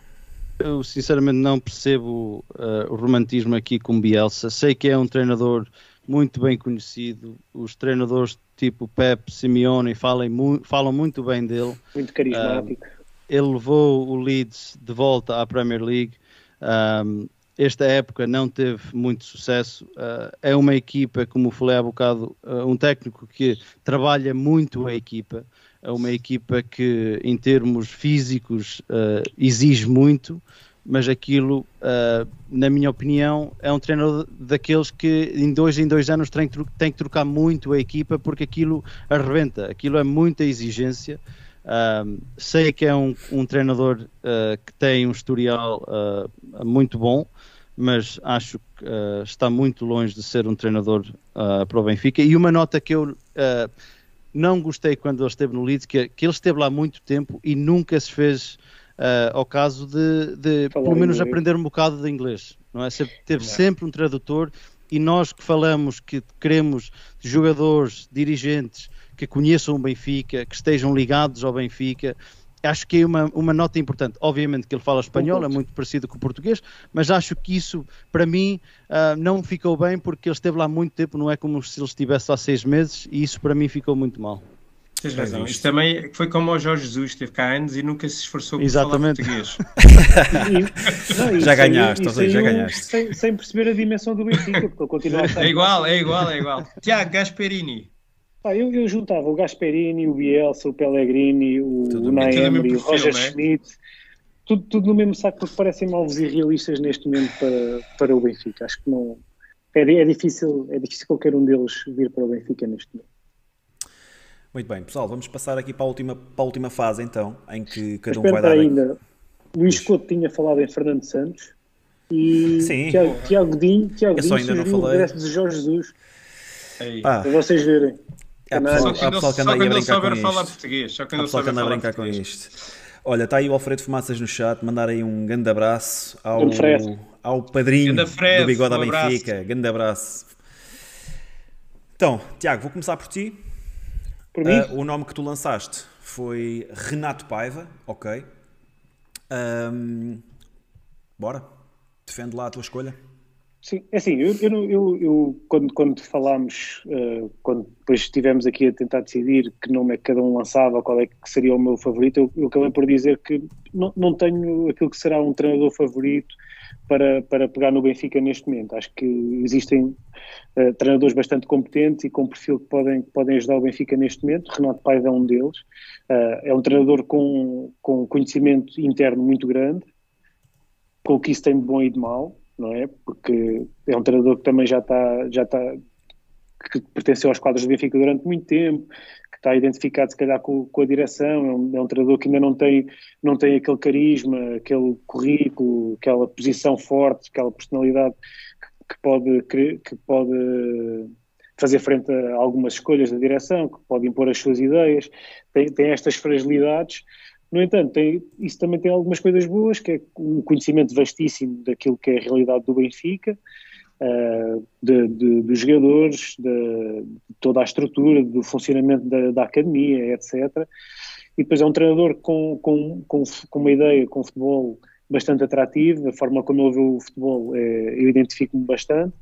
eu, sinceramente não percebo uh, o romantismo aqui com Bielsa. Sei que é um treinador muito bem conhecido. Os treinadores tipo Pep, Simeone falam, mu falam muito bem dele. Muito carismático. Uh, ele levou o Leeds de volta à Premier League. Um, esta época não teve muito sucesso. Uh, é uma equipa, como falei há bocado, uh, um técnico que trabalha muito a equipa. É uma equipa que, em termos físicos, uh, exige muito mas aquilo, uh, na minha opinião, é um treinador daqueles que em dois em dois anos tem, tem que trocar muito a equipa porque aquilo arrebenta, aquilo é muita exigência. Uh, sei que é um, um treinador uh, que tem um historial muito bom, mas acho que está muito longe de ser um treinador para o Benfica. E uma nota que eu não gostei quando ele esteve no Leeds, que, é que ele esteve lá muito tempo e nunca se fez uh, ao caso de, de pelo menos inglês. aprender um bocado de inglês. Não é? Teve sempre um tradutor e nós que falamos que queremos jogadores, dirigentes que conheçam o Benfica, que estejam ligados ao Benfica, acho que é uma, uma nota importante. Obviamente que ele fala espanhol, é muito parecido com o português, mas acho que isso, para mim, uh, não ficou bem porque ele esteve lá muito tempo, não é como se ele estivesse há seis meses, e isso para mim ficou muito mal. Tens razão. Isto também foi como o Jorge Jesus, esteve cá anos e nunca se esforçou por Exatamente. falar português. não, já ganhaste, isso, isso já ganhaste. Sem, sem, perceber a dimensão do Benfica, porque ele continua a estar... É igual, é igual, é igual. Tiago Gasperini. Ah, eu, eu juntava o Gasperini, o Bielsa, o Pellegrini, o, o Naemri, o Roger né? Schmidt, tudo, tudo no mesmo saco, porque parecem alvos irrealistas neste momento para, para o Benfica. Acho que não... É, é, difícil, é difícil qualquer um deles vir para o Benfica neste momento. Muito bem, pessoal, vamos passar aqui para a última, para a última fase então, em que cada um vai dar. ainda. Luís Couto tinha falado em Fernando Santos e Sim. Tiago, Tiago Dinho, Tiago Dinho ainda não falei. o regresso de Jorge Jesus. Ah. Para vocês verem. É, há pessoal, há pessoal que anda aí a brincar com falar português. Só pessoal que anda a brincar com isto. Olha, está aí o Alfredo Fumaças no chat, mandar aí um grande abraço ao, ao padrinho Fred, do Bigode um da Benfica. Grande abraço. Então, Tiago, vou começar por ti. Uh, o nome que tu lançaste foi Renato Paiva, ok. Um, bora, defende lá a tua escolha. Sim, é assim, eu, eu, eu, eu quando, quando falámos, uh, quando depois estivemos aqui a tentar decidir que nome é que cada um lançava, qual é que seria o meu favorito, eu, eu acabei por dizer que não, não tenho aquilo que será um treinador favorito, para, para pegar no Benfica neste momento. Acho que existem uh, treinadores bastante competentes e com perfil que podem, podem ajudar o Benfica neste momento. Renato Paiva é um deles. Uh, é um treinador com, com conhecimento interno muito grande, com o que isso tem de bom e de mau, não é? Porque é um treinador que também já está, já está que pertenceu aos quadros do Benfica durante muito tempo, que está identificado se calhar com, com a direção, é um, é um, treinador que ainda não tem, não tem aquele carisma, aquele currículo, aquela posição forte, aquela personalidade que, que pode, que pode fazer frente a algumas escolhas da direção, que pode impor as suas ideias, tem, tem estas fragilidades. No entanto, tem, isso também tem algumas coisas boas, que é um conhecimento vastíssimo daquilo que é a realidade do Benfica, uh, de, de, dos jogadores, de, de, toda a estrutura, do funcionamento da, da, academia, etc. E depois é um treinador com, com, com, com uma ideia, com futebol bastante atrativo, a forma como ele vê o futebol, é, eu identifico-me bastante,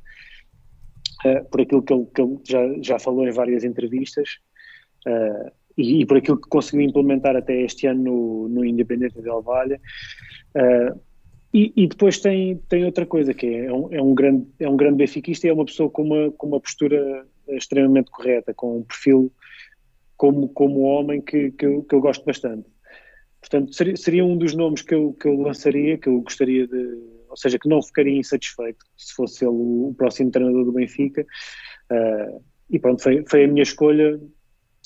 uh, por aquilo que ele, que ele, já, já falou em várias entrevistas, e, e, por aquilo que conseguiu implementar até este ano no, no Independente de Alvalha. Uh, e, e, depois tem, tem outra coisa, que é, é um, é um, grande, é um grande benfiquista e é uma pessoa com uma, com uma postura extremamente correta, com um perfil como, como homem que, que, eu, que eu gosto bastante. Portanto, seria, seria um dos nomes que eu, que eu lançaria, que eu gostaria de. Ou seja, que não ficaria insatisfeito se fosse ele o, próximo treinador do Benfica. Uh, e pronto, foi, foi a minha escolha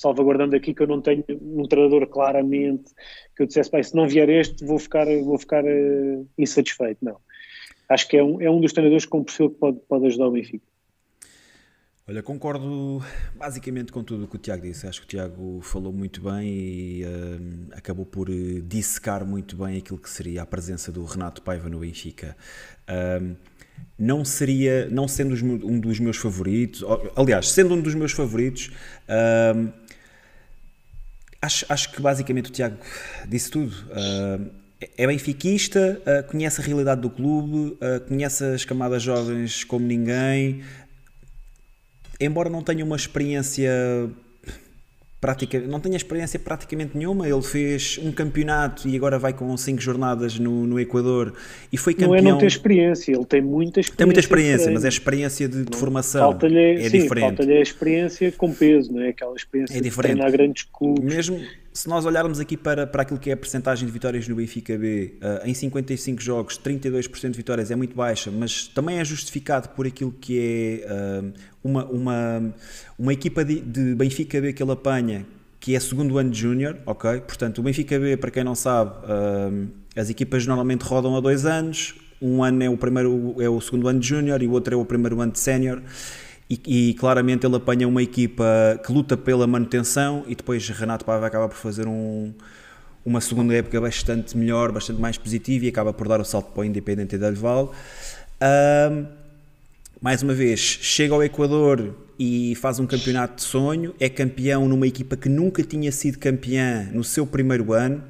salvaguardando aqui que eu não tenho um treinador claramente que eu dissesse, se não vier este vou ficar, vou ficar uh, insatisfeito, não. Acho que é um, é um dos treinadores com perfil que pode, pode ajudar o Benfica. Olha, concordo basicamente com tudo o que o Tiago disse. Acho que o Tiago falou muito bem e uh, acabou por uh, dissecar muito bem aquilo que seria a presença do Renato Paiva no Benfica. Uh, não seria, não sendo um dos meus favoritos, aliás, sendo um dos meus favoritos, Acho, acho que basicamente o Tiago disse tudo. Uh, é benfiquista, uh, conhece a realidade do clube, uh, conhece as camadas jovens como ninguém. Embora não tenha uma experiência prática, não tenha experiência praticamente nenhuma. Ele fez um campeonato e agora vai com cinco jornadas no, no Equador e foi campeão. Não é não ter experiência, ele tem muita experiência. Tem muita experiência, mas é experiência de, de formação. Falta-lhe, é sim, diferente. Falta-lhe a experiência com peso, não é? Aquela experiência é diferente. de grandes clubes. Mesmo se nós olharmos aqui para, para aquilo que é a percentagem de vitórias no Benfica B, uh, em 55 jogos, 32% de vitórias é muito baixa, mas também é justificado por aquilo que é uh, uma, uma, uma equipa de, de, Benfica B que ele apanha, que é segundo ano de Júnior, ok? Portanto, o Benfica B, para quem não sabe, uh, as equipas normalmente rodam a dois anos, um ano é o primeiro é o segundo ano de Júnior e o outro é o primeiro ano de Sénior e, e, claramente ele apanha uma equipa que luta pela manutenção e depois Renato Paiva acaba por fazer um, uma segunda época bastante melhor, bastante mais positiva e acaba por dar o salto para o Independente Del Val. Um, mais uma vez, chega ao Equador e faz um campeonato de sonho, é campeão numa equipa que nunca tinha sido campeã no seu primeiro ano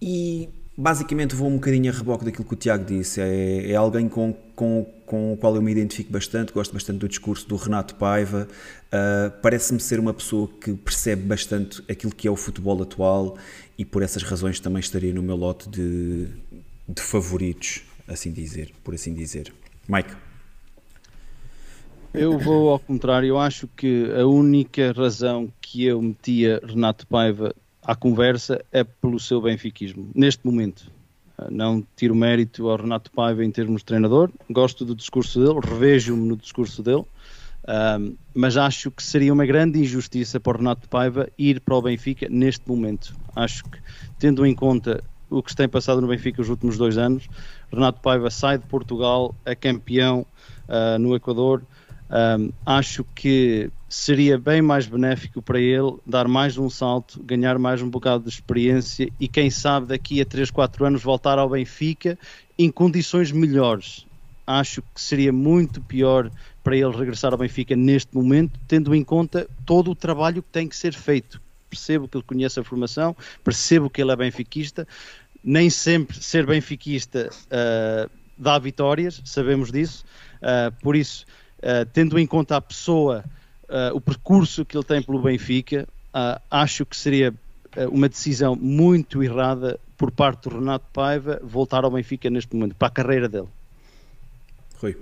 e basicamente vou um bocadinho a reboque daquilo que o Tiago disse. É, é alguém com, com, com o qual eu me identifico bastante, gosto bastante do discurso do Renato Paiva. Uh, Parece-me ser uma pessoa que percebe bastante aquilo que é o futebol atual e por essas razões também estaria no meu lote de, de favoritos, assim dizer, por assim dizer. Mike. Eu vou ao contrário, eu acho que a única razão que eu metia Renato Paiva à conversa é pelo seu benfiquismo, neste momento. Ah, não tiro mérito ao Renato Paiva em termos de treinador, gosto do discurso dele, revejo-me no discurso dele, um, mas acho que seria uma grande injustiça para o Renato Paiva ir para o Benfica neste momento. Acho que, tendo em conta o que se tem passado no Benfica os últimos dois anos, Renato Paiva sai de Portugal, é campeão uh, no Equador, um, acho que seria bem mais benéfico para ele dar mais um salto, ganhar mais um bocado de experiência e quem sabe daqui a 3, 4 anos voltar ao Benfica em condições melhores. Acho que seria muito pior para ele regressar ao Benfica neste momento, tendo em conta todo o trabalho que tem que ser feito. Percebo que ele conhece a formação, percebo que ele é benfiquista, nem sempre ser benfiquista uh, dá vitórias, sabemos disso, uh, por isso eh, tendo em conta a pessoa, uh, o percurso que ele tem pelo Benfica, uh, acho que seria uma decisão muito errada por parte do Renato Paiva voltar ao Benfica neste momento, para a carreira dele? Rui.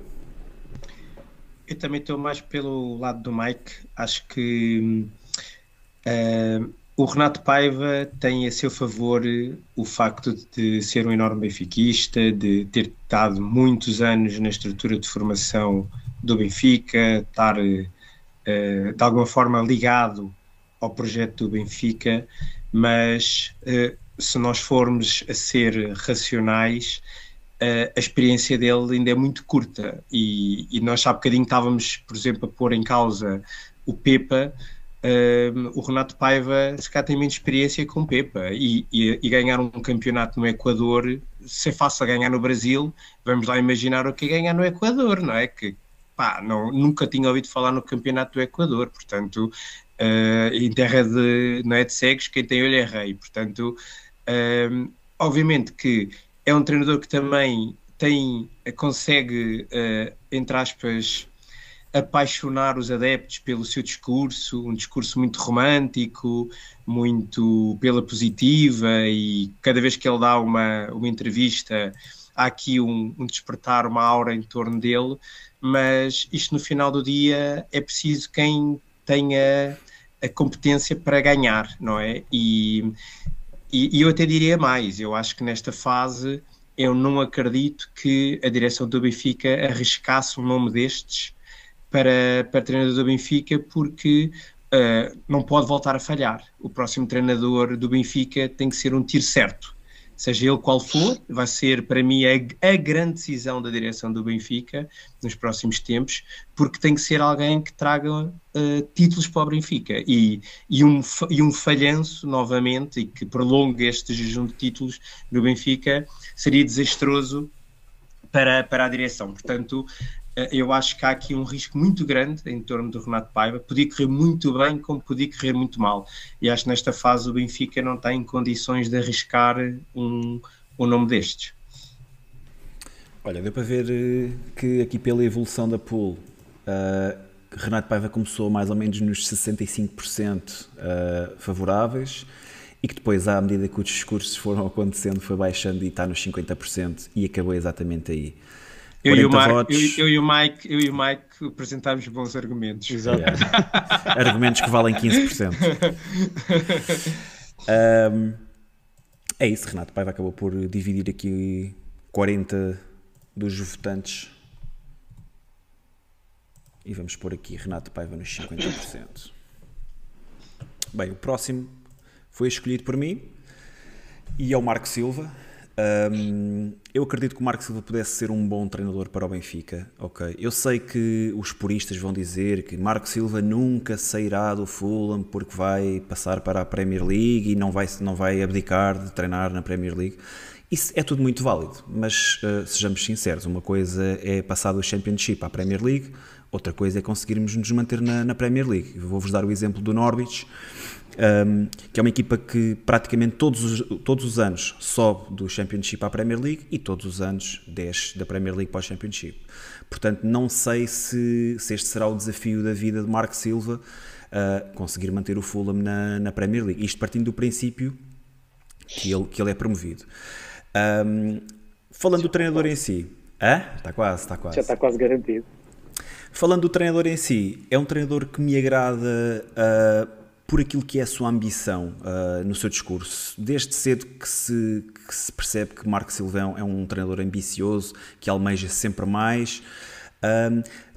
Eu também estou mais pelo lado do Mike. Acho que uh, o Renato Paiva tem a seu favor o facto de ser um enorme benfiquista, de ter estado muitos anos na estrutura de formação do Benfica, estar uh, de alguma forma ligado ao projeto do Benfica, mas uh, se nós formos a ser racionais, a experiência dele ainda é muito curta e, e nós há bocadinho estávamos, por exemplo, a pôr em causa o Pepa, o Renato Paiva se calhar tem menos experiência com Pepa e, e, e, ganhar um campeonato no Equador, se é fácil ganhar no Brasil, vamos lá imaginar o que é ganhar no Equador, não é? Que pá, não, nunca tinha ouvido falar no campeonato do Equador, portanto, uh, em terra de, não é de cegos, quem tem olho é rei, portanto, uh, obviamente que é um treinador que também tem, consegue, uh, entre aspas, apaixonar os adeptos pelo seu discurso, um discurso muito romântico, muito pela positiva, e cada vez que ele dá uma, uma entrevista há aqui um, um despertar, uma aura em torno dele, mas isto no final do dia é preciso quem tenha a competência para ganhar, não é? E, e, e, eu até diria mais, eu acho que nesta fase eu não acredito que a direção do Benfica arriscasse um nome destes para, para treinador do Benfica, porque uh, não pode voltar a falhar. O próximo treinador do Benfica tem que ser um tiro certo seja ele qual for, vai ser para mim a, a, grande decisão da direção do Benfica nos próximos tempos, porque tem que ser alguém que traga uh, títulos para o Benfica e, e, um, e um falhanço novamente e que prolongue este jejum de títulos no Benfica seria desastroso para, para a direção. Portanto, eu acho que há aqui um risco muito grande em torno do Renato Paiva. Podia correr muito bem, como podia correr muito mal. E acho que nesta fase o Benfica não está em condições de arriscar um, um nome destes. Olha, deu para ver eh, que aqui pela evolução da pool, uh, Renato Paiva começou mais ou menos nos 65% uh, favoráveis e que depois, à medida que os discursos foram acontecendo, foi baixando e está nos 50% e acabou exatamente aí. Eu e, o Mark, eu, eu, e o Mike, eu e o Mike apresentámos bons argumentos. Exato. Yeah. argumentos que valem 15%. um, é isso, Renato Paiva acabou por dividir aqui 40 dos votantes. E vamos pôr aqui Renato Paiva nos 50%. Bem, o próximo foi escolhido por mim e é o Marco Silva. Um, eu acredito que o Marco Silva pudesse ser um bom treinador para o Benfica. Ok, eu sei que os puristas vão dizer que Marco Silva nunca sairá do Fulham porque vai passar para a Premier League e não vai não vai abdicar de treinar na Premier League. Isso é tudo muito válido, mas uh, sejamos sinceros, uma coisa é passar do Championship à Premier League, outra coisa é conseguirmos nos manter na, na Premier League. Vou-vos dar o exemplo do Norwich um, que é uma equipa que praticamente todos os, todos os anos sobe do Championship à Premier League e todos os anos desce da Premier League para o Championship. Portanto, não sei se, se este será o desafio da vida de Marco Silva uh, conseguir manter o Fulham na, na, Premier League. Isto partindo do princípio que ele, que ele é promovido. Um, falando do treinador em si, ah, está quase, está quase. Já está quase garantido. Falando do treinador em si, é um treinador que me agrada. Uh, por aquilo que é a sua ambição uh, no seu discurso. Desde cedo que se, que se, percebe que Marco Silvão é um treinador ambicioso, que almeja sempre mais.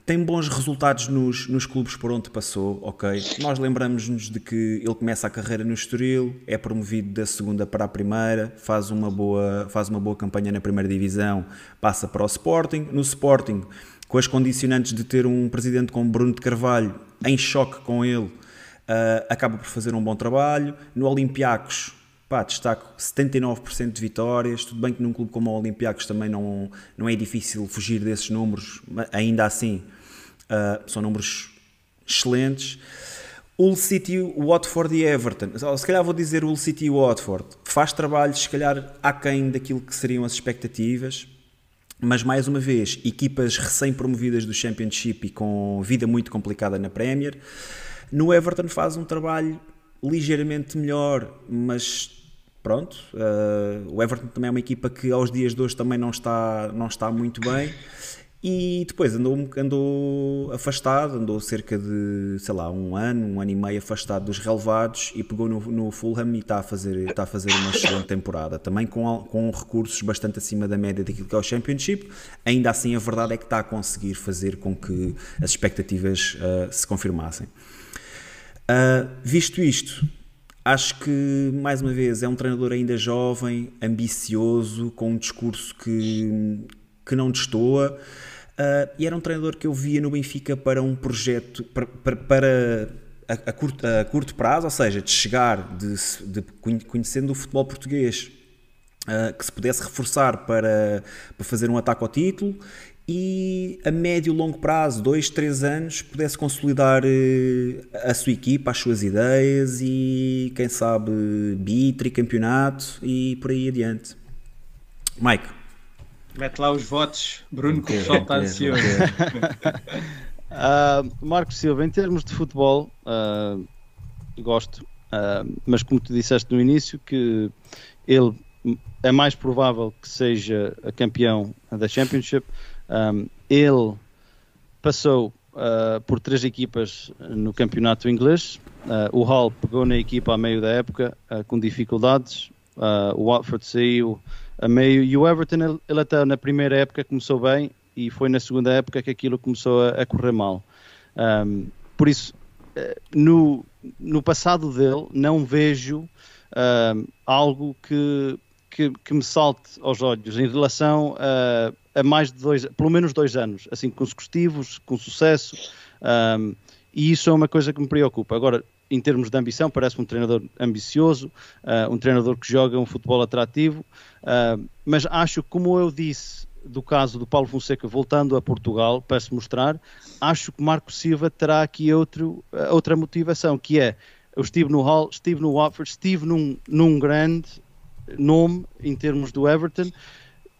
Tem bons resultados nos, nos clubes por onde passou, ok? Nós lembramos-nos de que ele começa a carreira no Estoril, é promovido da segunda para a primeira, faz uma boa, faz uma boa campanha na primeira divisão, passa para o Sporting. No Sporting, com as condicionantes de ter um presidente como Bruno de Carvalho, em choque com ele, uh, acaba por fazer um bom trabalho. No Olympiacos, pá, destaco 79% de vitórias. Tudo bem que num clube como o Olympiacos também não, não é difícil fugir desses números, ainda assim uh, são números excelentes. Hull City, Watford e Everton. Se calhar vou dizer Hull City e Watford. Faz trabalhos, se calhar, aquém daquilo que seriam as expectativas. Mas, mais uma vez, equipas recém-promovidas do Championship e com vida muito complicada na Premier. No Everton faz um trabalho ligeiramente melhor, mas pronto. Uh, o Everton também é uma equipa que aos dias de hoje também não está, não está muito bem. E depois andou, andou afastado, andou cerca de, sei lá, um ano, um ano e meio afastado dos relevados e pegou no, no Fulham e está a, fazer, está a fazer uma excelente temporada. Também com, com recursos bastante acima da média daquilo que é o Championship. Ainda assim, a verdade é que está a conseguir fazer com que as expectativas uh, se confirmassem. Uh, visto isto, acho que, mais uma vez, é um treinador ainda jovem, ambicioso, com um discurso que, que não destoa. Uh, e era um treinador que eu via no Benfica para um projeto para, para, para a, a, curto, a, curto, prazo, ou seja, de chegar, de, de conhecendo o futebol português, uh, que se pudesse reforçar para, para fazer um ataque ao título e a médio e longo prazo, dois, três anos, pudesse consolidar uh, a sua equipa, as suas ideias e quem sabe bitre, campeonato e por aí adiante. Mike. Mete lá os votos, Bruno, que o pessoal está ansioso. uh, Marco Silva, em termos de futebol, uh, gosto, uh, mas como tu disseste no início, que ele é mais provável que seja campeão da Championship. Um, ele passou uh, por três equipas no campeonato inglês. Uh, o Hall pegou na equipa a meio da época uh, com dificuldades. o Watford saiu a meio. E o Everton, ele, até na primeira época começou bem e foi na segunda época que aquilo começou a, a correr mal. Um, por isso, eh, no, no passado dele, não vejo um, algo que, que, que, me salte aos olhos em relação a, a, mais de dois, pelo menos dois anos, assim, consecutivos, com sucesso. Um, e isso é uma coisa que me preocupa. Agora, em termos de ambição, parece um treinador ambicioso, uh, um treinador que joga um futebol atrativo, uh, mas acho, como eu disse do caso do Paulo Fonseca voltando a Portugal para se mostrar, acho que Marco Silva terá aqui outro, uh, outra motivação, que é eu estive no Hall, estive no Watford, estive num, num grande nome em termos do Everton,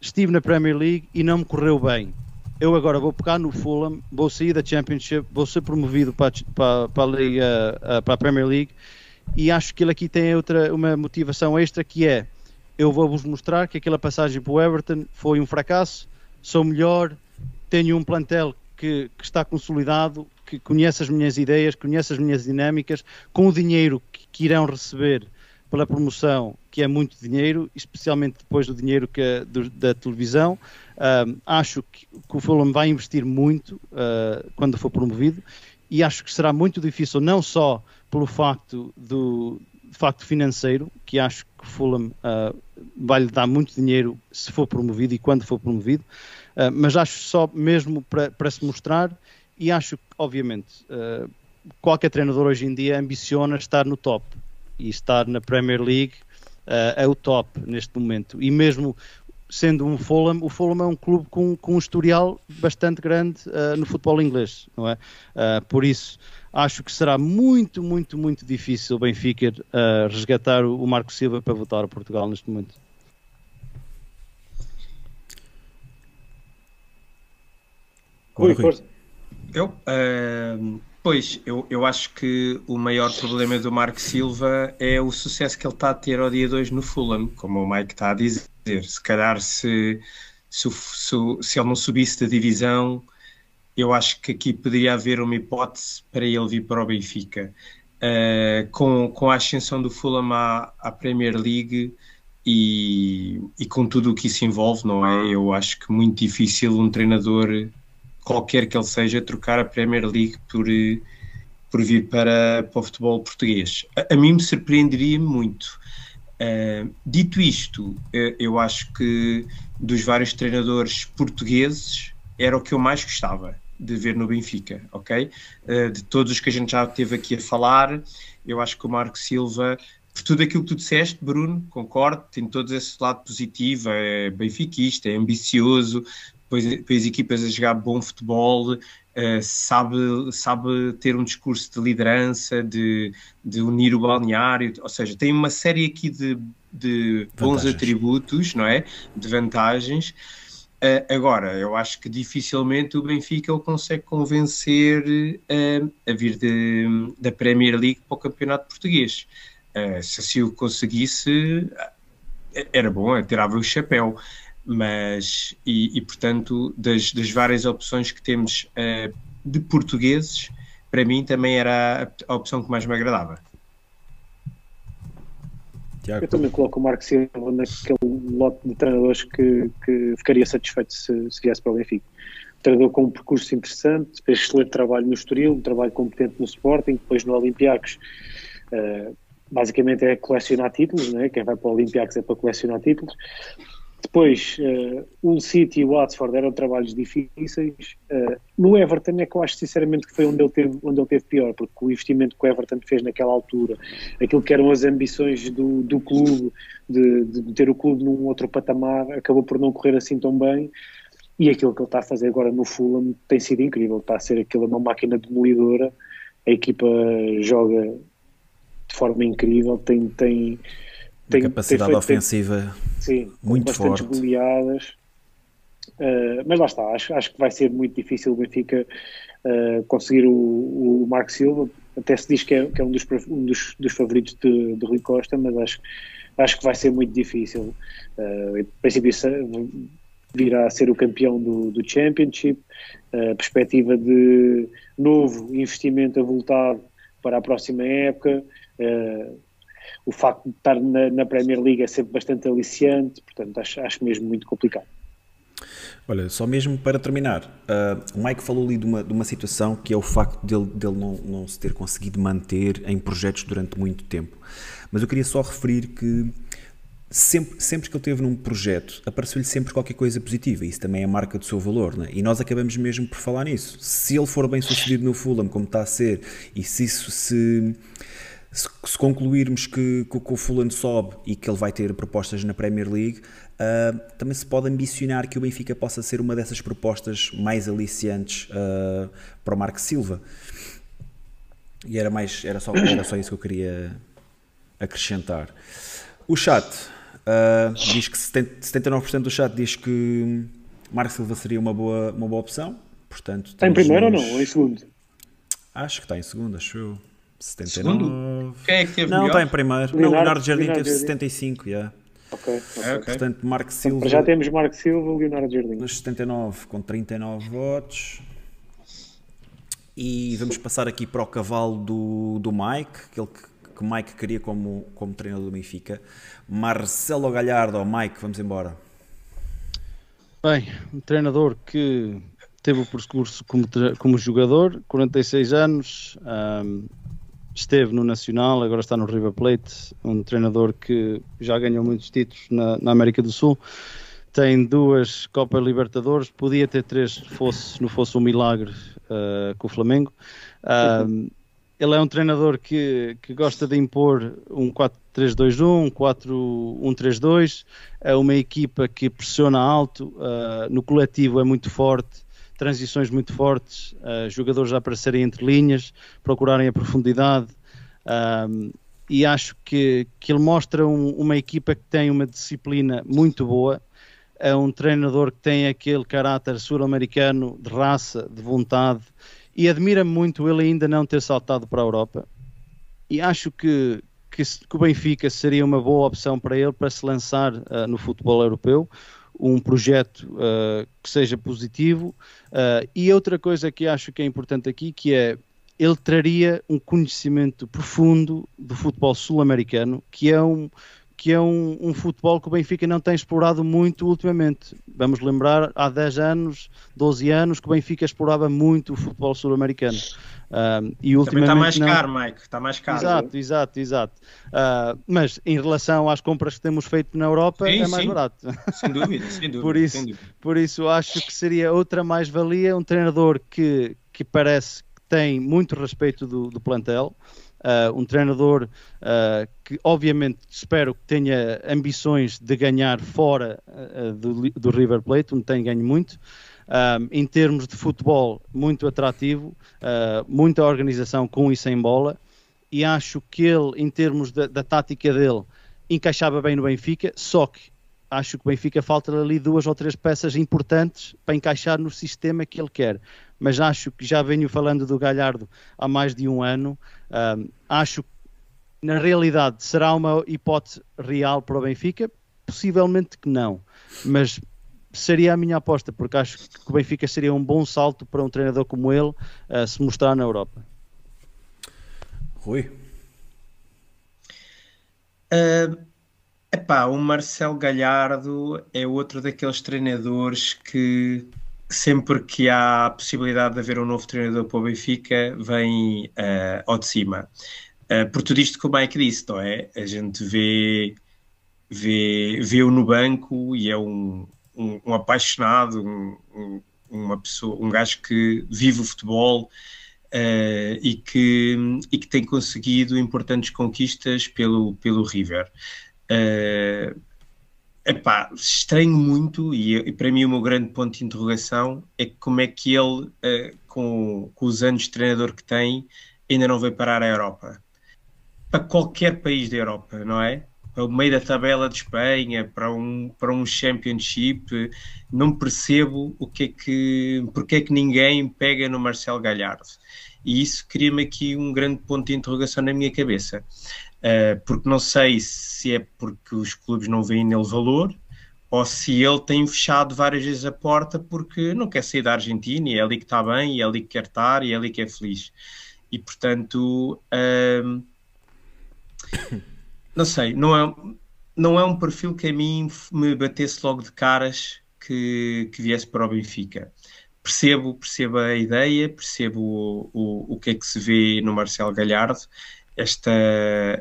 estive na Premier League e não me correu bem. Eu agora vou pegar no Fulham, vou sair da Championship, vou ser promovido para, para, para, a, Liga, eh, para a Premier League. E acho que ele aqui tem outra, uma motivação extra que é eu vou-vos mostrar que aquela passagem para o Everton foi um fracasso, sou melhor, tenho um plantel que, que, está consolidado, que conhece as minhas ideias, conhece as minhas dinâmicas, com o dinheiro que, que irão receber pela promoção, que é muito dinheiro, especialmente depois do dinheiro que do, da televisão. Uh, acho que, que, o Fulham vai investir muito uh, quando for promovido e acho que será muito difícil, não só pelo facto do facto financeiro, que acho que o Fulham uh, vai lhe dar muito dinheiro se for promovido e quando for promovido, mas acho só mesmo para se mostrar e acho que, obviamente, qualquer treinador hoje em dia ambiciona estar no top e estar na Premier League uh, é o top neste momento. E mesmo sendo um Fulham, o Fulham é um clube com, com um historial bastante grande uh, no futebol inglês, não é? Uh, por isso, acho que será muito, muito, muito difícil o Benfica uh, resgatar o, Marco Silva para voltar a Portugal neste momento. Oi, força. Eu, Pois, eu, eu acho que o maior problema do Marco Silva é o sucesso que ele está a ter ao dia 2 no Fulham, como o Mike está a dizer. Se calhar, se, se, se, se ele não subisse da divisão, eu acho que aqui poderia haver uma hipótese para ele vir para o Benfica. Uh, com, com a ascensão do Fulham à, à Premier League e, e com tudo o que isso envolve, não é? Eu acho que muito difícil um treinador qualquer que ele seja, trocar a Premier League por, eh, por vir para, para o futebol português. A, a mim me surpreenderia muito. Uh, dito isto, uh, eu acho que dos vários treinadores portugueses era o que eu mais gostava de ver no Benfica, ok? Uh, de todos os que a gente já teve aqui a falar, eu acho que o Marco Silva, por tudo aquilo que tu disseste, Bruno, concordo, tem todo esse lado positivo, é benfiquista, é ambicioso, depois, as equipas a jogar bom futebol, uh, sabe, sabe ter um discurso de liderança, de, de unir o balneário, ou seja, tem uma série aqui de, de bons atributos, não é? De vantagens. Uh, agora, eu acho que dificilmente o Benfica ele consegue convencer uh, a vir de, da Premier League para o Campeonato Português. Se assim o conseguisse, era bom, tirava o chapéu, mas, e, e portanto, das, das, várias opções que temos uh, de portugueses, para mim também era a, a opção que mais me agradava. Tiago. Eu também coloco o Marco Silva naquele lote de treinadores que, que ficaria satisfeito se, se viesse para o Benfica. treinador com um percurso interessante, fez excelente trabalho no Estoril, um trabalho competente no Sporting, depois no Olympiacos. Uh, basicamente é colecionar títulos, né? quem vai para o Olympiacos é para colecionar títulos. Depois, uh, o City e o Watford eram trabalhos difíceis. Uh, no Everton é que eu acho sinceramente que foi onde ele, teve, onde ele teve pior, porque o investimento que o Everton fez naquela altura, aquilo que eram as ambições do, do clube, de, de ter o clube num outro patamar, acabou por não correr assim tão bem. E aquilo que ele está a fazer agora no Fulham tem sido incrível. Está a ser aquilo uma máquina demolidora. A equipa joga de forma incrível, tem, tem tem capacidade tem ofensiva sim, muito forte. goleadas. Uh, mas lá está, acho, acho que vai ser muito difícil o Benfica uh, conseguir o, o Marco Silva. Até se diz que é, que é um, dos, um dos, dos favoritos de, de Rui Costa, mas acho, acho que vai ser muito difícil. Uh, em princípio, virá a ser o campeão do, do Championship. A perspectiva de novo investimento avultado para a próxima época. Uh, o facto de estar na, na Premier League é sempre bastante aliciante, portanto acho, acho mesmo muito complicado. Olha, só mesmo para terminar, uh, o Mike falou ali de uma, de uma situação que é o facto dele, dele não, não se ter conseguido manter em projetos durante muito tempo. Mas eu queria só referir que sempre, sempre que ele teve num projeto, apareceu-lhe sempre qualquer coisa positiva. Isso também é marca do seu valor, né? e nós acabamos mesmo por falar nisso. Se ele for bem sucedido no Fulham, como está a ser, e se isso se se, se concluirmos que, que, que, o Fulano sobe e que ele vai ter propostas na Premier League, uh, também se pode ambicionar que o Benfica possa ser uma dessas propostas mais aliciantes uh, para o Marco Silva. E era, mais, era, só, era só isso que eu queria acrescentar. O chat uh, diz que 70, 79% do chat diz que Marco Silva seria uma boa, uma boa opção. Portanto, está em primeiro ou não? Ou em segundo? Acho que está em segundo, acho eu. 79. Segundo? Quem é que teve Não, melhor? está em primeiro. Leonardo, não, Leonardo Jardim Leonardo teve Jardim. 75, yeah. Ok, okay. É, okay. Portanto, Marco Silva. Já temos Marco Silva e Leonardo Jardim. Nos 79, com 39 votos. E vamos passar aqui para o cavalo do, do Mike, aquele que, que Mike queria como, como treinador do Benfica. Marcelo Galhardo, Mike, vamos embora. Bem, um treinador que teve o percurso como, como jogador, 46 anos, um, esteve no Nacional, agora está no River Plate, um treinador que já ganhou muitos títulos na, na América do Sul, tem duas Copas Libertadores, podia ter três se fosse, não fosse um milagre uh, com o Flamengo. Uh, ele é um treinador que, que gosta de impor um 4-3-2-1, um 4-1-3-2, é uma equipa que pressiona alto, uh, no coletivo é muito forte, transições muito fortes, uh, jogadores a aparecerem entre linhas, procurarem a profundidade. Um, e acho que, que ele mostra um, uma equipa que tem uma disciplina muito boa. É um treinador que tem aquele caráter sul-americano de raça, de vontade, e admira muito ele ainda não ter saltado para a Europa. E acho que, que, que o Benfica seria uma boa opção para ele para se lançar uh, no futebol europeu um projeto uh, que seja positivo. Uh, e outra coisa que acho que é importante aqui, que é ele traria um conhecimento profundo do futebol sul-americano, que é um que é um, um, futebol que o Benfica não tem explorado muito ultimamente. Vamos lembrar, há 10 anos, 12 anos, que o Benfica explorava muito o futebol sul-americano. Uh, e ultimamente está mais não... caro, Mike, está mais caro. Exato, exato, exato. Uh, mas em relação às compras que temos feito na Europa, sim, é mais sim. barato. Sem dúvida, sem dúvida. por, isso, dúvida. por isso acho que seria outra mais-valia, um treinador que, que parece que tem muito respeito do, do plantel. Uh, um treinador uh, que obviamente espero que tenha ambições de ganhar fora uh, do, do, River Plate, onde tem ganho muito. Um, em termos de futebol, muito atrativo, muita organização com e sem bola, e acho que ele, em termos da, da tática dele, encaixava bem no Benfica, só que acho que o Benfica falta ali duas ou três peças importantes para encaixar no sistema que ele quer. Mas acho que já venho falando do Galhardo há mais de um ano. Um, acho que na realidade será uma hipótese real para o Benfica, possivelmente que não, mas seria a minha aposta, porque acho que o Benfica seria um bom salto para um treinador como ele uh, se mostrar na Europa. Rui? Uh, epá, o Marcelo Galhardo é outro daqueles treinadores que sempre que há a possibilidade de haver um novo treinador para o Benfica, vem uh, ao de cima. Uh, por tudo isto que o Mike disse, não é? A gente vê, vê, vê-o no banco e é um, um, um apaixonado, um, um, uma pessoa, um gajo que vive o futebol uh, e, que, e que tem conseguido importantes conquistas pelo, pelo River. Uh, epá, estranho muito e, e, para mim o meu grande ponto de interrogação é como é que ele, uh, com, com os anos de treinador que tem, ainda não veio parar a Europa. Para qualquer país da Europa, não é? Para o meio da tabela de Espanha, para um, para um Championship, não percebo o que é que, porque é que ninguém pega no Marcelo Galhardo. E isso cria-me aqui um grande ponto de interrogação na minha cabeça. Uh, porque não sei se é porque os clubes não veem nele valor ou se ele tem fechado várias vezes a porta porque não quer sair da Argentina e é ali que está bem, e é ali que quer estar e é ali que é feliz. E portanto, uh, não sei, não é, não é um perfil que a mim me batesse logo de caras que, que viesse para o Benfica. Percebo, percebo a ideia, percebo o, o, o que é que se vê no Marcelo Galhardo, esta,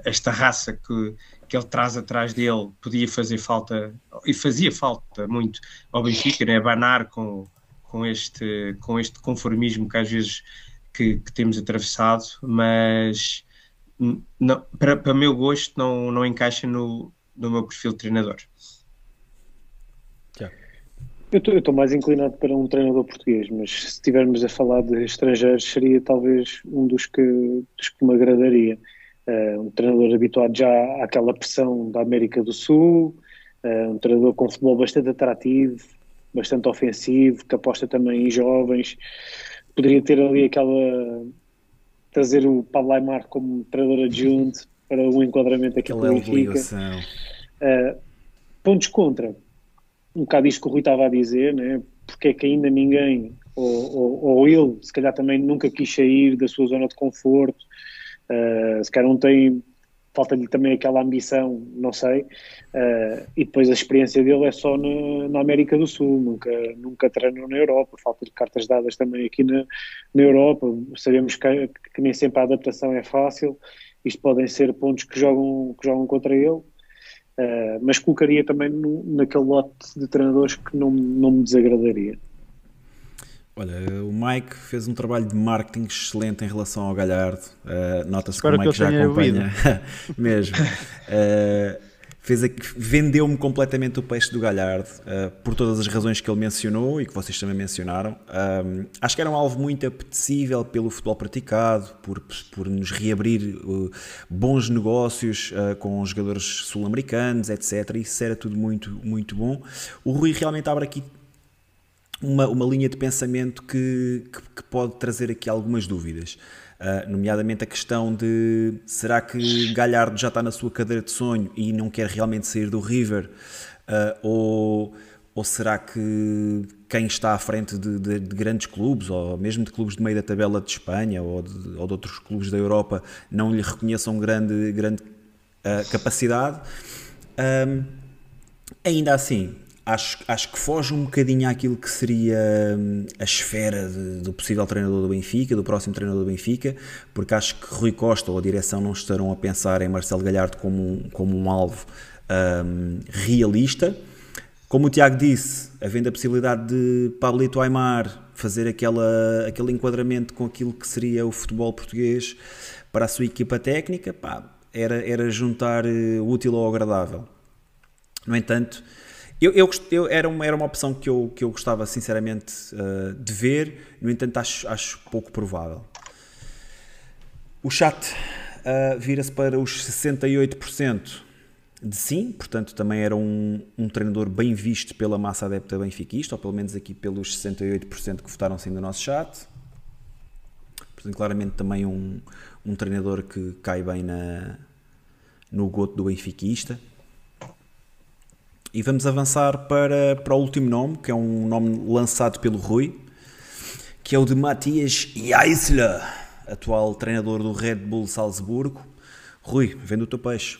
esta raça que, que ele traz atrás dele podia fazer falta, e fazia falta muito ao Benfica, né? banar com, com, este, com este conformismo que às vezes que, que temos atravessado, mas não, para, para meu gosto não, não encaixa no, no meu perfil de treinador. Eu estou mais inclinado para um treinador português, mas se estivermos a falar de estrangeiros, seria talvez um dos que, dos que me agradaria. Uh, um treinador habituado já àquela pressão da América do Sul, uh, um treinador com futebol bastante atrativo, bastante ofensivo, que aposta também em jovens. Poderia ter ali aquela. trazer o Pablo Aymar como treinador adjunto para um enquadramento aqui com o Benfica. Uh, pontos contra um bocado isto que o Rui estava a dizer, né? porque é que ainda ninguém, ou, ou, ou ele, se calhar também nunca quis sair da sua zona de conforto, uh, se calhar não tem, falta-lhe também aquela ambição, não sei, uh, e depois a experiência dele é só na, na, América do Sul, nunca, nunca treinou na Europa, falta-lhe cartas dadas também aqui na, na Europa, sabemos que, que nem sempre a adaptação é fácil, isto podem ser pontos que jogam, que jogam contra ele, Uh, mas colocaria também no, naquele lote de treinadores que não, não me desagradaria. Olha, o Mike fez um trabalho de marketing excelente em relação ao Galhardo. Uh, Nota-se que o Mike que já acompanha mesmo. Uh, vendeu-me completamente o peixe do Galhardo uh, por todas as razões que ele mencionou e que vocês também mencionaram. Um, acho que era um alvo muito apetecível pelo futebol praticado, por, por nos reabrir uh, bons negócios uh, com jogadores sul-americanos, etc. Isso era tudo muito, muito bom. O Rui realmente abre aqui uma, uma linha de pensamento que, que, que pode trazer aqui algumas dúvidas. Uh, nomeadamente a questão de será que Galhardo já está na sua cadeira de sonho e não quer realmente sair do River? Uh, ou, ou será que quem está à frente de, de, de, grandes clubes, ou mesmo de clubes de meio da tabela de Espanha ou de, ou de outros clubes da Europa, não lhe reconheçam grande, grande uh, capacidade? Um, ainda assim, acho, acho que foge um bocadinho àquilo que seria hum, a esfera de, do possível treinador do Benfica, do próximo treinador do Benfica, porque acho que Rui Costa ou a direção não estarão a pensar em Marcelo Galhardo como um, como um alvo um, realista. Como o Tiago disse, havendo a possibilidade de Pablito Aymar fazer aquela, aquele enquadramento com aquilo que seria o futebol português para a sua equipa técnica, pá, era, era juntar eh, útil ao agradável. No entanto, eu, eu, eu, era, uma, era uma opção que eu, que eu gostava sinceramente uh, de ver, no entanto acho, acho pouco provável. O chat uh, vira-se para os 68% de sim, portanto também era um, um, treinador bem visto pela massa adepta benfiquista, ou pelo menos aqui pelos 68% que votaram sim no nosso chat. Portanto, claramente também um, um treinador que cai bem na, no goto do benfiquista. E vamos avançar para, para o último nome, que é um nome lançado pelo Rui, que é o de Matias Eisler, atual treinador do Red Bull Salzburgo. Rui, vende o teu peixe.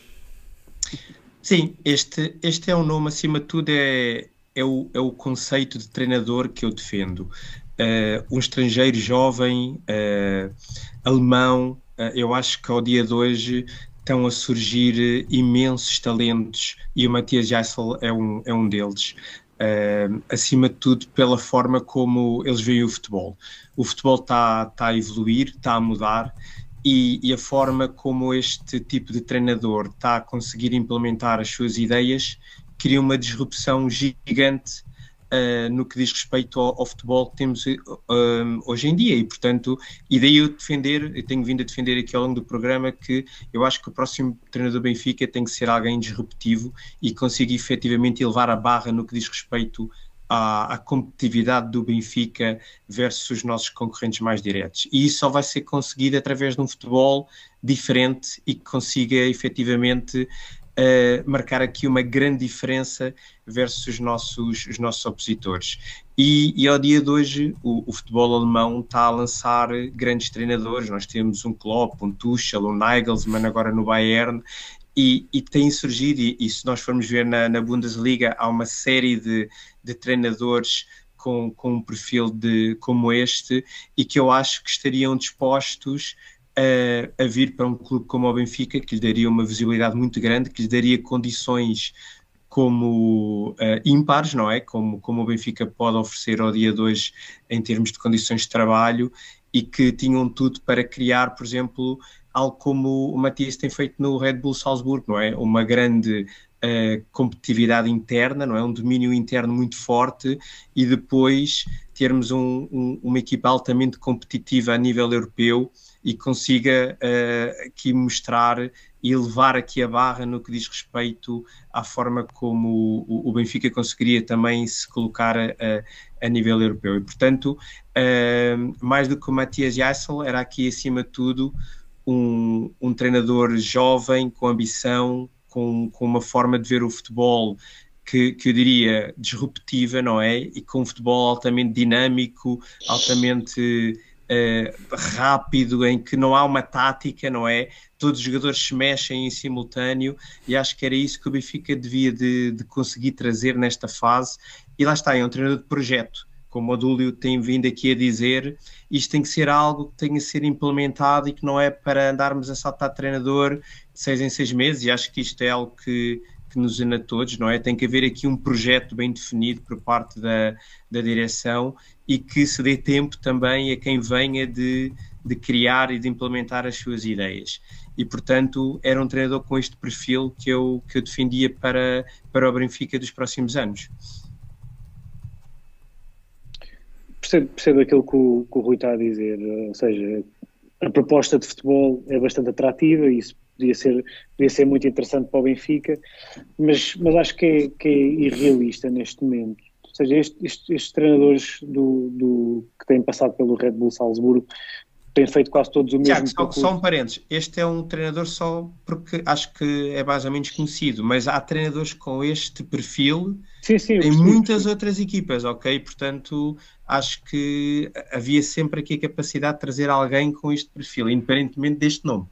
Sim, este, este é um nome, acima de tudo, é, é, o, é o conceito de treinador que eu defendo. Uh, um estrangeiro jovem, uh, alemão, uh, eu acho que ao dia de hoje estão a surgir imensos talentos e o Matias Jassel é um, é um deles. Uh, acima de tudo pela forma como eles veem o futebol. O futebol está tá a evoluir, está a mudar e, e, a forma como este tipo de treinador está a conseguir implementar as suas ideias cria uma disrupção gigante uh, no que diz respeito ao, ao futebol que temos uh, hoje em dia e portanto, e daí eu defender, eu tenho vindo a defender aqui ao longo do programa que eu acho que o próximo treinador do Benfica tem que ser alguém disruptivo e consiga efetivamente elevar a barra no que diz respeito à, à, competitividade do Benfica versus os nossos concorrentes mais diretos. E isso só vai ser conseguido através de um futebol diferente e que consiga efetivamente uh, marcar aqui uma grande diferença versus os nossos, os nossos opositores. E, e ao dia de hoje, o, o, futebol alemão está a lançar grandes treinadores. Nós temos um Klopp, um Tuchel, um Nagelsmann agora no Bayern, e, e tem surgido, e, e, se nós formos ver na, na Bundesliga, há uma série de, de treinadores com, com, um perfil de, como este e que eu acho que estariam dispostos a, a, vir para um clube como o Benfica, que lhe daria uma visibilidade muito grande, que lhe daria condições como uh, ímpares, não é? Como, como o Benfica pode oferecer ao dia de hoje em termos de condições de trabalho e que tinham tudo para criar, por exemplo, algo como o Matias tem feito no Red Bull Salzburgo, não é? Uma grande uh, competitividade interna, não é? Um domínio interno muito forte e depois termos um, um, uma equipa altamente competitiva a nível europeu e consiga uh, aqui mostrar e levar aqui a barra no que diz respeito à forma como o, o Benfica conseguiria também se colocar a, a nível europeu. E, portanto, uh, mais do que o Matias Jassel, era aqui, acima de tudo, um, um treinador jovem, com ambição, com, com uma forma de ver o futebol que, que, eu diria disruptiva, não é? E com um futebol altamente dinâmico, altamente uh, rápido, em que não há uma tática, não é? Todos os jogadores se mexem em simultâneo e acho que era isso que o Benfica devia de, de conseguir trazer nesta fase. E lá está, é um treinador de projeto. Como o Dúlio tem vindo aqui a dizer, isto tem que ser algo que tenha que ser implementado e que não é para andarmos a saltar treinador de seis em seis meses. E acho que isto é algo que, que nos une a todos, não é? Tem que haver aqui um projeto bem definido por parte da, da direção e que se dê tempo também a quem venha de, de criar e de implementar as suas ideias. E, portanto, era um treinador com este perfil que eu, que eu defendia para, para o Benfica dos próximos anos. Percebo, percebo aquilo que o, que o Rui está a dizer, ou seja, a proposta de futebol é bastante atrativa e isso podia ser, podia ser muito interessante para o Benfica, mas, mas acho que é, que é irrealista neste momento. Ou seja, estes, estes, estes treinadores do, do, que têm passado pelo Red Bull Salzburgo têm feito quase todos o mesmo. Tiago, só, só, um parênteses. Este é um treinador só porque acho que é mais ou menos conhecido, mas há treinadores com este perfil sim, sim, em muitas outras equipas, ok? Portanto, acho que havia sempre aqui a capacidade de trazer alguém com este perfil, independentemente deste nome.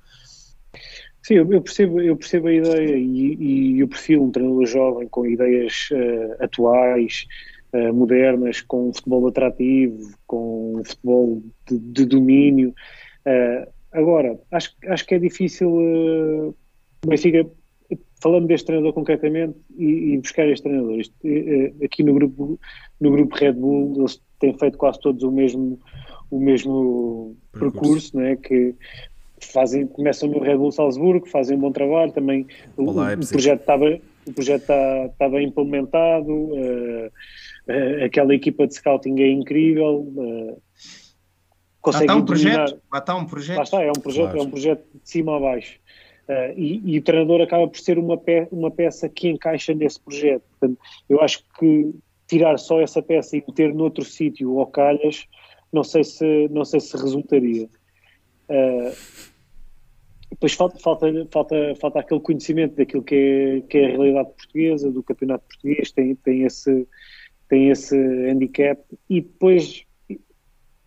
Sim, eu percebo, eu percebo a ideia e, e o perfil, um treinador jovem com ideias uh, atuais, uh, modernas, com um futebol atrativo, com um futebol de, de domínio. Uh, agora, acho, acho que é difícil uh, Benfica, falando deste treinador concretamente, e, e buscar este treinador. Aqui no grupo, no grupo Red Bull, eles têm feito quase todos o mesmo, o mesmo percurso, percurso não é? Que fazem, começam no Red Bull Salzburgo, fazem um bom trabalho, também o, o projeto estava o projeto está, está bem implementado, uh, uh, aquela equipa de scouting é incrível. Uh, consegue está um projeto, está um projeto. Lá está, é um projeto, claro. é um projeto de cima a baixo. Uh, e, e, o treinador acaba por ser uma, pe uma peça que encaixa nesse projeto. Portanto, eu acho que tirar só essa peça e meter noutro sítio ou calhas, não sei se, não sei se resultaria. Uh, depois falta, falta, falta, falta aquele conhecimento daquilo que é, que é a realidade portuguesa, do campeonato português, tem, tem, esse, tem esse handicap. E depois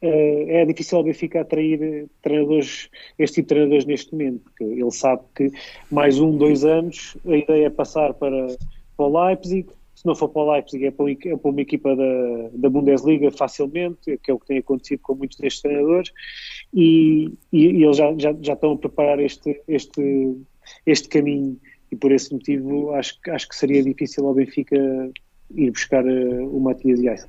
é difícil ao Benfica atrair treinadores, este tipo de treinadores neste momento, porque ele sabe que mais um, dois anos a ideia é passar para, para o Leipzig, não for para o Leipzig é para, é uma equipa da, da Bundesliga facilmente, que é o que tem acontecido com muitos destes treinadores, e, e, e eles já, já, já estão a preparar este, este, este caminho, e por esse motivo acho, acho que seria difícil ao Benfica ir buscar uh, o Matias Yaissa.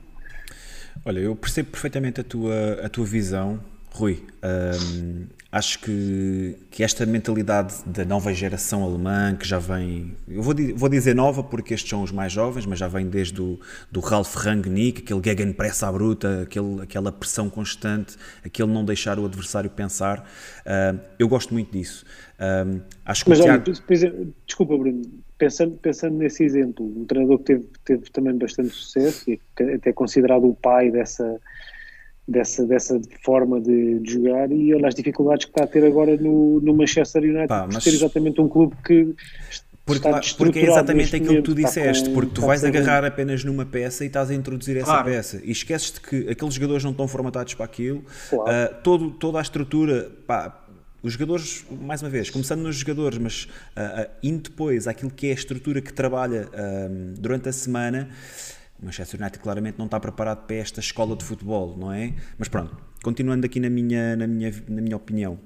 Olha, eu percebo perfeitamente a tua, a tua visão, Rui. Um, acho que, que esta mentalidade da nova geração alemã, que já vem, eu vou, vou dizer nova porque estes são os mais jovens, mas já vem desde o do Ralf Rangnick, aquele Gegenpress à bruta, aquele, aquela pressão constante, aquele não deixar o adversário pensar. Uh, eu gosto muito disso. Um, acho que mas, o Tiago... olha, desculpa, Bruno, pensando, pensando nesse exemplo, um treinador que teve, teve também bastante sucesso e que até é considerado o pai dessa, dessa, dessa forma de, de, jogar e olha as dificuldades que está a ter agora no, no Manchester United Pá, mas... por ter exatamente um clube que porque, porque é exatamente aquilo que tu disseste, com, porque tu vais agarrar apenas numa peça e estás a introduzir claro. essa peça e esqueces-te que aqueles jogadores não estão formatados para aquilo, claro. uh, todo, toda a estrutura, pá, os jogadores, mais uma vez, começando nos jogadores, mas uh, uh, indo depois àquilo que é a estrutura que trabalha uh, durante a semana, o Manchester United claramente não está preparado para esta escola de futebol, não é? Mas pronto, continuando aqui na minha, na minha, na minha opinião.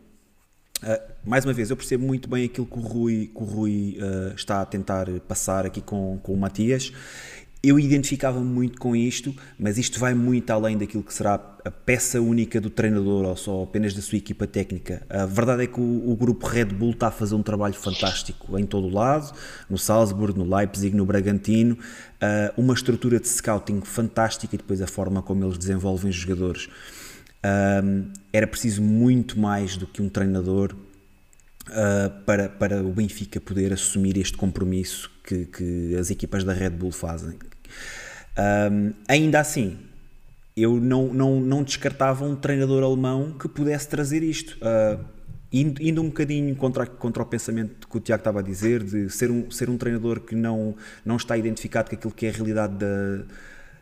Uh, mais uma vez, eu percebo muito bem aquilo que o Rui, que o Rui uh, está a tentar passar aqui com, com o Matias eu identificava-me muito com isto, mas isto vai muito além daquilo que será a peça única do treinador ou só apenas da sua equipa técnica. A verdade é que o, o grupo Red Bull está a fazer um trabalho fantástico em todo o lado, no Salzburg, no Leipzig, no Bragantino, uh, uma estrutura de scouting fantástica e depois a forma como eles desenvolvem os jogadores. Uh, era preciso muito mais do que um treinador Uh, para, para o Benfica poder assumir este compromisso que, que as equipas da Red Bull fazem. Um, ainda assim, eu não, não, não descartava um treinador alemão que pudesse trazer isto. Uh, indo, indo, um bocadinho contra, contra o pensamento que o Tiago estava a dizer, de ser um, ser um treinador que não, não está identificado com aquilo que é a realidade da,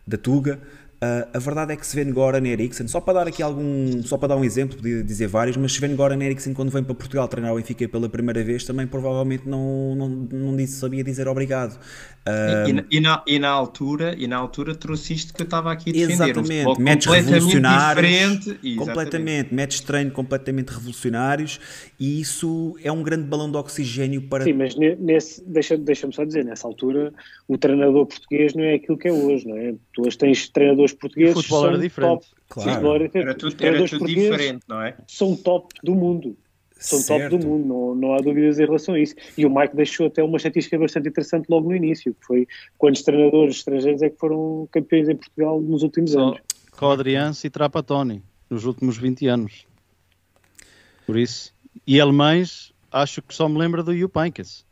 da Tuga, Uh, a verdade é que Sven-Goran Eriksson, só para dar aqui algum, só para dar um exemplo, podia dizer vários, mas Sven-Goran Eriksson quando vem para Portugal treinar o Benfica pela primeira vez também provavelmente não, não, não disse, sabia dizer obrigado. Uh, e, e, na, e, na, altura, e na altura trouxe isto que eu estava aqui a defender. Exatamente, um métodos revolucionários, completamente, métodos de treino completamente revolucionários e isso é um grande balão de oxigênio para... Sim, mas nesse, deixa-me deixa só dizer, nessa altura o treinador português não é aquilo que é hoje, não é? Tu hoje tens treinadores portugueses o futebol era diferente. Top, claro. era, era tudo, era tudo diferente, não é? São top do mundo. São certo. top do mundo, não, não há dúvidas em relação a isso. E o Mike deixou até uma estatística bastante interessante logo no início, que foi quantos treinadores estrangeiros é que foram campeões em Portugal nos últimos Só anos. Codriance e Trapattoni, nos últimos 20 anos. Por isso. E alemães, acho que só me lembra do Jupp Heynckes.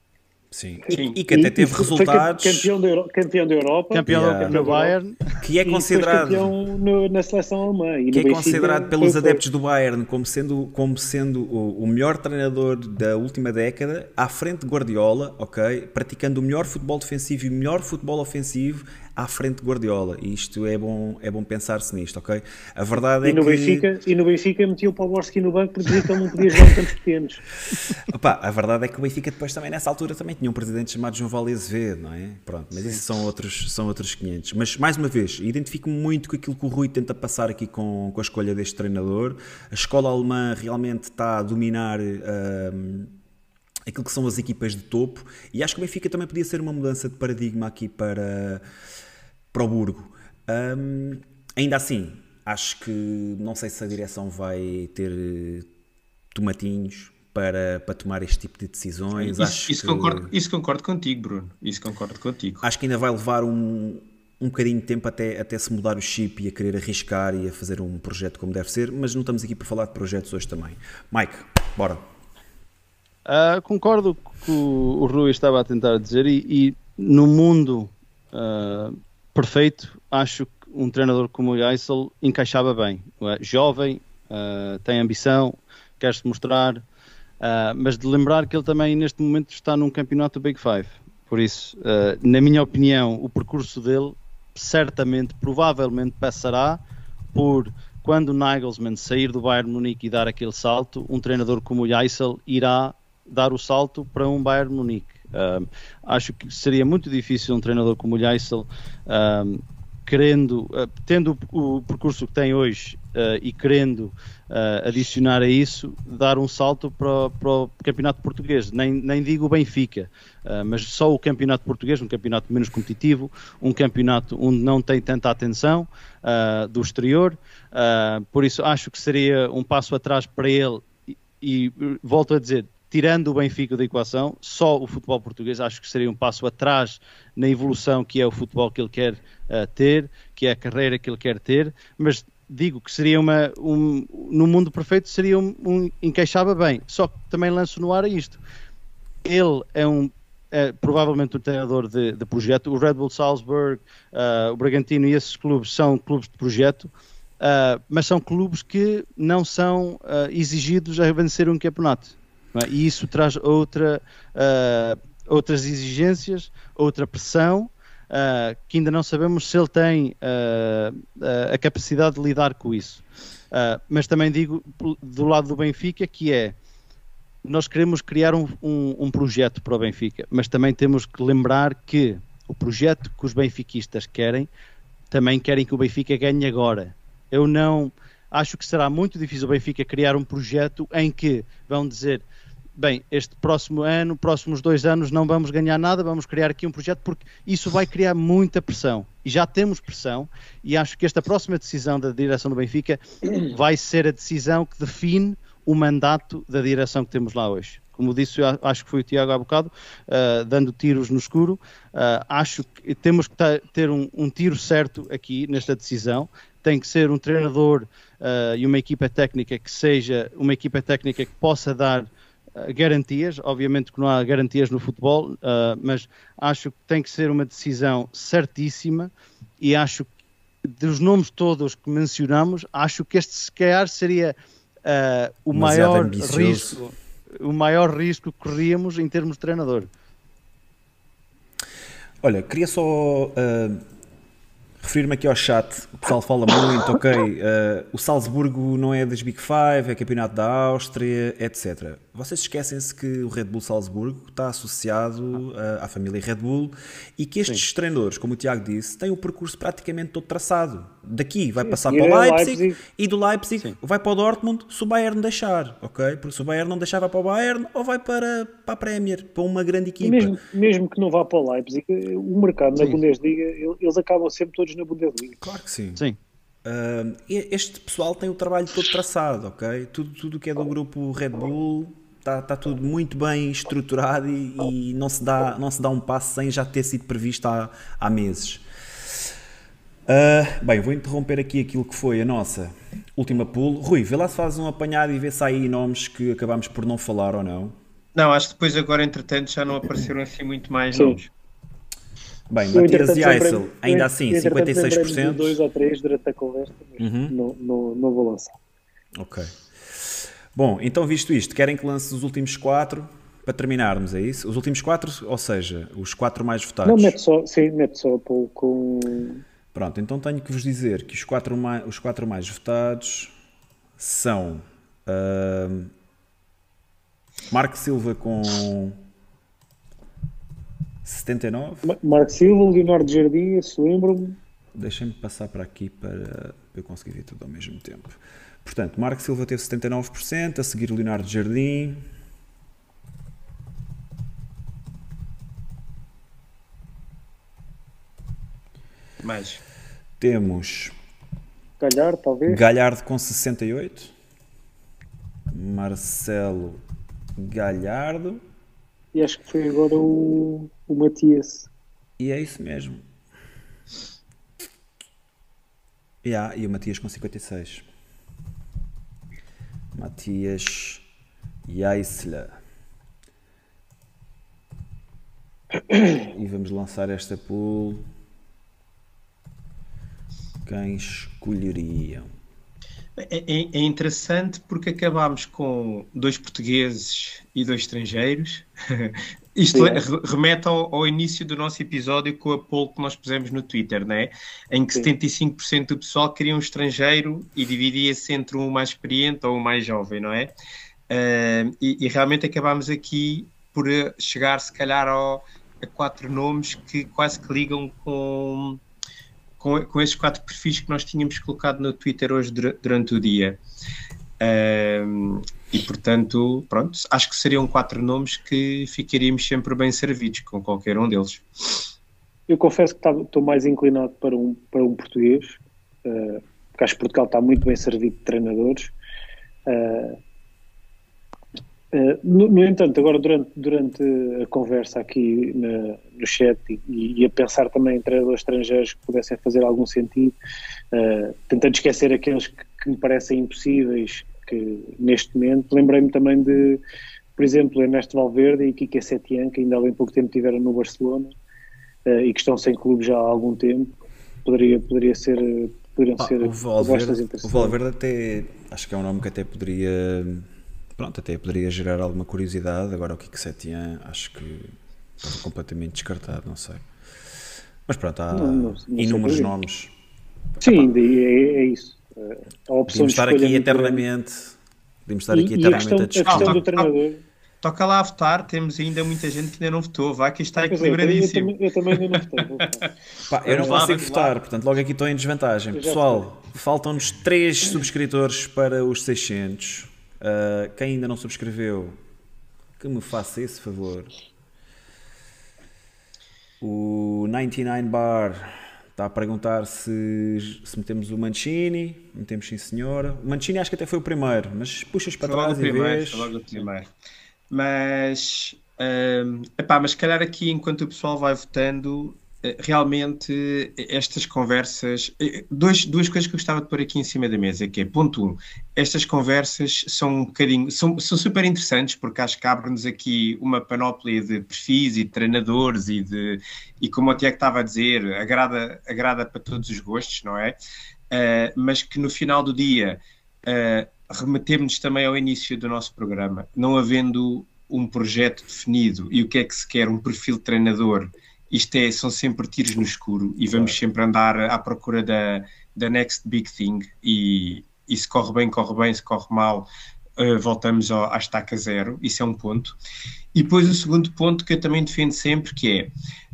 Sim. Sim. E, que até teve e, resultados. Campeão da, Euro, campeão da Europa, campeão yeah. no Bayern, que é considerado. campeão no, na seleção alemã. que é considerado pelos adeptos do Bayern como sendo, como sendo o, o, melhor treinador da última década, à frente de Guardiola, ok? Praticando o melhor futebol defensivo e o melhor futebol ofensivo à frente de Guardiola. E isto é bom, é bom pensar-se nisto, ok? A verdade e é no que... Benfica, e no Benfica metia o Pavorsky no banco porque dizia que ele não podia jogar tantos pequenos. Opa, a verdade é que o Benfica depois também, nessa altura, também tinha um presidente chamado João Vale Azevedo, não é? Pronto, mas esses são outros, são outros 500. Mas, mais uma vez, identifico-me muito com aquilo que o Rui tenta passar aqui com, com a escolha deste treinador. A escola alemã realmente está a dominar... Uh, aquilo que são as equipas de topo e acho que o Benfica também podia ser uma mudança de paradigma aqui para para o Burgo. Um, ainda assim, acho que não sei se a direção vai ter eh, tomatinhos para, para tomar este tipo de decisões. Isso, acho isso, que, concordo, isso concordo contigo, Bruno. Isso concordo contigo. Acho que ainda vai levar um, um bocadinho de tempo até, até se mudar o chip e a querer arriscar e a fazer um projeto como deve ser, mas não estamos aqui para falar de projetos hoje também. Mike, bora. Uh, concordo com o que o Rui estava a tentar dizer e, e no mundo uh, perfeito, acho que um treinador como o Geisel encaixava bem. É? Jovem, uh, tem ambição, quer se mostrar, Uh, mas de lembrar que ele também neste momento está num campeonato Big Five. Por isso, uh, na minha opinião, o percurso dele certamente, provavelmente passará por quando Nagelsmann sair do Bayern Munique e dar aquele salto, um treinador como o Jaisel irá dar o salto para um Bayern Munique. Uh, acho que seria muito difícil um treinador como o Jaisel querendo, uh, tendo o, percurso que tem hoje uh, e querendo uh, adicionar a isso, dar um salto para, para o campeonato português. Nem, nem digo o Benfica, mas só o campeonato português, um campeonato menos competitivo, um campeonato onde não tem tanta atenção do exterior. por isso, acho que seria um passo atrás para ele. E, e volto a dizer, tirando o Benfica da equação, só o futebol português acho que seria um passo atrás na evolução que é o futebol que ele quer uh, ter, que é a carreira que ele quer ter, mas digo que seria uma um, no mundo perfeito seria um, um, encaixava bem, só que também lanço no ar isto. Ele é um é, provavelmente o treinador de, de, projeto. O Red Bull Salzburg, uh, o Bragantino e esses clubes são clubes de projeto, uh, mas são clubes que não são uh, exigidos a vencer um campeonato. É? E isso traz outra, uh, outras exigências, outra pressão, uh, que ainda não sabemos se ele tem uh, a capacidade de lidar com isso. mas também digo do lado do Benfica que é nós queremos criar um, um, um projeto para o Benfica, mas também temos que lembrar que o projeto que os benfiquistas querem também querem que o Benfica ganhe agora. Eu não acho que será muito difícil o Benfica criar um projeto em que vão dizer bem, este próximo ano, próximos dois anos não vamos ganhar nada, vamos criar aqui um projeto, porque isso vai criar muita pressão. E já temos pressão, e acho que esta próxima decisão da direção do Benfica vai ser a decisão que define o mandato da direção que temos lá hoje. Como disse, acho que foi o Tiago há bocado, uh, dando tiros no escuro. Uh, acho que temos que ter um, um, tiro certo aqui nesta decisão. Tem que ser um treinador uh, e uma equipa técnica que seja uma equipa técnica que possa dar garantias, obviamente que não há garantias no futebol, uh, mas acho que tem que ser uma decisão certíssima e acho que dos nomes todos que mencionamos, acho que este se calhar seria uh, o maior ambicioso. risco, o maior risco que corríamos em termos de treinador. Olha, queria só uh referir-me aqui ao chat, o pessoal fala muito, ok, uh, o Salzburgo não é das Big Five, é campeonato da Áustria, etc. Vocês esquecem-se que o Red Bull Salzburgo está associado uh, à família Red Bull e que estes Sim. treinadores, como o Tiago disse, têm o percurso praticamente todo traçado. Daqui vai Sim, passar para o Leipzig, Leipzig, e do Leipzig Sim. vai para o Dortmund se o Bayern deixar, ok? Porque se o Bayern não deixar vai para o Bayern ou vai para, para a Premier, para uma grande equipa. Mesmo, mesmo que não vá para o Leipzig, o mercado na Bundesliga, eles acabam sempre todos na Bundesliga. Claro que sim. Sim. Uh, este pessoal tem o trabalho todo traçado, ok? Tudo, tudo que é do grupo Red Bull está, está tudo muito bem estruturado e, e, não, se dá, não se dá um passo sem já ter sido previsto há, há meses. Uh, bem, vou interromper aqui aquilo que foi a nossa última pool. Rui, vê lá se faz um apanhado e vê se há aí nomes que acabamos por não falar ou não. Não, acho que depois agora, entretanto, já não apareceram assim muito mais Sim. nomes. Bem, eu, Matias e Eisel, ainda assim, 56%. dois ou três durante a conversa, mas uhum. não, não, não vou lançar. Ok. Bom, então visto isto, querem que lance os últimos quatro para terminarmos, é isso? Os últimos quatro, ou seja, os quatro mais votados. Não, mete só, sim, mete só com... Pronto, então tenho que vos dizer que os quatro mais, os quatro mais votados são uh, Marco Silva com 79. Marco Silva, Leonardo Jardim, se lembro-me. Deixem-me passar para aqui para eu conseguir ver tudo ao mesmo tempo. Portanto, Marco Silva teve 79%, a seguir Leonardo Jardim. Mais. Temos Galhardo, talvez. Galhardo com 68. Marcelo Galhardo. E acho que foi agora o, o Matias. E é isso mesmo. Yeah, e o Matias com 56. Matias Jaisler. E vamos lançar esta pool. Quem escolheriam? É, é, é, interessante porque acabámos com dois portugueses e dois estrangeiros. Isto remete ao, ao, início do nosso episódio com a poll que nós pusemos no Twitter, né? em que Sim. 75% do pessoal queria um estrangeiro e dividia-se entre um mais experiente ou um mais jovem, não é? Uh, e, e, realmente acabámos aqui por chegar, se calhar, ao, a quatro nomes que quase que ligam com com, com esses quatro perfis que nós tínhamos colocado no Twitter hoje durante o dia. Um, e portanto, pronto, acho que seriam quatro nomes que ficaríamos sempre bem servidos com qualquer um deles. Eu confesso que estou mais inclinado para um, para um português, uh, porque acho que Portugal está muito bem servido de treinadores. Uh, uh, no, no, entanto, agora durante, durante a conversa aqui na, no chat e, e, a pensar também em treinadores estrangeiros que pudessem fazer algum sentido, tentando esquecer aqueles que, que, me parecem impossíveis que neste momento, lembrei-me também de, por exemplo, Ernesto Valverde e Kike Setien, que ainda há bem pouco tempo estiveram no Barcelona uh, e que estão sem clube já há algum tempo, poderia, poderia ser poderiam ah, ser o Valverde, o Valverde até acho que é um nome que até poderia pronto, até poderia gerar alguma curiosidade agora o Kike Setien acho que Estava completamente descartado, não sei. Mas pronto, há não, não, não inúmeros nomes. Sim, é, é, isso. A opção Podíamos estar aqui eternamente. Podíamos estar aqui eternamente a, questão, a discutir. A questão do treinador. Toca lá a votar, temos ainda muita gente que ainda não votou. Vai que está equilibradíssimo. Eu, eu, também ainda não votei. Pá, eu não consigo votar, portanto, logo aqui estou em desvantagem. Pessoal, faltam-nos 3 subscritores para os 600. Uh, quem ainda não subscreveu, que me faça esse favor. O 99 Bar está a perguntar se, se metemos o Mancini. Metemos sim, senhora. O Mancini acho que até foi o primeiro, mas puxas para foi trás e vês. Logo o primeiro. Mas, um, epá, mas se calhar aqui, enquanto o pessoal vai votando, realmente estas conversas, eh, dois, duas coisas que eu gostava de pôr aqui em cima da mesa, que é, ponto um, estas conversas são um bocadinho, são, são super interessantes porque acho que abrem-nos aqui uma panóplia de perfis e de treinadores e de, e como o Tiago estava a dizer, agrada, agrada para todos os gostos, não é? Uh, mas que no final do dia uh, remetemos também ao início do nosso programa, não havendo um projeto definido e o que é que se quer, um perfil de treinador isto é, são sempre tiros no escuro e vamos sempre andar à procura da, da next big thing e, e se corre bem, corre bem, se corre mal, uh, voltamos ao, à estaca zero, isso é um ponto. E depois o segundo ponto que eu também defendo sempre, que é,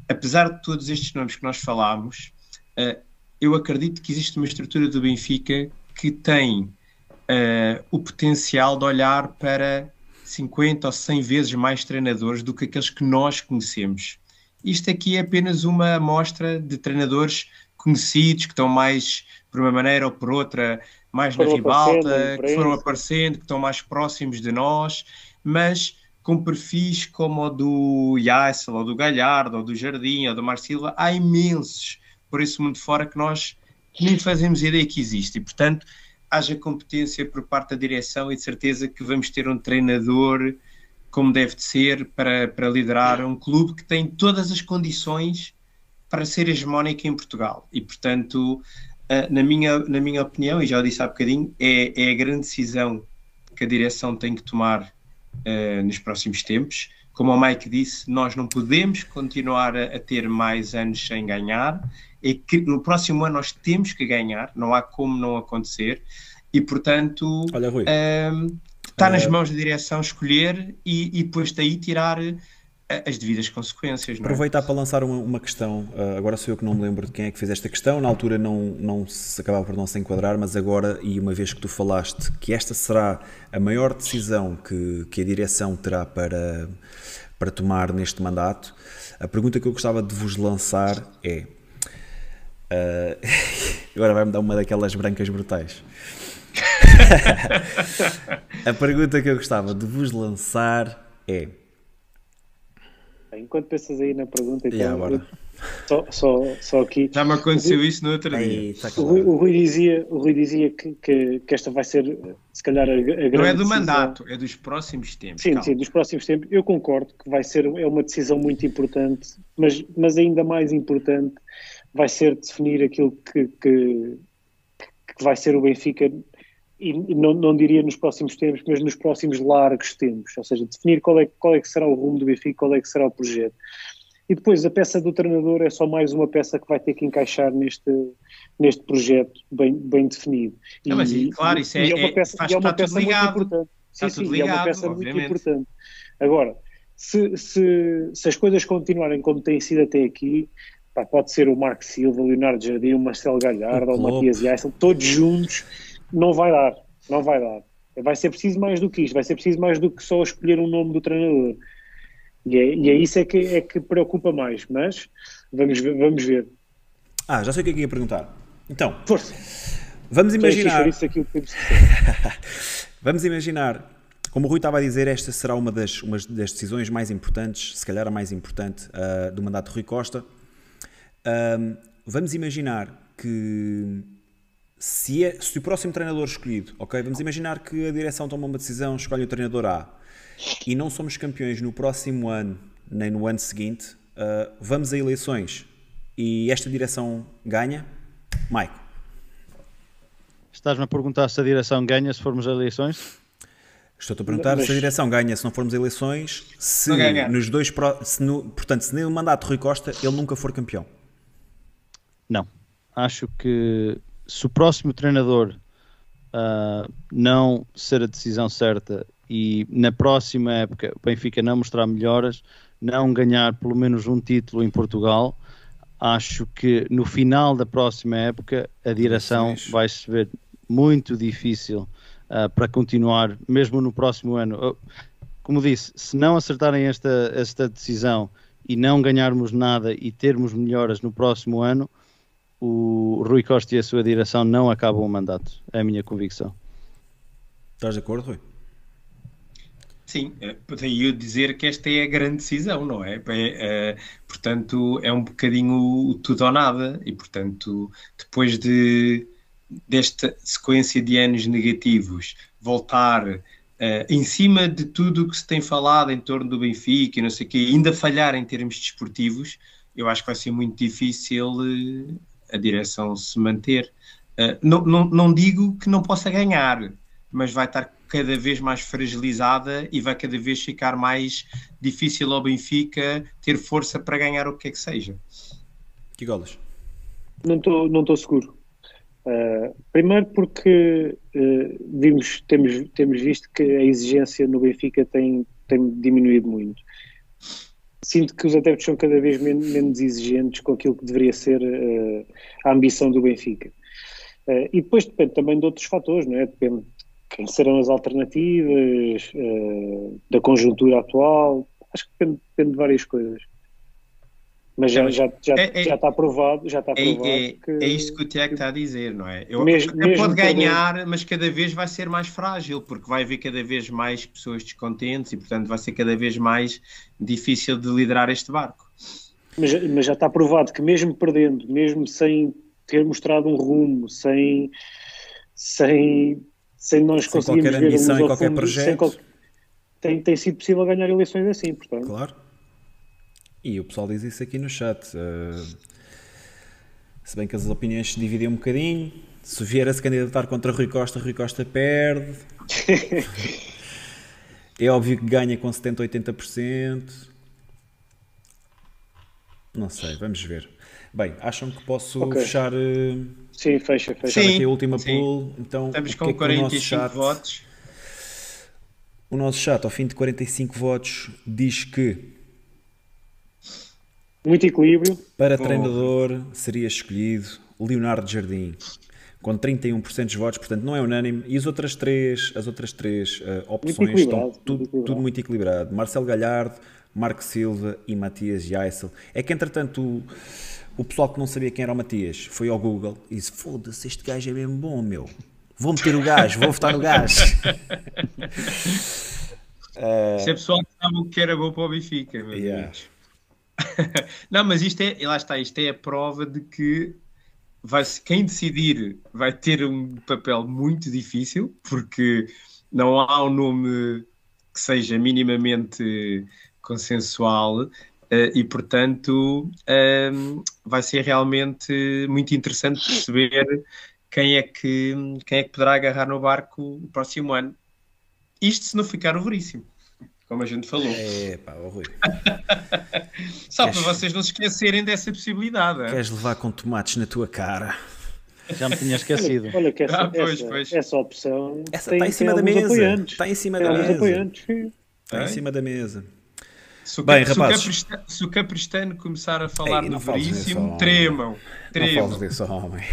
apesar de todos estes nomes que nós falámos, uh, eu acredito que existe uma estrutura do Benfica que tem uh, o potencial de olhar para 50 ou 100 vezes mais treinadores do que aqueles que nós conhecemos. Isto aqui é apenas uma amostra de treinadores conhecidos que estão mais, por uma maneira ou por outra, mais na ribalta, que foram aparecendo, que estão mais próximos de nós, mas com perfis como o do Yassel, ou do Galhardo, ou do Jardim, ou do Marcila, há imensos por esse mundo fora que nós nem fazemos ideia que existe. E, portanto, haja competência por parte da direção e de certeza que vamos ter um treinador como deve de ser para, para liderar um clube que tem todas as condições para ser hegemónico em Portugal. E, portanto, uh, na, minha, na minha opinião, e já o disse há bocadinho, é, é a grande decisão que a direção tem que tomar uh, nos próximos tempos. Como o Mike disse, nós não podemos continuar a, a, ter mais anos sem ganhar. É que no próximo ano nós temos que ganhar, não há como não acontecer. E, portanto, Olha, Rui. Uh, Está nas mãos da direção escolher e, e depois daí tirar eh, as devidas consequências. Não é? Aproveitar para lançar uma, uma questão, uh, agora sou eu que não me lembro de quem é que fez esta questão, na altura não, não se acabava por não se enquadrar, mas agora, e uma vez que tu falaste que esta será a maior decisão que, que a direção terá para, para tomar neste mandato, a pergunta que eu gostava de vos lançar é. Uh, agora vai-me dar uma daquelas brancas brutais. a pergunta que eu gostava de vos lançar é. Enquanto pensas aí na pergunta, então, yeah, só, só, só aqui. Já me aconteceu Rui, isso no outro dia. Tá o, Rui, o, Rui, dizia, o Rui dizia que, que, que, esta vai ser, se calhar, a, a grande. Não é do mandato, é dos próximos tempos. Sim, calma. sim, dos próximos tempos. Eu concordo que vai ser é uma decisão muito importante, mas, mas ainda mais importante vai ser definir aquilo que, que, que vai ser o Benfica e não, não, diria nos próximos tempos, mas nos próximos largos tempos, ou seja, definir qual é, qual é que será o rumo do Benfica, qual é que será o projeto. E depois a peça do treinador é só mais uma peça que vai ter que encaixar neste, neste projeto bem, bem definido. Não, mas, e, claro, isso é, é, uma peça, é uma peça muito importante. Sim, sim, ligado, é uma peça obviamente. muito importante. Agora, se, se, se as coisas continuarem como têm sido até aqui, pá, pode ser o Marco Silva, o Leonardo Jardim, o Marcelo Galhardo, o, o Matias Yassel, todos juntos, não vai dar, não vai dar. Vai ser preciso mais do que isto, vai ser preciso mais do que só escolher um nome do treinador. E é, e é isso é que, é que preocupa mais, mas vamos ver, vamos ver. Ah, já sei o que é que ia perguntar. Então, Força. vamos imaginar. vamos imaginar, como o Rui estava a dizer, esta será uma das, uma das decisões mais importantes, se calhar a mais importante, uh, do mandato de Rui Costa. Uh, vamos imaginar que se, é, se o próximo treinador escolhido, ok, vamos imaginar que a direção toma uma decisão, escolhe o treinador A e não somos campeões no próximo ano, nem no ano seguinte, uh, vamos a eleições e esta direção ganha? Mike. Estás-me a perguntar se a direção ganha se formos a eleições? Estou-te a perguntar Mas... se a direção ganha se não formos a eleições, se nos dois se no, portanto, se no mandato de Rui Costa ele nunca for campeão. Não. Acho que se o próximo treinador uh, não ser a decisão certa e na próxima época o Benfica não mostrar melhoras, não ganhar pelo menos um título em Portugal, acho que no final da próxima época a direção vai se ver muito difícil uh, para continuar, mesmo no próximo ano. Como disse, se não acertarem esta, esta decisão e não ganharmos nada e termos melhoras no próximo ano, o Rui Costa e a sua direção não acabam o mandato. É a minha convicção. Estás de acordo, Rui? Sim, eh, daí eu dizer que esta é a grande decisão, não é? é, é portanto, é um bocadinho tudo ou nada, e portanto, depois de desta sequência de anos negativos, voltar uh, em cima de tudo o que se tem falado em torno do Benfica e não sei o quê, ainda falhar em termos desportivos, eu acho que vai ser muito difícil uh, a direção se manter. Uh, não, não, não digo que não possa ganhar, mas vai estar cada vez mais fragilizada e vai cada vez ficar mais difícil ao Benfica ter força para ganhar o que é que seja. Que golas? Não estou não seguro. Uh, primeiro porque uh, vimos, temos, temos visto que a exigência no Benfica tem, tem diminuído muito. Sinto que os adeptos são cada vez menos, menos exigentes com aquilo que deveria ser uh, a ambição do Benfica. e depois depende também de outros fatores, não é? Depende quem serão as alternativas, uh, da conjuntura atual, acho que depende, depende, de várias coisas. Mas já, já, já, é, é, já está provado, já está é, provado é, que, é isto que o Tiago está a dizer, não é? Eu, mesmo, mesmo pode ganhar, poder... mas cada vez vai ser mais frágil, porque vai haver cada vez mais pessoas descontentes e, portanto, vai ser cada vez mais difícil de liderar este barco. Mas, mas já está provado que mesmo perdendo, mesmo sem ter mostrado um rumo, sem, sem sem nós sem conseguirmos qualquer ambição em qualquer fundo, projeto. Qual... Tem, tem sido possível ganhar eleições assim, portanto. Claro. E o pessoal diz isso aqui no chat. Uh, se bem que as opiniões se dividem um bocadinho. Se vier a se candidatar contra Rui Costa, Rui Costa perde. é óbvio que ganha com 70, 80%. Não sei, vamos ver. Bem, acham que posso okay. fechar. Uh, sim, fecha, fecha. Fechar aqui a última sim. pool. Então, Estamos com é 45 chat, votos. O nosso chat, ao fim de 45 votos, diz que. Muito equilíbrio. Para Bom. treinador seria escolhido Leonardo Jardim, com 31% dos votos, portanto não é unânime. E as outras três, as outras três uh, opções estão tudo, tudo muito equilibrado. Marcelo Galhardo, Marco Silva e Matias Jaissel. É que entretanto. O, o pessoal que não sabia quem era o Matias foi ao Google e disse: Foda-se, este gajo é mesmo bom, meu. Vou meter o gajo, vou votar no gajo. uh... Isso é pessoal que sabe o que era bom para o Benfica, meus yeah. não, mas isto é, lá está, isto é a prova de que vai quem decidir vai ter um papel muito difícil, porque não há um nome que seja minimamente consensual Uh, e, portanto, uh, vai ser realmente muito interessante perceber quem é que, quem é que poderá agarrar no barco o próximo ano. Isto se não ficar o Veríssimo, como a gente falou. É, pá, oh, Rui. Só Queres... para vocês não se esquecerem dessa possibilidade. Queres levar com tomates na tua cara? Já me tinha esquecido. Olha, olha que essa, ah, pois, essa, pois. essa opção essa tem, está em cima da mesa. Apoiantes. Está em cima tem da mesa. Apoiantes. Está em cima da mesa. Se o, Bem, rapazes, se o Capristano começar a falar Ei, no Veríssimo, tremam. tremam. Não desse homem.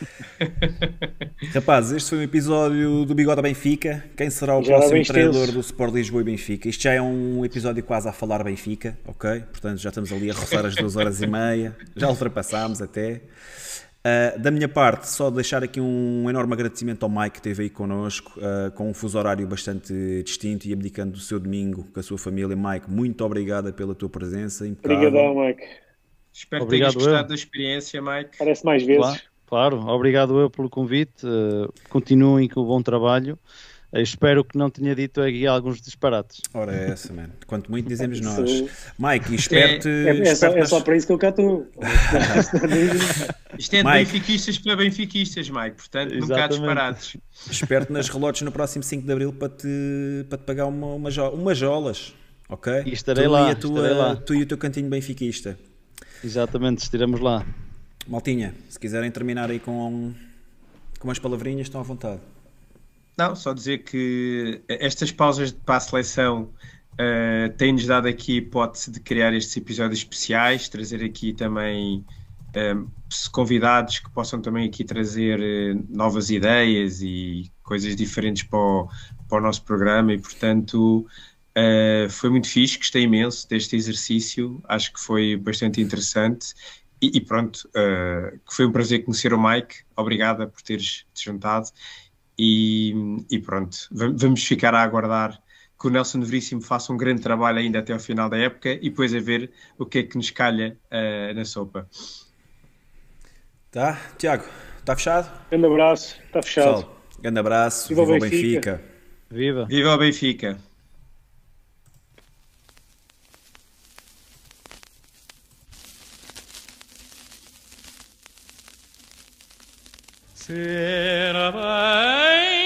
Rapazes, este foi um episódio do Bigode Benfica. Quem será o já próximo treinador do Sport Lisboa e Benfica? Isto já é um episódio quase a falar Benfica, ok? Portanto, já estamos ali a roçar as duas horas e meia. Já ultrapassámos até. Uh, da minha parte, só deixar aqui um enorme agradecimento ao Mike que esteve aí connosco, uh, com um fuso horário bastante distinto e abdicando do seu domingo com a sua família. Mike, muito obrigada pela tua presença. Obrigadão, Mike. Espero Obrigado que tenhas gostado eu. da experiência, Mike. Parece mais vezes. Claro, claro. obrigado eu pelo convite. Uh, continuem com o bom trabalho. Eu espero que não tenha dito aqui alguns disparates. Ora, é essa, mano. Quanto muito dizemos nós. Mike, espero-te. É, é, é, só, é só para isso que eu cá estou. Isto é de Mike. benfiquistas para benfiquistas, Mike. Portanto, Exatamente. nunca há disparates. Espero-te nas relotes no próximo 5 de Abril para te, para te pagar uma, uma, umas jolas. Ok? E estarei tu lá. E tua, estarei lá. Tu e o teu cantinho benfiquista. Exatamente, estiramos lá. Maltinha, se quiserem terminar aí com, com umas palavrinhas, estão à vontade. Não, só dizer que estas pausas para a seleção uh, têm-nos dado aqui a hipótese de criar estes episódios especiais, trazer aqui também eh, convidados que possam também aqui trazer uh, novas ideias e coisas diferentes para o, para o nosso programa e portanto uh, foi muito fixe, gostei imenso deste exercício, acho que foi bastante interessante e, e pronto, uh, foi um prazer conhecer o Mike, obrigada por teres te juntado e, e, pronto, vamos ficar a aguardar que o Nelson Veríssimo faça um grande trabalho ainda até ao final da época e depois a ver o que é que nos calha uh, na sopa. Tá, Tiago, está fechado? Grande abraço, está fechado. Pessoal, grande abraço, viva, viva o Benfica. Benfica. Viva. Viva o Benfica. Here am I.